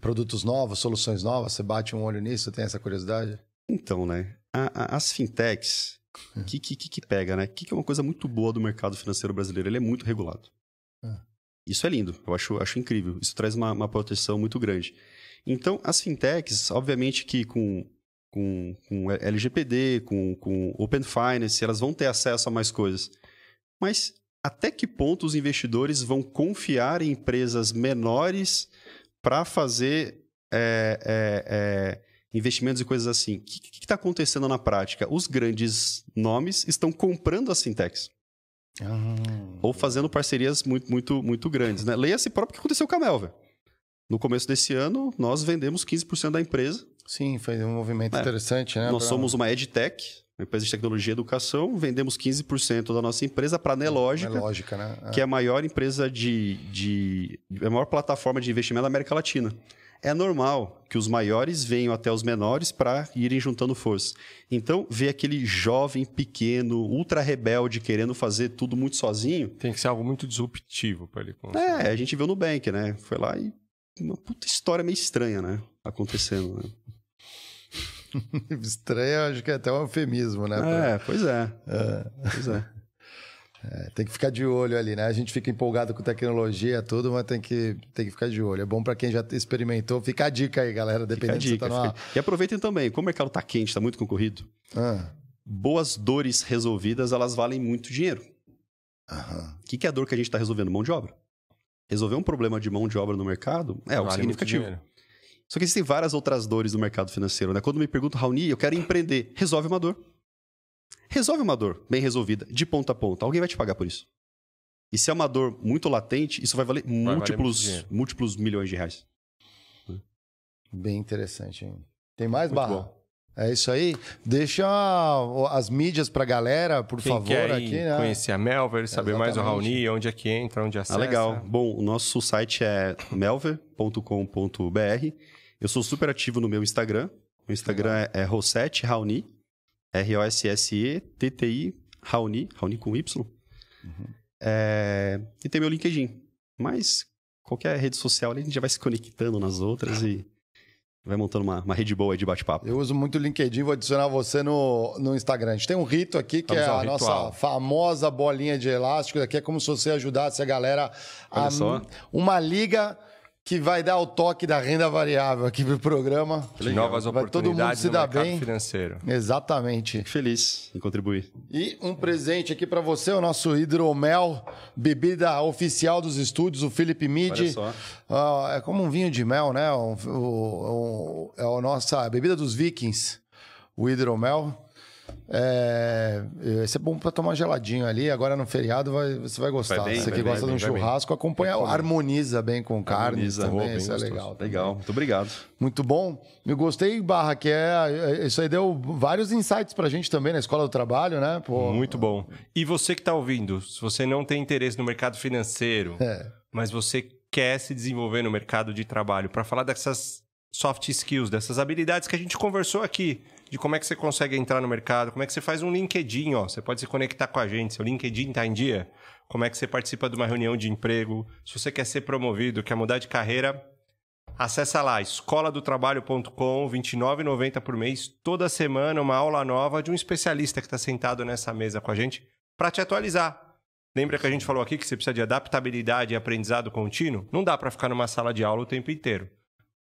produtos novos, soluções novas, você bate um olho nisso, tem essa curiosidade? Então, né? A, a, as fintechs, o que, que, que pega, né? O que, que é uma coisa muito boa do mercado financeiro brasileiro? Ele é muito regulado. É. Isso é lindo, eu acho, acho incrível. Isso traz uma, uma proteção muito grande. Então, as fintechs, obviamente que com, com, com LGPD, com, com Open Finance, elas vão ter acesso a mais coisas. Mas até que ponto os investidores vão confiar em empresas menores para fazer é, é, é, investimentos e coisas assim? O que está acontecendo na prática? Os grandes nomes estão comprando as fintechs. Ah. Ou fazendo parcerias muito, muito, muito grandes. Né? Leia-se próprio o que aconteceu com a Melver. No começo desse ano, nós vendemos 15% da empresa. Sim, foi um movimento é. interessante, né? Nós pra... somos uma EdTech, uma empresa de tecnologia e educação, vendemos 15% da nossa empresa para a Nelógica, Nelógica né? É. que é a maior empresa de, de. a maior plataforma de investimento da América Latina. É normal que os maiores venham até os menores para irem juntando força. Então, ver aquele jovem pequeno, ultra rebelde, querendo fazer tudo muito sozinho. Tem que ser algo muito disruptivo para ele conseguir. É, a gente viu no Bank, né? Foi lá e. Uma puta história meio estranha, né? Acontecendo. Né? Estranho, acho que é até um eufemismo, né? É, pois é. é. Pois é. é. Tem que ficar de olho ali, né? A gente fica empolgado com tecnologia, tudo, mas tem que, tem que ficar de olho. É bom para quem já experimentou. Fica a dica aí, galera, dependendo dica, se tá numa... E aproveitem também, como o mercado tá quente, tá muito concorrido, ah. boas dores resolvidas, elas valem muito dinheiro. O que, que é a dor que a gente está resolvendo? Mão de obra. Resolver um problema de mão de obra no mercado é algo vale significativo. Só que existem várias outras dores no mercado financeiro, né? Quando me perguntam, Raoni, eu quero empreender, resolve uma dor. Resolve uma dor bem resolvida, de ponta a ponta. Alguém vai te pagar por isso. E se é uma dor muito latente, isso vai valer vai múltiplos, valer múltiplos milhões de reais. Bem interessante, hein? Tem mais, muito Barra? Bom. É isso aí. Deixa as mídias pra galera, por Quem favor, quer aqui, né? Conhecer a Melver, saber Exatamente. mais do Raoni, onde é que entra, onde acessa. Ah, legal. Bom, o nosso site é melver.com.br. Eu sou super ativo no meu Instagram. O Instagram é, é Rossetti Raoni. R-O-S-S-E-T-T-I Raoni. Raoni com Y. Uhum. É... E tem meu LinkedIn. Mas qualquer rede social ali, a gente já vai se conectando nas outras e vai montando uma, uma rede boa de bate-papo. Eu uso muito o LinkedIn, vou adicionar você no, no Instagram. A gente tem um rito aqui que Vamos é a ritual. nossa famosa bolinha de elástico. Aqui é como se você ajudasse a galera Olha a só. uma liga que vai dar o toque da renda variável aqui pro programa. De novas vai oportunidades todo mundo se dar bem. financeiro. Exatamente. Feliz em contribuir. E um presente aqui para você, o nosso hidromel, bebida oficial dos estúdios, o Felipe Midi. Olha só. Uh, é como um vinho de mel, né? O, o, o, é a nossa bebida dos vikings, o hidromel. É, esse é bom para tomar geladinho ali. Agora no feriado vai, você vai gostar. Vai bem, você que gosta bem, de um churrasco, acompanha, harmoniza bem com carne também. isso é legal. Legal, muito obrigado. Muito bom. Me gostei, Barra, que é. Isso aí deu vários insights pra gente também na escola do trabalho, né? Pô, muito bom. E você que está ouvindo, se você não tem interesse no mercado financeiro, é. mas você quer se desenvolver no mercado de trabalho, para falar dessas soft skills, dessas habilidades que a gente conversou aqui de como é que você consegue entrar no mercado, como é que você faz um LinkedIn, ó. Você pode se conectar com a gente, seu LinkedIn está em dia. Como é que você participa de uma reunião de emprego? Se você quer ser promovido, quer mudar de carreira, acessa lá escoladotrabalho.com, R$ 29,90 por mês, toda semana uma aula nova de um especialista que está sentado nessa mesa com a gente para te atualizar. Lembra que a gente falou aqui que você precisa de adaptabilidade e aprendizado contínuo? Não dá para ficar numa sala de aula o tempo inteiro.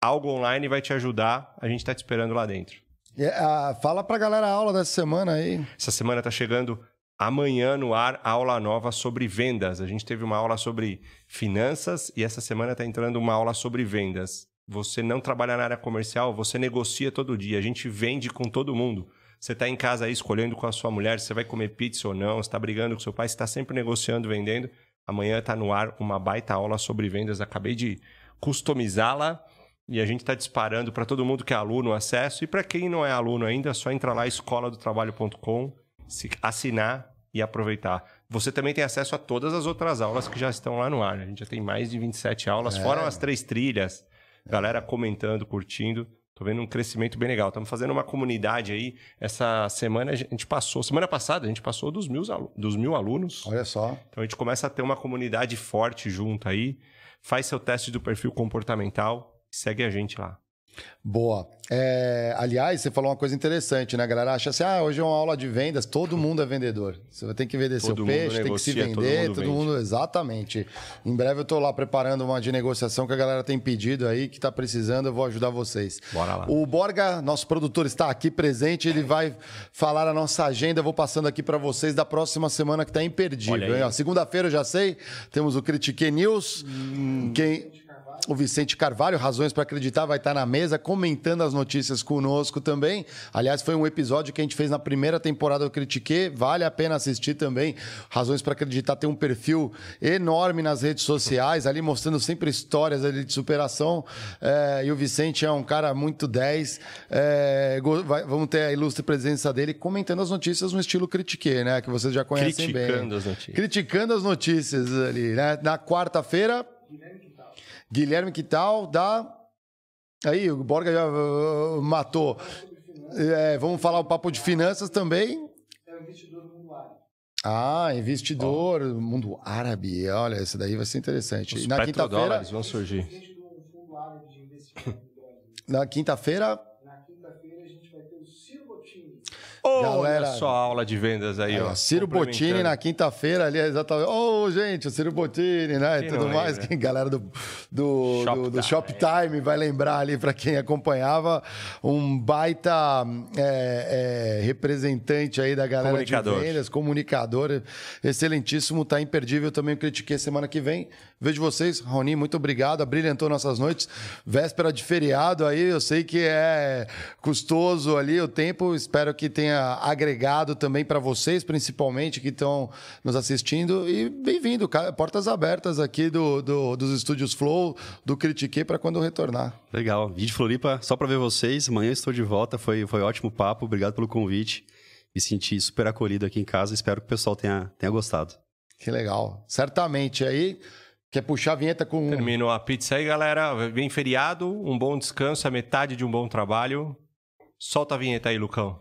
Algo online vai te ajudar, a gente está te esperando lá dentro. Uh, fala pra galera a aula dessa semana aí. Essa semana tá chegando amanhã no ar aula nova sobre vendas. A gente teve uma aula sobre finanças e essa semana está entrando uma aula sobre vendas. Você não trabalha na área comercial, você negocia todo dia. A gente vende com todo mundo. Você está em casa aí escolhendo com a sua mulher se você vai comer pizza ou não, você está brigando com seu pai, você está sempre negociando, vendendo. Amanhã está no ar uma baita aula sobre vendas. Acabei de customizá-la e a gente está disparando para todo mundo que é aluno o acesso. E para quem não é aluno ainda, é só entrar lá escola do trabalho.com, assinar e aproveitar. Você também tem acesso a todas as outras aulas que já estão lá no ar. A gente já tem mais de 27 aulas, é. fora as três trilhas. Galera comentando, curtindo. Tô vendo um crescimento bem legal. Estamos fazendo uma comunidade aí. Essa semana a gente passou, semana passada a gente passou dos mil, dos mil alunos. Olha só. Então a gente começa a ter uma comunidade forte junto aí. Faz seu teste do perfil comportamental segue a gente lá. Boa. É, aliás, você falou uma coisa interessante, né? A galera acha assim: ah, hoje é uma aula de vendas, todo mundo é vendedor. Você vai ter que vender Todo seu peixe, tem que se negocia, todo vender, mundo todo mundo, exatamente. Em breve eu tô lá preparando uma de negociação que a galera tem pedido aí, que tá precisando, eu vou ajudar vocês. Bora lá. O Borga, nosso produtor, está aqui presente, ele vai falar a nossa agenda. Eu vou passando aqui para vocês da próxima semana que tá imperdível. Segunda-feira eu já sei, temos o Critique News. Hum. Quem. O Vicente Carvalho, Razões para Acreditar, vai estar na mesa comentando as notícias conosco também. Aliás, foi um episódio que a gente fez na primeira temporada do Critique. Vale a pena assistir também. Razões para Acreditar tem um perfil enorme nas redes sociais, ali mostrando sempre histórias ali de superação. É, e o Vicente é um cara muito 10. É, vai- vamos ter a ilustre presença dele comentando as notícias no estilo Critique, né? Que vocês já conhecem bem. Criticando as notícias. Criticando as notícias ali, né? Na quarta-feira, Guilherme Quital da. Aí, o Borga já uh, matou. É, vamos falar o papo de finanças também. É o investidor do mundo árabe. Ah, investidor, mundo árabe. Olha, esse daí vai ser interessante. Os E na quinta-feira, vão surgir. Gente do fundo árabe de investimento no Brasil. na quinta-feira, Na quinta-feira a gente vai ter o Ciro Bottini. Galera- Olha só a aula de vendas aí, aí, ó. Ciro Bottini na quinta-feira ali, exatamente. Ô, gente, o Ciro Bottini, né? E Quem tudo não mais. lembra? Que galera do, do, Shoptime. do, do Shoptime vai lembrar ali para quem acompanhava. Um baita é, é, representante aí da galera de vendas, comunicador. Excelentíssimo, tá imperdível também. Eu critiquei semana que vem. Vejo vocês. Roni, muito obrigado. Brilhantou nossas noites. Véspera de feriado aí, eu sei que é custoso ali o tempo. Espero que tenha agregado também para vocês, principalmente, que estão nos assistindo. E bem-vindo, portas abertas aqui do, do- dos estúdios Flow, do Critique, para quando eu retornar. Legal. Vídeo Floripa, só pra ver vocês. Amanhã estou de volta. Foi, foi ótimo papo. Obrigado pelo convite. Me senti super acolhido aqui em casa. Espero que o pessoal tenha, tenha gostado. Que legal. Certamente aí. Quer puxar a vinheta com. Terminou a pizza aí, galera. Vem feriado, um bom descanso, a metade de um bom trabalho. Solta a vinheta aí, Lucão.